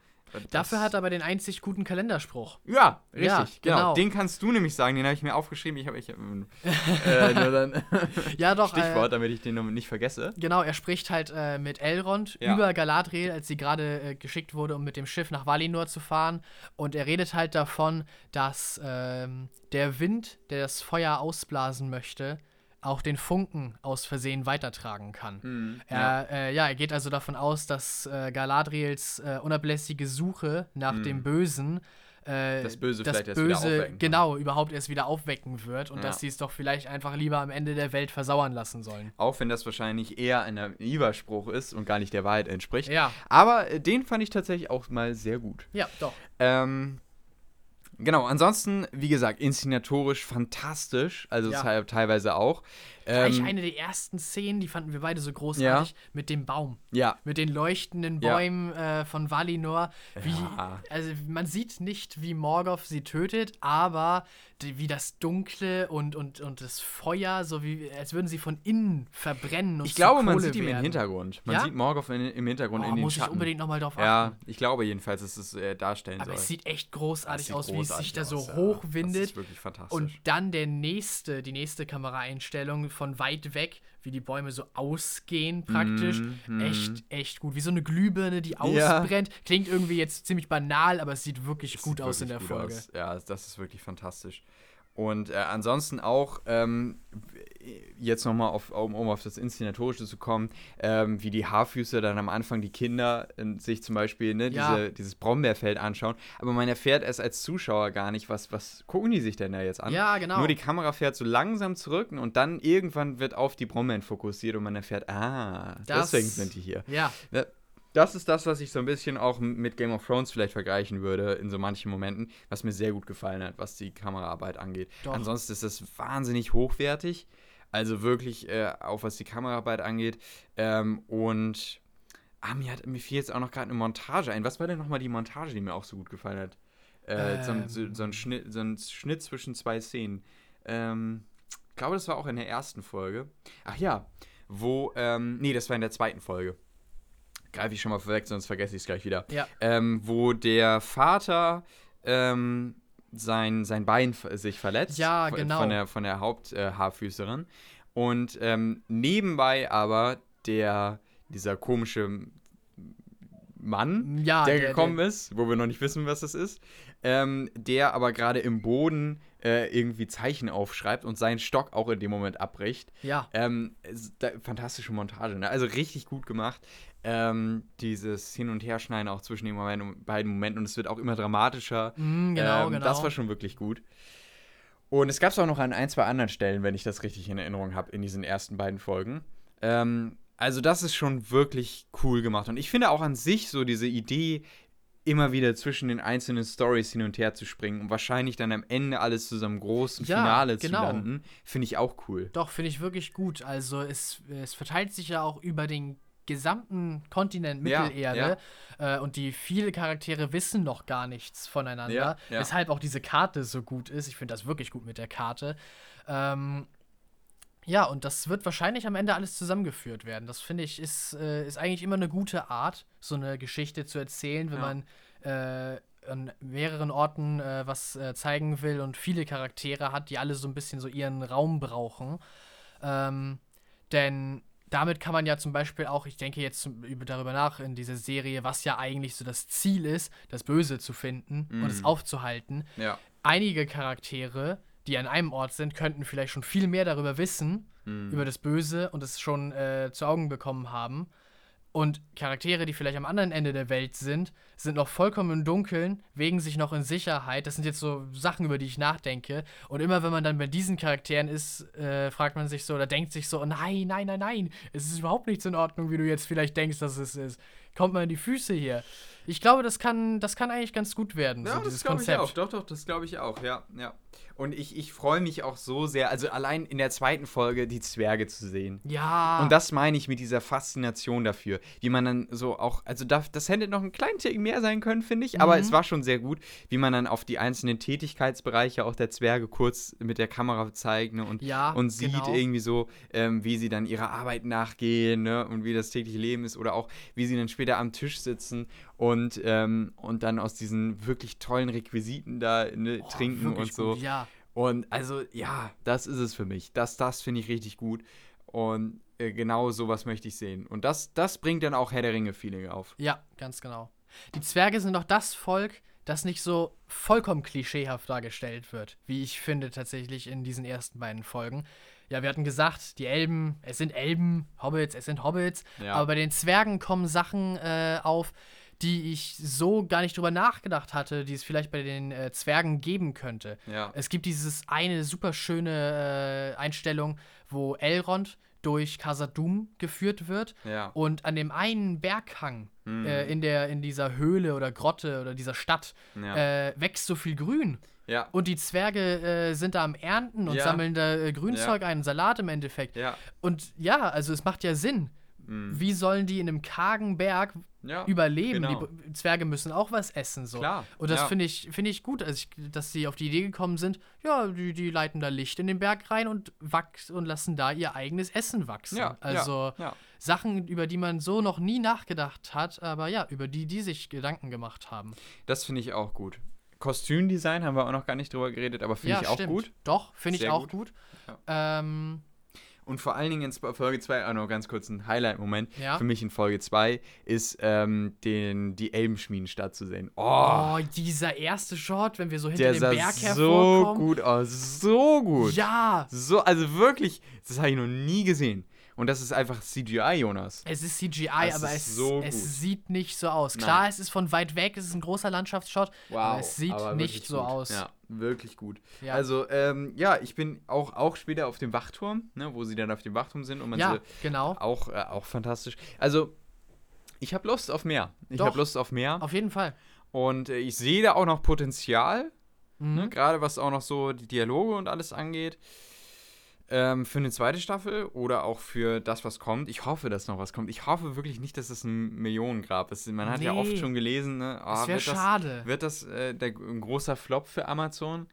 Dafür hat er aber den einzig guten Kalenderspruch. Ja, richtig, Ja, genau. genau. Den kannst du nämlich sagen, den habe ich mir aufgeschrieben. Ich habe ich, äh, nur dann Ja, doch. Stichwort, Äh, damit ich den nicht vergesse. genau, er spricht halt äh, mit Elrond Ja. über Galadriel, als sie gerade äh, geschickt wurde, um mit dem Schiff nach Valinor zu fahren. Und er redet halt davon, dass ähm, der Wind, der das Feuer ausblasen möchte, auch den Funken aus Versehen weitertragen kann. Hm, Er, äh, ja, er geht also davon aus, dass äh, Galadriels äh, unablässige Suche nach dem Bösen äh. Das Böse das vielleicht erst wieder Böse, aufwecken genau, überhaupt erst wieder aufwecken wird und Ja. dass sie es doch vielleicht einfach lieber am Ende der Welt versauern lassen sollen. Auch wenn das wahrscheinlich eher ein Naiverspruch ist und gar nicht der Wahrheit entspricht. Ja, Aber äh, den fand ich tatsächlich auch mal sehr gut. ja, doch. Ähm, genau, ansonsten, wie gesagt, inszenatorisch fantastisch. Also Ja. te- teilweise auch. Gleich Ähm, eine der ersten Szenen, die fanden wir beide so großartig, mit dem Baum. ja, Mit den leuchtenden Ja. Bäumen äh, von Valinor. Wie, Ja. Also man sieht nicht, wie Morgoth sie tötet, aber die, wie das Dunkle und, und, und das Feuer, so wie als würden sie von innen verbrennen. Und ich glaube, man sieht ihn im werden. Hintergrund. Man Ja? sieht Morgoth in, im Hintergrund Oh, in den muss ich Schatten. unbedingt nochmal drauf achten. Ja, ich glaube jedenfalls, dass es äh, darstellen Aber soll. es sieht echt großartig sieht aus, wie es sich großartig da so ja. hochwindet. Das ist wirklich fantastisch. Und dann der nächste, die nächste Kameraeinstellung von weit weg, wie die Bäume so ausgehen praktisch. Mhm, Echt, echt gut. Wie so eine Glühbirne, die Ja. ausbrennt. Klingt irgendwie jetzt ziemlich banal, aber es sieht wirklich Das gut sieht aus in der wirklich Folge. aus. Ja, das ist wirklich fantastisch. Und äh, ansonsten auch, ähm, jetzt nochmal auf, um, um auf das Inszenatorische zu kommen, ähm, wie die Haarfüße dann am Anfang die Kinder äh, sich zum Beispiel ne, Ja. diese, dieses Brombeerfeld anschauen. Aber man erfährt es als Zuschauer gar nicht, was, was gucken die sich denn da jetzt an? Ja, genau. Nur die Kamera fährt so langsam zurück und dann irgendwann wird auf die Brombeeren fokussiert und man erfährt, ah, Das- deswegen sind die hier. ja, Ne, Das ist das, was ich so ein bisschen auch mit Game of Thrones vielleicht vergleichen würde in so manchen Momenten, was mir sehr gut gefallen hat, was die Kameraarbeit angeht. Doch. Ansonsten ist das wahnsinnig hochwertig, also wirklich äh, auch was die Kameraarbeit angeht. Ähm, und ah, mir, hat, mir fiel jetzt auch noch gerade eine Montage ein. Was war denn nochmal die Montage, die mir auch so gut gefallen hat? Äh, so, ein- so, Ähm. so, ein Schnitt, so ein Schnitt zwischen zwei Szenen. Ähm, ich glaube, das war auch in der ersten Folge. Ach ja, wo, ähm, nee, das war in der zweiten Folge. Greife ich schon mal vorweg, sonst vergesse ich es gleich wieder. ja. Ähm, wo der Vater ähm, sein, sein Bein sich verletzt. Ja, von- genau. Von der, von der Haupthaarfüßerin. und ähm, nebenbei aber der, dieser komische Mann, Ja, der, der- gekommen der- ist, wo wir noch nicht wissen, was das ist, ähm, der aber gerade im Boden äh, irgendwie Zeichen aufschreibt und seinen Stock auch in dem Moment abbricht. Ja. Ähm, da, fantastische Montage, ne? Also richtig gut gemacht. Ähm, dieses Hin- und Herschneiden auch zwischen den beiden- beiden Momenten und es wird auch immer dramatischer. Mm, genau, ähm, genau. Das war schon wirklich gut. Und es gab es auch noch an ein, zwei anderen Stellen, wenn ich das richtig in Erinnerung habe, in diesen ersten beiden Folgen. Ähm, also das ist schon wirklich cool gemacht. Und ich finde auch an sich so diese Idee, immer wieder zwischen den einzelnen Stories hin und her zu springen und wahrscheinlich dann am Ende alles zu so einem großen Ja, Finale genau. zu landen, finde ich auch cool. Doch, finde ich wirklich gut. Also es, es verteilt sich ja auch über den gesamten Kontinent Ja, Mittelerde Äh, und die viele Charaktere wissen noch gar nichts voneinander, Ja, ja. weshalb auch diese Karte so gut ist. Ich finde das wirklich gut mit der Karte. Ähm, ja, und das wird wahrscheinlich am Ende alles zusammengeführt werden. Das finde ich ist, äh, ist eigentlich immer eine gute Art, so eine Geschichte zu erzählen, wenn Ja. man äh, an mehreren Orten äh, was äh, zeigen will und viele Charaktere hat, die alle so ein bisschen so ihren Raum brauchen. Ähm, denn damit kann man ja zum Beispiel auch, ich denke jetzt darüber nach in dieser Serie, was ja eigentlich so das Ziel ist, das Böse zu finden und es Mhm. aufzuhalten. Ja. Einige Charaktere, die an einem Ort sind, könnten vielleicht schon viel mehr darüber wissen, Mhm. über das Böse und es schon äh, zu Augen bekommen haben. Und Charaktere, die vielleicht am anderen Ende der Welt sind, sind noch vollkommen im Dunkeln, wägen sich noch in Sicherheit. Das sind jetzt so Sachen, über die ich nachdenke. Und immer wenn man dann bei diesen Charakteren ist, äh, fragt man sich so oder denkt sich so, nein, nein, nein, nein, es ist überhaupt nichts in Ordnung, wie du jetzt vielleicht denkst, dass es ist. Kommt mal in die Füße hier. Ich glaube, das kann, das kann eigentlich ganz gut werden, so dieses glaube ich Konzept. auch. Doch, doch, das glaube ich auch, ja. ja. Und ich, ich freue mich auch so sehr, also allein in der zweiten Folge die Zwerge zu sehen. Ja. Und das meine ich mit dieser Faszination dafür, wie man dann so auch, also da, das hätte noch ein klein Tick mehr sein können, finde ich, aber Mhm. es war schon sehr gut, wie man dann auf die einzelnen Tätigkeitsbereiche auch der Zwerge kurz mit der Kamera zeigt ne, und, Ja, und sieht genau. irgendwie so, ähm, wie sie dann ihrer Arbeit nachgehen ne, und wie das tägliche Leben ist oder auch wie sie dann später am Tisch sitzen und, ähm, und dann aus diesen wirklich tollen Requisiten da ne, Boah, trinken und so. Gut, ja. Und also, ja, das ist es für mich. Das, das finde ich richtig gut. Und äh, genau sowas möchte ich sehen. Und das, das bringt dann auch Herr der Ringe-Feeling auf. Ja, ganz genau. Die Zwerge sind doch das Volk, das nicht so vollkommen klischeehaft dargestellt wird, wie ich finde tatsächlich in diesen ersten beiden Folgen. Ja, wir hatten gesagt, die Elben, es sind Elben, Hobbits, es sind Hobbits, Ja. aber bei den Zwergen kommen Sachen äh, auf, die ich so gar nicht drüber nachgedacht hatte, die es vielleicht bei den äh, Zwergen geben könnte. Ja. Es gibt dieses eine super schöne äh, Einstellung, wo Elrond durch Khazad-dûm geführt wird Ja. und an dem einen Berghang Mhm. äh, in, der, in dieser Höhle oder Grotte oder dieser Stadt Ja. äh, wächst so viel Grün. ja. Und die Zwerge äh, sind da am Ernten und Ja. sammeln da äh, Grünzeug ein, Salat im Endeffekt. Ja. Und ja, also es macht ja Sinn. Mhm. Wie sollen die in einem kargen Berg ja. überleben? genau. Die Zwerge müssen auch was essen. So. Klar, Und das ja. finde ich, finde ich gut, also ich, dass sie auf die Idee gekommen sind, ja, die, die leiten da Licht in den Berg rein und wachs und lassen da ihr eigenes Essen wachsen. Ja, also. Sachen, über die man so noch nie nachgedacht hat, aber ja, über die die sich Gedanken gemacht haben. Das finde ich auch gut. Kostümdesign haben wir auch noch gar nicht drüber geredet, aber finde ich auch stimmt. gut. Doch, finde ich auch gut. gut. Ähm, Und vor allen Dingen in Folge 2, auch noch ganz kurz ein Highlight-Moment Ja. für mich in Folge 2, ist ähm, den, die Elbenschmiedenstadt zu sehen. Oh, oh, dieser erste Shot, wenn wir so hinter dem Berg so hervorkommen. gut aus. So gut. Ja, So, also wirklich, das habe ich noch nie gesehen. Und das ist einfach CGI, Jonas. Es ist CGI, Das aber ist es, so es sieht nicht so aus. Nein. Klar, es ist von weit weg, es ist ein großer Landschaftsshot, aber es sieht aber nicht so gut. aus. Ja, wirklich gut. Ja. Also, ähm, ja, ich bin auch, auch später auf dem Wachturm, ne, wo sie dann auf dem Wachturm sind und man Ja, sie genau. auch, äh, auch fantastisch. Also, ich habe Lust auf mehr. Ich habe Lust auf mehr. Auf jeden Fall. Und äh, ich sehe da auch noch Potenzial, Mhm. ne, gerade was auch noch so die Dialoge und alles angeht. Ähm, für eine zweite Staffel oder auch für das, was kommt. Ich hoffe, dass noch was kommt. Ich hoffe wirklich nicht, dass es ein Millionengrab ist. Man hat ja Nee. oft schon gelesen, ne? ah, Das wäre wird das, schade. wird das äh, der, ein großer Flop für Amazon?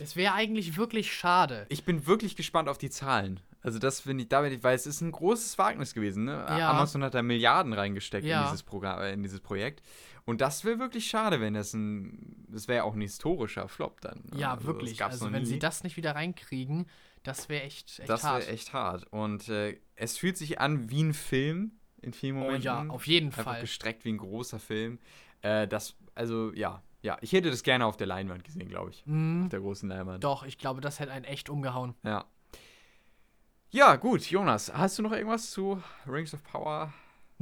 Es wäre eigentlich wirklich schade. Ich bin wirklich gespannt auf die Zahlen. Also das finde ich, da bin ich, weil es ist ein großes Wagnis gewesen. Ne? Ja. Amazon hat da Milliarden reingesteckt Ja. in, dieses Programm, äh, in dieses Projekt. Und das wäre wirklich schade, wenn das ein, das wäre ja auch ein historischer Flop dann. Ja, Also wirklich. Also, wenn nie. sie das nicht wieder reinkriegen, das wäre echt, echt Das hart. wäre echt hart. Und äh, es fühlt sich an wie ein Film. in vielen Oh Momenten. ja, auf jeden Einfach Fall. gestreckt wie ein großer Film. Äh, das, also ja, ja, ich hätte das gerne auf der Leinwand gesehen, glaube ich. Mhm. Auf der großen Leinwand. Doch, ich glaube, das hätte einen echt umgehauen. Ja. Ja, gut, Jonas, hast du noch irgendwas zu Rings of Power?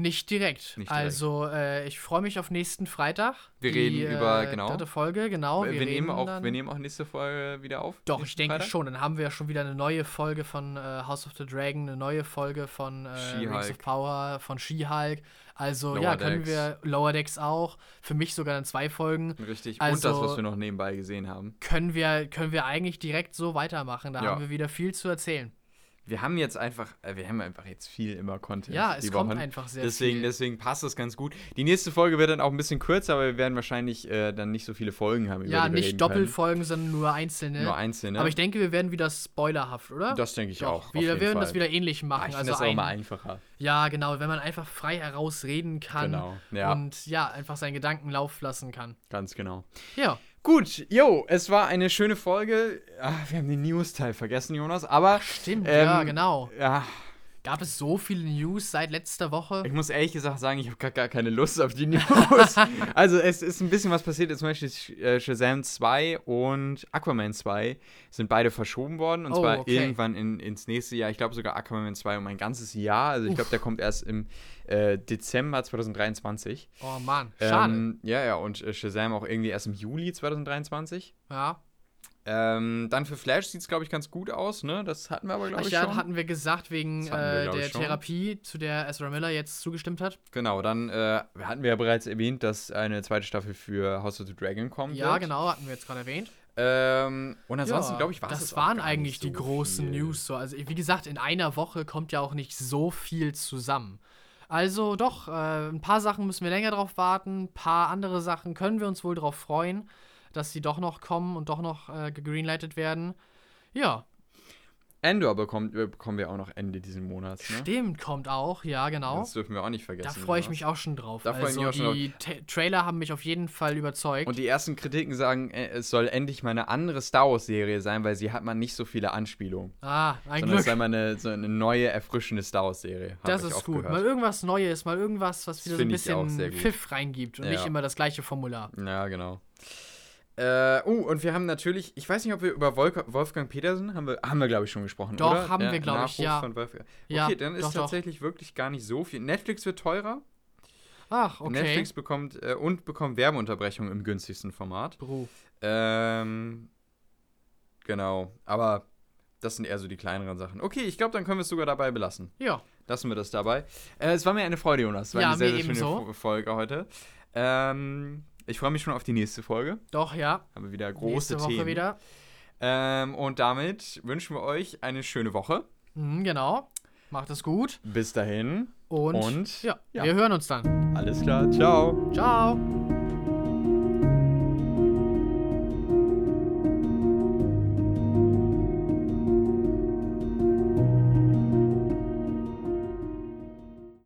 Nicht direkt. Nicht direkt. Also, äh, ich freue mich auf nächsten Freitag. Wir die, reden über- äh, genau. Dritte Folge, genau. wir, Wir, nehmen auch, dann, wir nehmen auch nächste Folge wieder auf. Doch, ich denke Freitag? schon. Dann haben wir ja schon wieder eine neue Folge von äh, House of the Dragon, eine neue Folge von äh, Rings of Power, von She-Hulk. Also, Lower ja, können Decks. wir Lower Decks auch. Für mich sogar in zwei Folgen. Richtig. Und das, Also- was wir noch nebenbei gesehen haben. Können wir, können wir eigentlich direkt so weitermachen. Da Ja. haben wir wieder viel zu erzählen. Wir haben jetzt einfach, äh, wir haben einfach jetzt viel immer Content. Ja, es kommt Wochen. einfach sehr deswegen, viel. Deswegen passt das ganz gut. Die nächste Folge wird dann auch ein bisschen kürzer, aber wir werden wahrscheinlich äh, dann nicht so viele Folgen haben. Über Ja, nicht Doppelfolgen, sondern nur einzelne. Können. Nur einzelne. Aber ich denke, wir werden wieder spoilerhaft, oder? das denke ich Doch, auch. Wir werden Fall. das wieder ähnlich Ah, machen. ich finde also das auch immer einfacher. Ja, genau, wenn man einfach frei herausreden kann Genau, ja. und ja, einfach seinen Gedanken laufen lassen kann. Ganz genau. Ja, Gut, yo, es war eine schöne Folge. Ah, wir haben den News-Teil vergessen, Jonas. Aber stimmt, Ähm, ja, genau. ja, Gab es so viele News seit letzter Woche? ich muss ehrlich gesagt sagen, ich habe gar, gar keine Lust auf die News. also es ist ein bisschen was passiert. Zum Beispiel äh, Shazam 2 und Aquaman 2 sind beide verschoben worden. Und Oh, zwar okay. irgendwann in, ins nächste Jahr. Ich glaube sogar Aquaman 2 um ein ganzes Jahr. Also ich glaube, der kommt erst im äh, Dezember 2023. Oh Mann, schade. Ähm, ja, ja, und äh, Shazam auch irgendwie erst im Juli 2023. ja. Ähm, dann für Flash sieht es, glaube ich, ganz gut aus, ne? Das hatten wir aber, glaube ich, ja, schon. hatten wir gesagt, wegen Das wir, äh, der schon. Therapie, zu der Ezra Miller jetzt zugestimmt hat. Genau, dann äh, hatten wir ja bereits erwähnt, dass eine zweite Staffel für House of the Dragon kommen Ja, wird. genau, hatten wir jetzt gerade erwähnt. Ähm, und ansonsten, Ja, glaube ich, war das es waren eigentlich die großen viel. News. So. Also, wie gesagt, in einer Woche kommt ja auch nicht so viel zusammen. Also doch, äh, ein paar Sachen müssen wir länger drauf warten, ein paar andere Sachen können wir uns wohl drauf freuen, dass sie doch noch kommen und doch noch äh, gegreenlightet werden. Ja, Endor bekommt, äh, bekommen wir auch noch Ende diesen Monats, ne? stimmt, kommt auch, ja, genau. Das dürfen wir auch nicht vergessen. Da freue ich mich auch schon drauf. Da freu ich mich also auch schon die Ta- Trailer haben mich auf jeden Fall überzeugt. Und die ersten Kritiken sagen, äh, es soll endlich mal eine andere Star Wars-Serie sein, weil sie hat man nicht so viele Anspielungen. ah, ein Sondern es Glück. sei mal eine, so eine neue, erfrischende Star Wars-Serie. Das ist gut. gehört. Mal irgendwas Neues, mal irgendwas, was wieder so ein bisschen. Pfiff reingibt und Ja. nicht immer das gleiche Formular. Ja, genau. Äh, oh, und wir haben natürlich, ich weiß nicht, ob wir über Wolf, Wolfgang Petersen haben wir, haben wir glaube ich schon gesprochen, Doch, oder? haben Der wir, glaub ich, ja. Von Wolfgang. Ja, Okay, dann ist doch, doch. tatsächlich wirklich gar nicht so viel. Netflix wird teurer. Ach, okay. Netflix bekommt äh, und bekommt Werbeunterbrechungen im günstigsten Format. Bro. Ähm, genau, aber das sind eher so die kleineren Sachen. Okay, ich glaube, dann können wir es sogar dabei belassen. Ja, Lassen wir das dabei. Äh, es war mir eine Freude, Jonas. Es war Ja, eine sehr, sehr schöne. Fo- Folge heute. Ähm, ich freue mich schon auf die nächste Folge. doch, ja. Haben wir wieder große Nächste Woche Themen. wieder. Ähm, und damit wünschen wir euch eine schöne Woche. Mhm, genau. Macht es gut. Bis dahin. Und, Und ja, ja. wir hören uns dann. Alles klar. Ciao. Ciao.